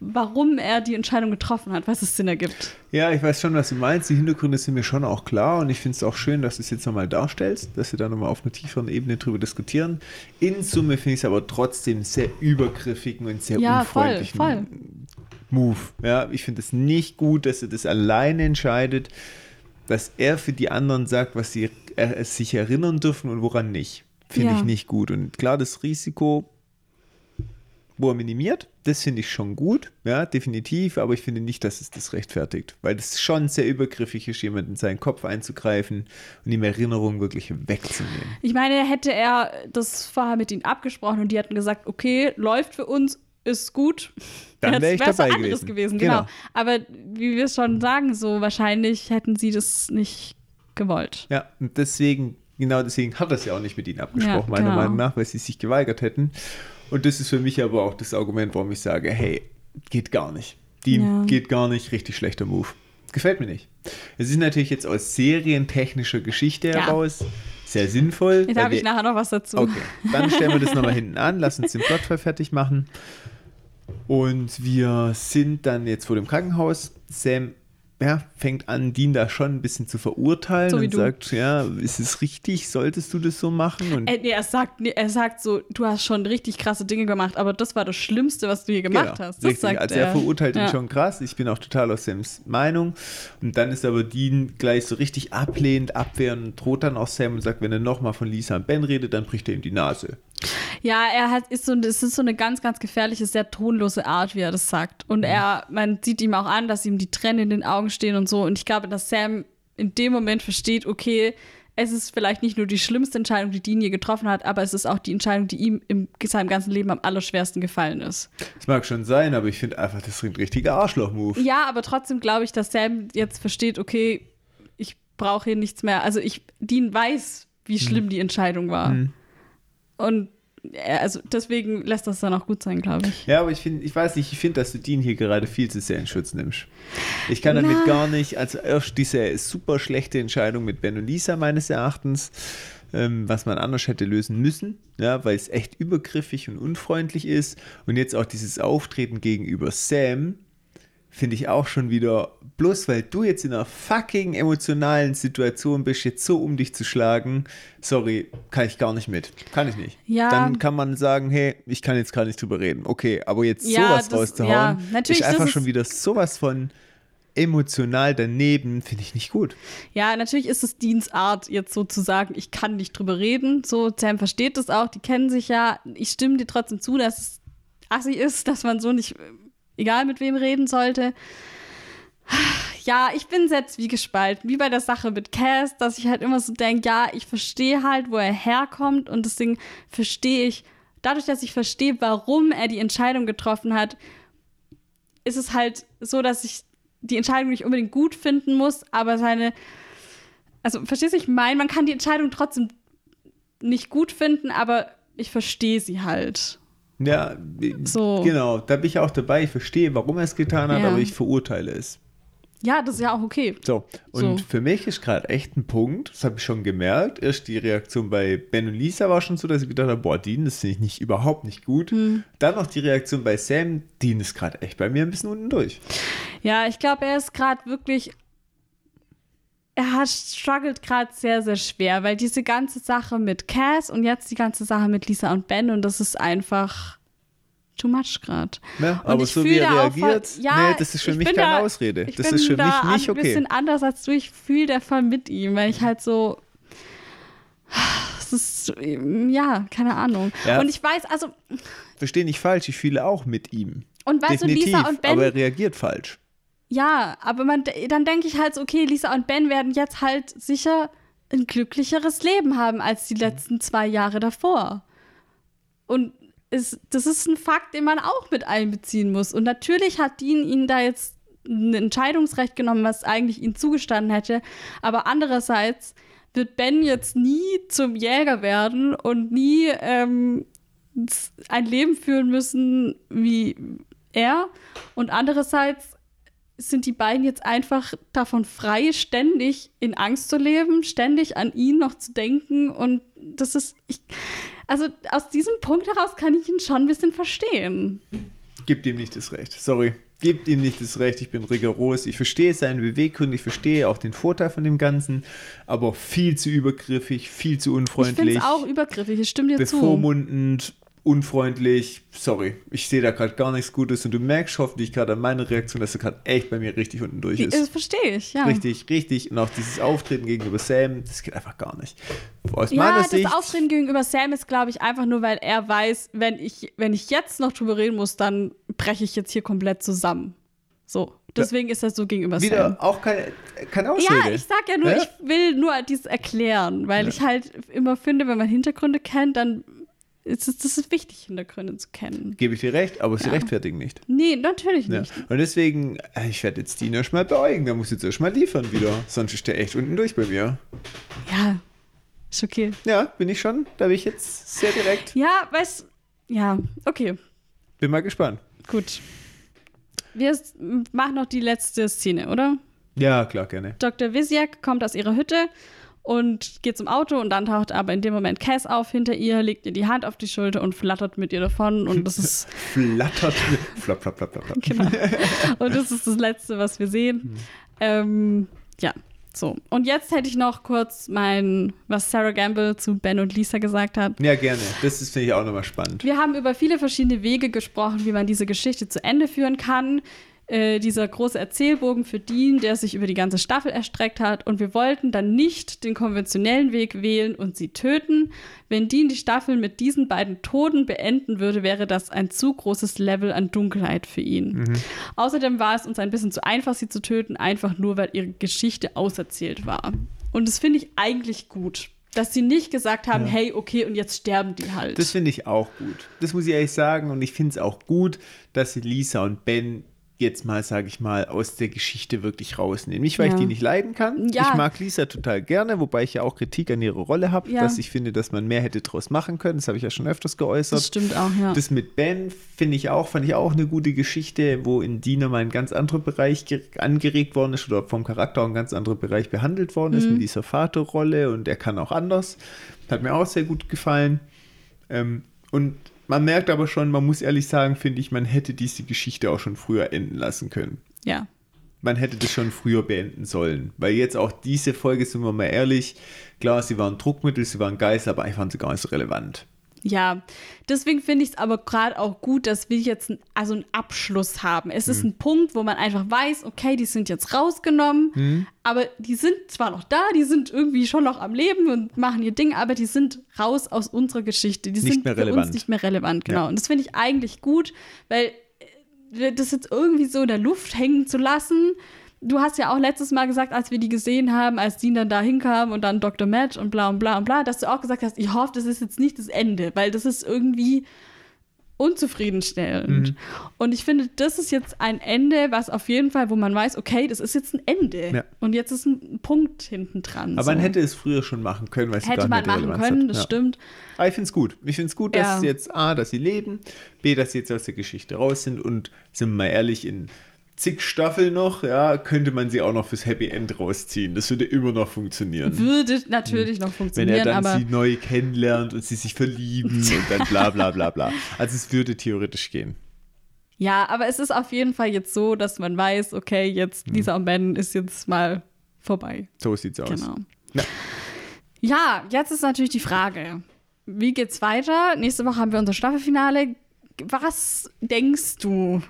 warum er die Entscheidung getroffen hat, was es Sinn ergibt. Ja, ich weiß schon, was du meinst. Die Hintergründe sind mir schon auch klar und ich finde es auch schön, dass du es jetzt nochmal darstellst, dass wir da nochmal auf einer tieferen Ebene drüber diskutieren. In Summe finde ich es aber trotzdem sehr übergriffigen und sehr Ja, voll, unfreundlichen voll. Move. Ja, ich finde es nicht gut, dass er das alleine entscheidet, dass er für die anderen sagt, was sie äh, sich erinnern dürfen und woran nicht. finde Ja. ich nicht gut. Und klar, das Risiko, wo er minimiert, das finde ich schon gut, ja, definitiv, aber ich finde nicht, dass es das rechtfertigt, weil das schon sehr übergriffig ist, jemanden in seinen Kopf einzugreifen und ihm Erinnerungen wirklich wegzunehmen. Ich meine, hätte er das vorher mit ihnen abgesprochen und die hätten gesagt, okay, läuft für uns, ist gut. Dann Jetzt wär ich dabei gewesen. gewesen. Genau. Genau. Aber wie wir schon sagen, so wahrscheinlich hätten sie das nicht gewollt. Ja, und deswegen, genau deswegen hat er es ja auch nicht mit ihnen abgesprochen, Ja, meiner genau. Meinung nach, weil sie sich geweigert hätten. Und das ist für mich aber auch das Argument, warum ich sage, hey, geht gar nicht. Die Ja. geht gar nicht, richtig schlechter Move. Gefällt mir nicht. Es ist natürlich jetzt aus serientechnischer Geschichte Ja. heraus sehr sinnvoll. Jetzt habe ich nachher noch was dazu. Okay, dann stellen wir das nochmal hinten an, lass uns den Plotfall fertig machen. Und wir sind dann jetzt vor dem Krankenhaus. Sam ja, fängt an, Dean da schon ein bisschen zu verurteilen So und du. sagt, ja, ist es richtig, solltest du das so machen? Und Äh, nee, er sagt, nee, er sagt so, du hast schon richtig krasse Dinge gemacht, aber das war das Schlimmste, was du hier gemacht Genau, hast. Das richtig. sagt also er er. verurteilt ihn Ja. schon krass. Ich bin auch total aus Sams Meinung. Und dann ist aber Dean gleich so richtig ablehnend, abwehrend und droht dann auch Sam und sagt, wenn er nochmal von Lisa und Ben redet, dann bricht er ihm die Nase. Ja, er hat, ist so, es ist so eine ganz, ganz gefährliche, sehr tonlose Art, wie er das sagt. Und er, man sieht ihm auch an, dass ihm die Tränen in den Augen stehen und so. Und ich glaube, dass Sam in dem Moment versteht, okay, es ist vielleicht nicht nur die schlimmste Entscheidung, die Dean je getroffen hat, aber es ist auch die Entscheidung, die ihm in seinem ganzen Leben am allerschwersten gefallen ist. Das mag schon sein, aber ich finde einfach, das ist ein richtiger Arschloch-Move. Ja, aber trotzdem glaube ich, dass Sam jetzt versteht, okay, ich brauche hier nichts mehr. Also ich, Dean weiß, wie schlimm die Entscheidung war. Und er, also deswegen lässt das dann auch gut sein, glaube ich. Ja, aber ich finde, ich weiß nicht, ich finde, dass du Dean hier gerade viel zu sehr in Schutz nimmst. Ich kann damit Na. gar nicht, also erst diese super schlechte Entscheidung mit Ben und Lisa meines Erachtens, ähm, was man anders hätte lösen müssen, ja, weil es echt übergriffig und unfreundlich ist. Und jetzt auch dieses Auftreten gegenüber Sam, finde ich auch schon wieder, bloß weil du jetzt in einer fucking emotionalen Situation bist, jetzt so um dich zu schlagen, sorry, kann ich gar nicht mit. Kann ich nicht. Ja. Dann kann man sagen, hey, ich kann jetzt gar nicht drüber reden. Okay, aber jetzt Ja, sowas das- rauszuhauen, ja, natürlich, ist einfach ist- schon wieder sowas von emotional daneben, finde ich nicht gut. Ja, natürlich ist es Deans Art, jetzt so zu sagen, ich kann nicht drüber reden. So, Sam versteht das auch, die kennen sich ja. Ich stimme dir trotzdem zu, dass es assi ist, dass man so nicht, egal mit wem reden sollte. Ja, ich bin sehr zwiegespalten, wie bei der Sache mit Cass, dass ich halt immer so denke, ja, ich verstehe halt, wo er herkommt und deswegen verstehe ich, dadurch, dass ich verstehe, warum er die Entscheidung getroffen hat, ist es halt so, dass ich die Entscheidung nicht unbedingt gut finden muss, aber seine, also verstehst du, ich meine, man kann die Entscheidung trotzdem nicht gut finden, aber ich verstehe sie halt. Ja, So. genau, da bin ich auch dabei. Ich verstehe, warum er es getan hat, Ja. aber ich verurteile es. Ja, das ist ja auch okay. So, und So. für mich ist gerade echt ein Punkt, das habe ich schon gemerkt. Erst die Reaktion bei Ben und Lisa war schon so, dass ich gedacht habe, boah, Dean, das finde ich nicht, überhaupt nicht gut. Hm. Dann noch die Reaktion bei Sam, Dean ist gerade echt bei mir ein bisschen unten durch. Ja, ich glaube, er ist gerade wirklich. Er hat struggelt gerade sehr, sehr schwer, weil diese ganze Sache mit Cass und jetzt die ganze Sache mit Lisa und Ben und das ist einfach too much gerade. Ne? Und Aber ich so wie er da auch reagiert, voll- ja, nee, das ist für ich mich bin keine da- Ausrede. Ich Das bin ist für da mich nicht ein okay. bisschen anders als du. Ich fühle da voll mit ihm, weil ich halt so. Es ist, ja, keine Ahnung. Ja. Und ich weiß, also, Verstehe nicht falsch, ich fühle auch mit ihm. und weißt Definitiv, du, Lisa und Ben aber er reagiert falsch. Ja, aber man, dann denke ich halt okay, Lisa und Ben werden jetzt halt sicher ein glücklicheres Leben haben als die letzten zwei Jahre davor. Und es, das ist ein Fakt, den man auch mit einbeziehen muss. Und natürlich hat Dean ihnen da jetzt ein Entscheidungsrecht genommen, was eigentlich ihnen zugestanden hätte. Aber andererseits wird Ben jetzt nie zum Jäger werden und nie ähm, ein Leben führen müssen wie er. Und andererseits sind die beiden jetzt einfach davon frei, ständig in Angst zu leben, ständig an ihn noch zu denken. Und das ist, ich, also aus diesem Punkt heraus kann ich ihn schon ein bisschen verstehen. Gibt ihm nicht das Recht. Sorry. Gibt ihm nicht das Recht. Ich bin rigoros. Ich verstehe seinen Beweggrund. Ich verstehe auch den Vorteil von dem Ganzen. Aber viel zu übergriffig, viel zu Ich finde unfreundlich, es auch übergriffig, ich stimme dir zu. bevormundend unfreundlich. Sorry, ich sehe da gerade gar nichts Gutes und du merkst hoffentlich gerade an meiner Reaktion, dass er gerade echt bei mir richtig unten durch ist. Das verstehe ich, ja. Richtig, richtig. Und auch dieses Auftreten gegenüber Sam, das geht einfach gar nicht. Aus ja, meiner das Sicht. Auftreten gegenüber Sam ist, glaube ich, einfach nur, weil er weiß, wenn ich, wenn ich jetzt noch drüber reden muss, dann breche ich jetzt hier komplett zusammen. So. Deswegen ist das so gegenüber wieder Sam. auch keine, keine Ausrede. Ja, ich sag ja nur, Ja? ich will nur dies erklären, weil Ja. ich halt immer finde, wenn man Hintergründe kennt, dann ist es das ist wichtig, Hintergründe zu kennen. Gebe ich dir recht, aber sie Ja. rechtfertigen nicht. Nee, natürlich Ja. nicht. Und deswegen, äh, ich werde jetzt Dina erstmal beäugen, da muss jetzt erstmal liefern wieder. Sonst ist der echt unten durch bei mir. Ja, ist okay. Ja, bin ich schon. Da bin ich jetzt sehr direkt. Ja, weißt ja, okay, Bin mal gespannt. gut. Wir machen noch die letzte Szene, oder? Ja, klar, gerne. Dr. Visiak kommt aus ihrer Hütte und geht zum Auto und dann taucht aber in dem Moment Cass auf hinter ihr, legt ihr die Hand auf die Schulter und flattert mit ihr davon und das ist Flattert. flap, flap, flap, flap, flap. genau. Und das ist das Letzte, was wir sehen. Ähm, ja, so. Und jetzt hätte ich noch kurz mein, was Sarah Gamble zu Ben und Lisa gesagt hat. Ja, gerne. Das ist, finde ich, auch nochmal spannend. Wir haben über viele verschiedene Wege gesprochen, wie man diese Geschichte zu Ende führen kann. Äh, dieser große Erzählbogen für Dean, der sich über die ganze Staffel erstreckt hat. Und wir wollten dann nicht den konventionellen Weg wählen und sie töten. Wenn Dean die Staffel mit diesen beiden Toten beenden würde, wäre das ein zu großes Level an Dunkelheit für ihn. Außerdem war es uns ein bisschen zu einfach, sie zu töten, einfach nur, weil ihre Geschichte auserzählt war. Und das finde ich eigentlich gut. Dass sie nicht gesagt haben, Ja. hey, okay, und jetzt sterben die halt. Das finde ich auch gut. Das muss ich ehrlich sagen. Und ich finde es auch gut, dass sie Lisa und Ben jetzt mal, sage ich mal, aus der Geschichte wirklich rausnehmen. Nicht, weil Ja. ich die nicht leiden kann. Ja. Ich mag Lisa total gerne, wobei ich ja auch Kritik an ihre Rolle habe, Ja. dass ich finde, dass man mehr hätte draus machen können. Das habe ich ja schon öfters geäußert. Das stimmt auch, ja. Das mit Ben finde ich auch, fand ich auch eine gute Geschichte, wo in Dina mal ein ganz anderer Bereich ge- angeregt worden ist oder vom Charakter auch ein ganz anderer Bereich behandelt worden ist mit dieser Vaterrolle und er kann auch anders. Hat mir auch sehr gut gefallen. Ähm, und man merkt aber schon, man muss ehrlich sagen, finde ich, man hätte diese Geschichte auch schon früher enden lassen können. ja. Man hätte das schon früher beenden sollen. Weil jetzt auch diese Folge, sind wir mal ehrlich, klar, sie waren Druckmittel, sie waren Geißel, aber eigentlich waren sie gar nicht so relevant. Ja, deswegen finde ich es aber gerade auch gut, dass wir jetzt ein, also einen Abschluss haben. Es Mhm. ist ein Punkt, wo man einfach weiß, okay, die sind jetzt rausgenommen, Mhm. aber die sind zwar noch da, die sind irgendwie schon noch am Leben und machen ihr Ding, aber die sind raus aus unserer Geschichte. Die Nicht sind mehr für uns nicht mehr relevant, genau. Ja. Und das finde ich eigentlich gut, weil äh, das jetzt irgendwie so in der Luft hängen zu lassen. Du hast ja auch letztes Mal gesagt, als wir die gesehen haben, als Dean dann da hinkam und dann Dr. Matt und bla und bla und bla, dass du auch gesagt hast, ich hoffe, das ist jetzt nicht das Ende, weil das ist irgendwie unzufriedenstellend. Mhm. Und ich finde, das ist jetzt ein Ende, was auf jeden Fall, wo man weiß, okay, das ist jetzt ein Ende. Ja. Und jetzt ist ein Punkt hinten dran. Aber man hätte es früher schon machen können, weil es hätte man machen Relevanz können, hat. das Ja. stimmt. Aber ich finde es gut. Ich finde es gut, dass Ja. jetzt A, dass sie leben, B, dass sie jetzt aus der Geschichte raus sind und sind wir mal ehrlich, in zig Staffeln noch, ja, könnte man sie auch noch fürs Happy End rausziehen. Das würde immer noch funktionieren. Würde natürlich noch Wenn er funktionieren, dann sie neu kennenlernt und sie sich verlieben und dann bla bla bla bla. Also es würde theoretisch gehen. ja, aber es ist auf jeden Fall jetzt so, dass man weiß, okay, jetzt. Lisa und Ben ist jetzt mal vorbei. So sieht's aus. Genau. Ja. Ja, jetzt ist natürlich die Frage, wie geht's weiter? Nächste Woche haben wir unser Staffelfinale. Was denkst du,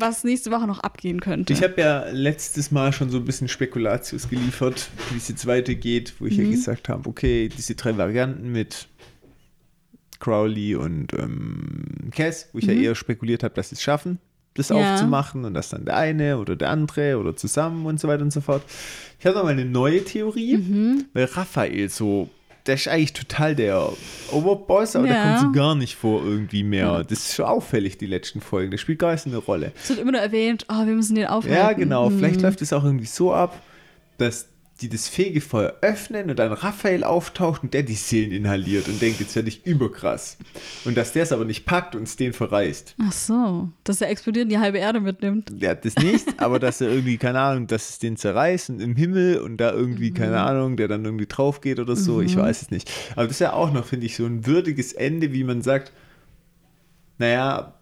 was nächste Woche noch abgehen könnte? Ich habe ja letztes Mal schon so ein bisschen Spekulatius geliefert, wie es jetzt weitergeht, wo ich ja gesagt habe, okay, diese drei Varianten mit Crowley und ähm, Cass, wo ich ja eher spekuliert habe, dass sie es schaffen, das Ja. aufzumachen und dass dann der eine oder der andere oder zusammen und so weiter und so fort. Ich habe noch mal eine neue Theorie, weil Raphael so, der ist eigentlich total der Oberboss, aber der Ja. kommt so gar nicht vor irgendwie mehr. Das ist schon auffällig, die letzten Folgen. Der spielt gar nicht so eine Rolle. es wird immer nur erwähnt, oh, wir müssen den aufhalten. Ja, genau. Hm. Vielleicht läuft es auch irgendwie so ab, dass die das Fegefeuer öffnen und dann Raphael auftaucht und der die Seelen inhaliert und denkt, jetzt werde ich überkrass. Und dass der es aber nicht packt und es den verreißt. Ach so, dass er explodiert und die halbe Erde mitnimmt. Der hat das nicht, aber dass er irgendwie, keine Ahnung, dass es den zerreißt und im Himmel und da irgendwie, keine Ahnung, der dann irgendwie drauf geht oder so, ich weiß es nicht. Aber das ist ja auch noch, finde ich, so ein würdiges Ende, wie man sagt, naja,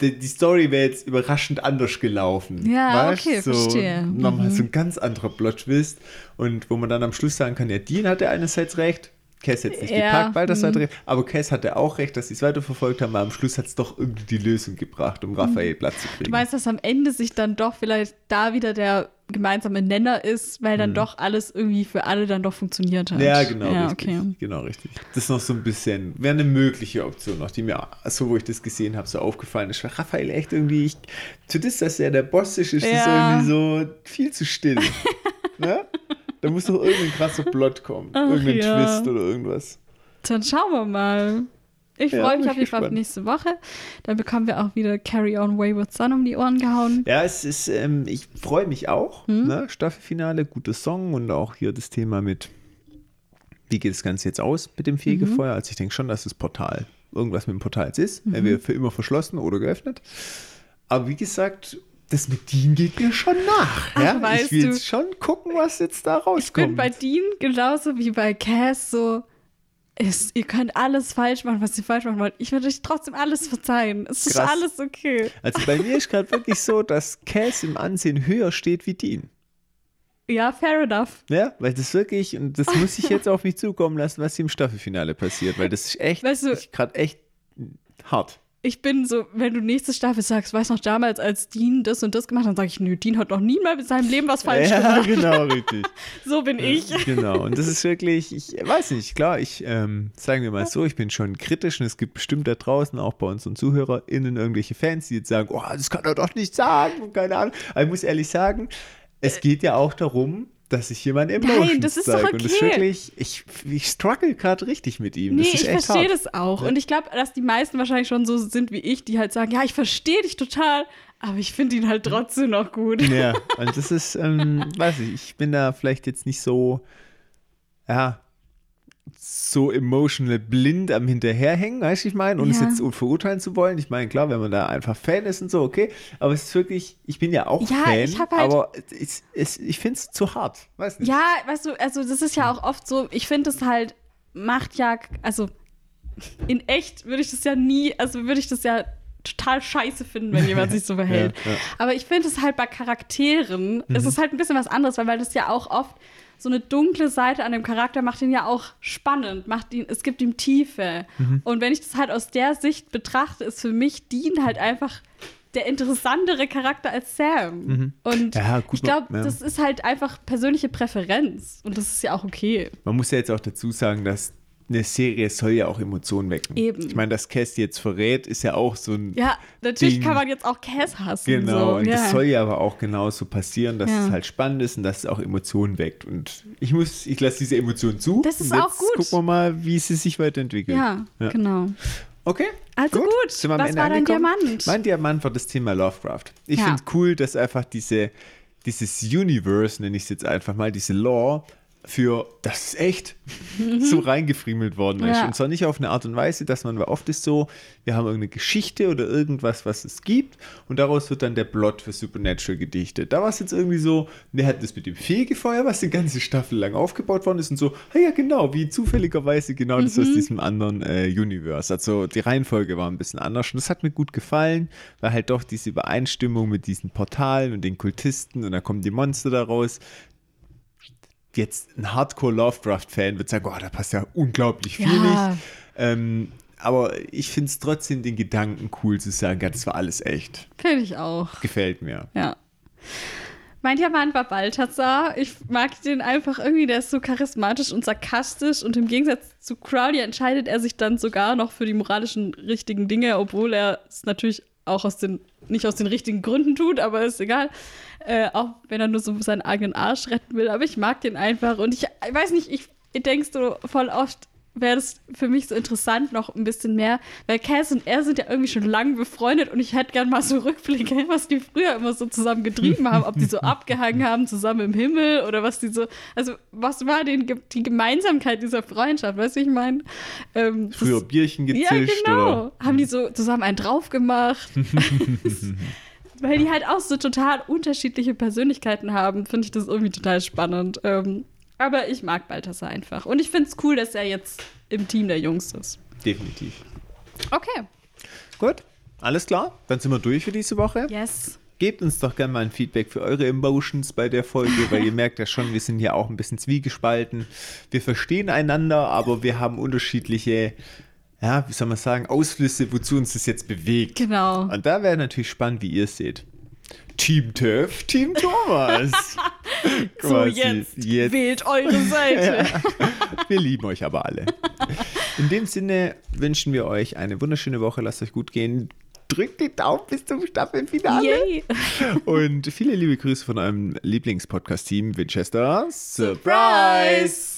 die, die Story wäre jetzt überraschend anders gelaufen. Ja, weißt? okay, so, verstehe. Nochmal Mhm. so ein ganz anderer Plot-Twist und wo man dann am Schluss sagen kann, ja, Dean hatte einerseits recht, Cass es nicht Ja, gepackt, Balthasar hm. drin. Aber Cass hatte auch recht, dass sie es weiterverfolgt haben, aber am Schluss hat es doch irgendwie die Lösung gebracht, um Raphael Platz zu kriegen. Du meinst, dass am Ende sich dann doch vielleicht da wieder der gemeinsame Nenner ist, weil dann doch alles irgendwie für alle dann doch funktioniert hat. Mhm. ja, genau, Ja, richtig. okay. Genau, richtig. Das ist noch so ein bisschen, wäre eine mögliche Option noch, die mir, so wo ich das gesehen habe, so aufgefallen ist. Weil Raphael echt irgendwie, ich, zu das, dass er der Boss ist, ist das Ja. irgendwie so viel zu still. ne? Da muss noch irgendein krasser Plot kommen. Ach, irgendein ja. Twist oder irgendwas. Dann schauen wir mal. Ich Ja, freue mich ich auf jeden Fall auf gespannt. nächste Woche. Dann bekommen wir auch wieder Carry On Wayward Son um die Ohren gehauen. Ja, es ist, ähm, ich freue mich auch. Hm? Ne? Staffelfinale, guter Song und auch hier das Thema mit, wie geht das Ganze jetzt aus mit dem Mhm. Fegefeuer? Also ich denke schon, dass das Portal irgendwas mit dem Portal jetzt ist. Mhm. Entweder für immer verschlossen oder geöffnet. Aber wie gesagt, das mit Dean geht mir schon nach. Ach, ja? weißt Ich will du- jetzt schon gucken, was jetzt da Ich bin rauskommt. bei Dean genauso wie bei Cass so. Ist, ihr könnt alles falsch machen, was ihr falsch machen wollt. Ich würde euch trotzdem alles verzeihen. Es ist Krass. alles okay. also bei mir ist gerade wirklich so, dass Cass im Ansehen höher steht wie Dean. Ja, fair enough. Ja, weil das wirklich, und das muss ich jetzt auf mich zukommen lassen, was hier im Staffelfinale passiert, weil das ist echt, Weißt du- gerade echt hart. Ich bin so, wenn du nächste Staffel sagst, weißt noch damals, als Dean das und das gemacht hat, dann sage ich, nö, Dean hat noch nie mal mit seinem Leben was falsch ja, gemacht. genau, richtig. So bin ich. Genau, und das ist wirklich, ich weiß nicht, klar, ich, ähm, sagen wir mal so, ich bin schon kritisch und es gibt bestimmt da draußen, auch bei unseren ZuhörerInnen, irgendwelche Fans, die jetzt sagen, oh, das kann er doch nicht sagen keine Ahnung. Aber ich muss ehrlich sagen, es geht ja auch darum, dass ich jemand Emotions Nein, das ist doch zeige. Und das ist okay. wirklich, ich, ich struggle gerade richtig mit ihm. Nee, das ist ich echt verstehe hart. das auch. Ja. Und ich glaube, dass die meisten wahrscheinlich schon so sind wie ich, die halt sagen, ja, ich verstehe dich total, aber ich finde ihn halt trotzdem noch gut. Ja, und das ist, ähm, weiß ich, ich bin da vielleicht jetzt nicht so, ja, so emotional blind am Hinterherhängen, weißt du, ich meine, und es Ja. jetzt verurteilen zu wollen. Ich meine, klar, wenn man da einfach Fan ist und so, okay, aber es ist wirklich, ich bin ja auch Ja, Fan, ich halt- aber es, es, ich finde es zu hart, weiß nicht. Ja, weißt du, also das ist ja auch oft so, ich finde es halt, macht ja, also in echt würde ich das ja nie, also würde ich das ja total scheiße finden, wenn jemand sich so verhält. Ja, ja. Aber ich finde es halt bei Charakteren, es ist halt ein bisschen was anderes, weil, weil das ja auch oft so eine dunkle Seite an dem Charakter macht ihn ja auch spannend, macht ihn, es gibt ihm Tiefe. Mhm. Und wenn ich das halt aus der Sicht betrachte, ist für mich Dean halt einfach der interessantere Charakter als Sam. Und Mhm. Ja, gut, ich glaube, ja. das ist halt einfach persönliche Präferenz. Und das ist ja auch okay. Man muss ja jetzt auch dazu sagen, dass eine Serie soll ja auch Emotionen wecken. Eben. Ich meine, dass Cass jetzt verrät, ist ja auch so ein Ja, natürlich Ding. kann man jetzt auch Cass hassen. Genau, so. und ja. das soll ja aber auch genauso passieren, dass Ja. es halt spannend ist und dass es auch Emotionen weckt. Und ich muss, ich lasse diese Emotionen zu. Das ist auch gut. Gucken wir mal, wie sie sich weiterentwickelt. ja, Ja. genau. Okay. Also gut. Sind wir am Was Ende war dein? Diamant? Mein Diamant war das Thema Lovecraft. Ich Ja. finde es cool, dass einfach diese, dieses Universe, nenne ich es jetzt einfach mal, diese Lore für das ist echt so reingefriemelt worden ist. Mhm. Ja. Und zwar nicht auf eine Art und Weise, dass man, weil oft ist so, wir haben irgendeine Geschichte oder irgendwas, was es gibt und daraus wird dann der Plot für Supernatural gedichtet. Da war es jetzt irgendwie so, wir hatten das mit dem Fegefeuer, was die ganze Staffel lang aufgebaut worden ist und so, ah ja genau, wie zufälligerweise genau das aus diesem anderen äh, Universe. Also die Reihenfolge war ein bisschen anders und das hat mir gut gefallen, weil halt doch diese Übereinstimmung mit diesen Portalen und den Kultisten und da kommen die Monster daraus jetzt ein Hardcore-Lovecraft-Fan wird sagen, oh, da passt ja unglaublich viel Ja. nicht. Ähm, aber ich finde es trotzdem den Gedanken cool zu sagen, ja, das war alles echt. Finde ich auch. Gefällt mir. Ja. Mein Diamant war Balthasar. Ich mag den einfach irgendwie, der ist so charismatisch und sarkastisch und im Gegensatz zu Crowley entscheidet er sich dann sogar noch für die moralischen richtigen Dinge, obwohl er es natürlich auch aus den, nicht aus den richtigen Gründen tut, aber ist egal. Äh, auch wenn er nur so seinen eigenen Arsch retten will. Aber ich mag den einfach und ich, ich weiß nicht, ich, ich denkst du voll oft, wäre das für mich so interessant noch ein bisschen mehr, weil Cass und er sind ja irgendwie schon lange befreundet und ich hätte gern mal so Rückblicke, was die früher immer so zusammen getrieben haben, ob die so abgehangen haben zusammen im Himmel oder was die so, also was war denn die Gemeinsamkeit dieser Freundschaft, weißt du, ich meine? Ähm, das- Früher Bierchen gezischt ja, genau. oder Haben die so zusammen einen drauf gemacht? Weil die halt auch so total unterschiedliche Persönlichkeiten haben, finde ich das irgendwie total spannend. Ähm, aber ich mag Balthasar einfach. Und ich finde es cool, dass er jetzt im Team der Jungs ist. definitiv. Okay. Gut, alles klar. Dann sind wir durch für diese Woche. Yes. gebt uns doch gerne mal ein Feedback für eure Emotions bei der Folge, weil ihr merkt ja schon, wir sind hier auch ein bisschen zwiegespalten. Wir verstehen einander, aber wir haben unterschiedliche, ja, wie soll man sagen, Ausflüsse, wozu uns das jetzt bewegt. Genau. Und da wäre natürlich spannend, wie ihr es seht. Team Töff, Team Thomas. So, jetzt, Jetzt. wählt eure Seite. Wir lieben euch aber alle. In dem Sinne wünschen wir euch eine wunderschöne Woche. Lasst euch gut gehen. Drückt die Daumen bis zum Staffelfinale. Yay. Und viele liebe Grüße von eurem Lieblingspodcast-Team Winchester. Surprise!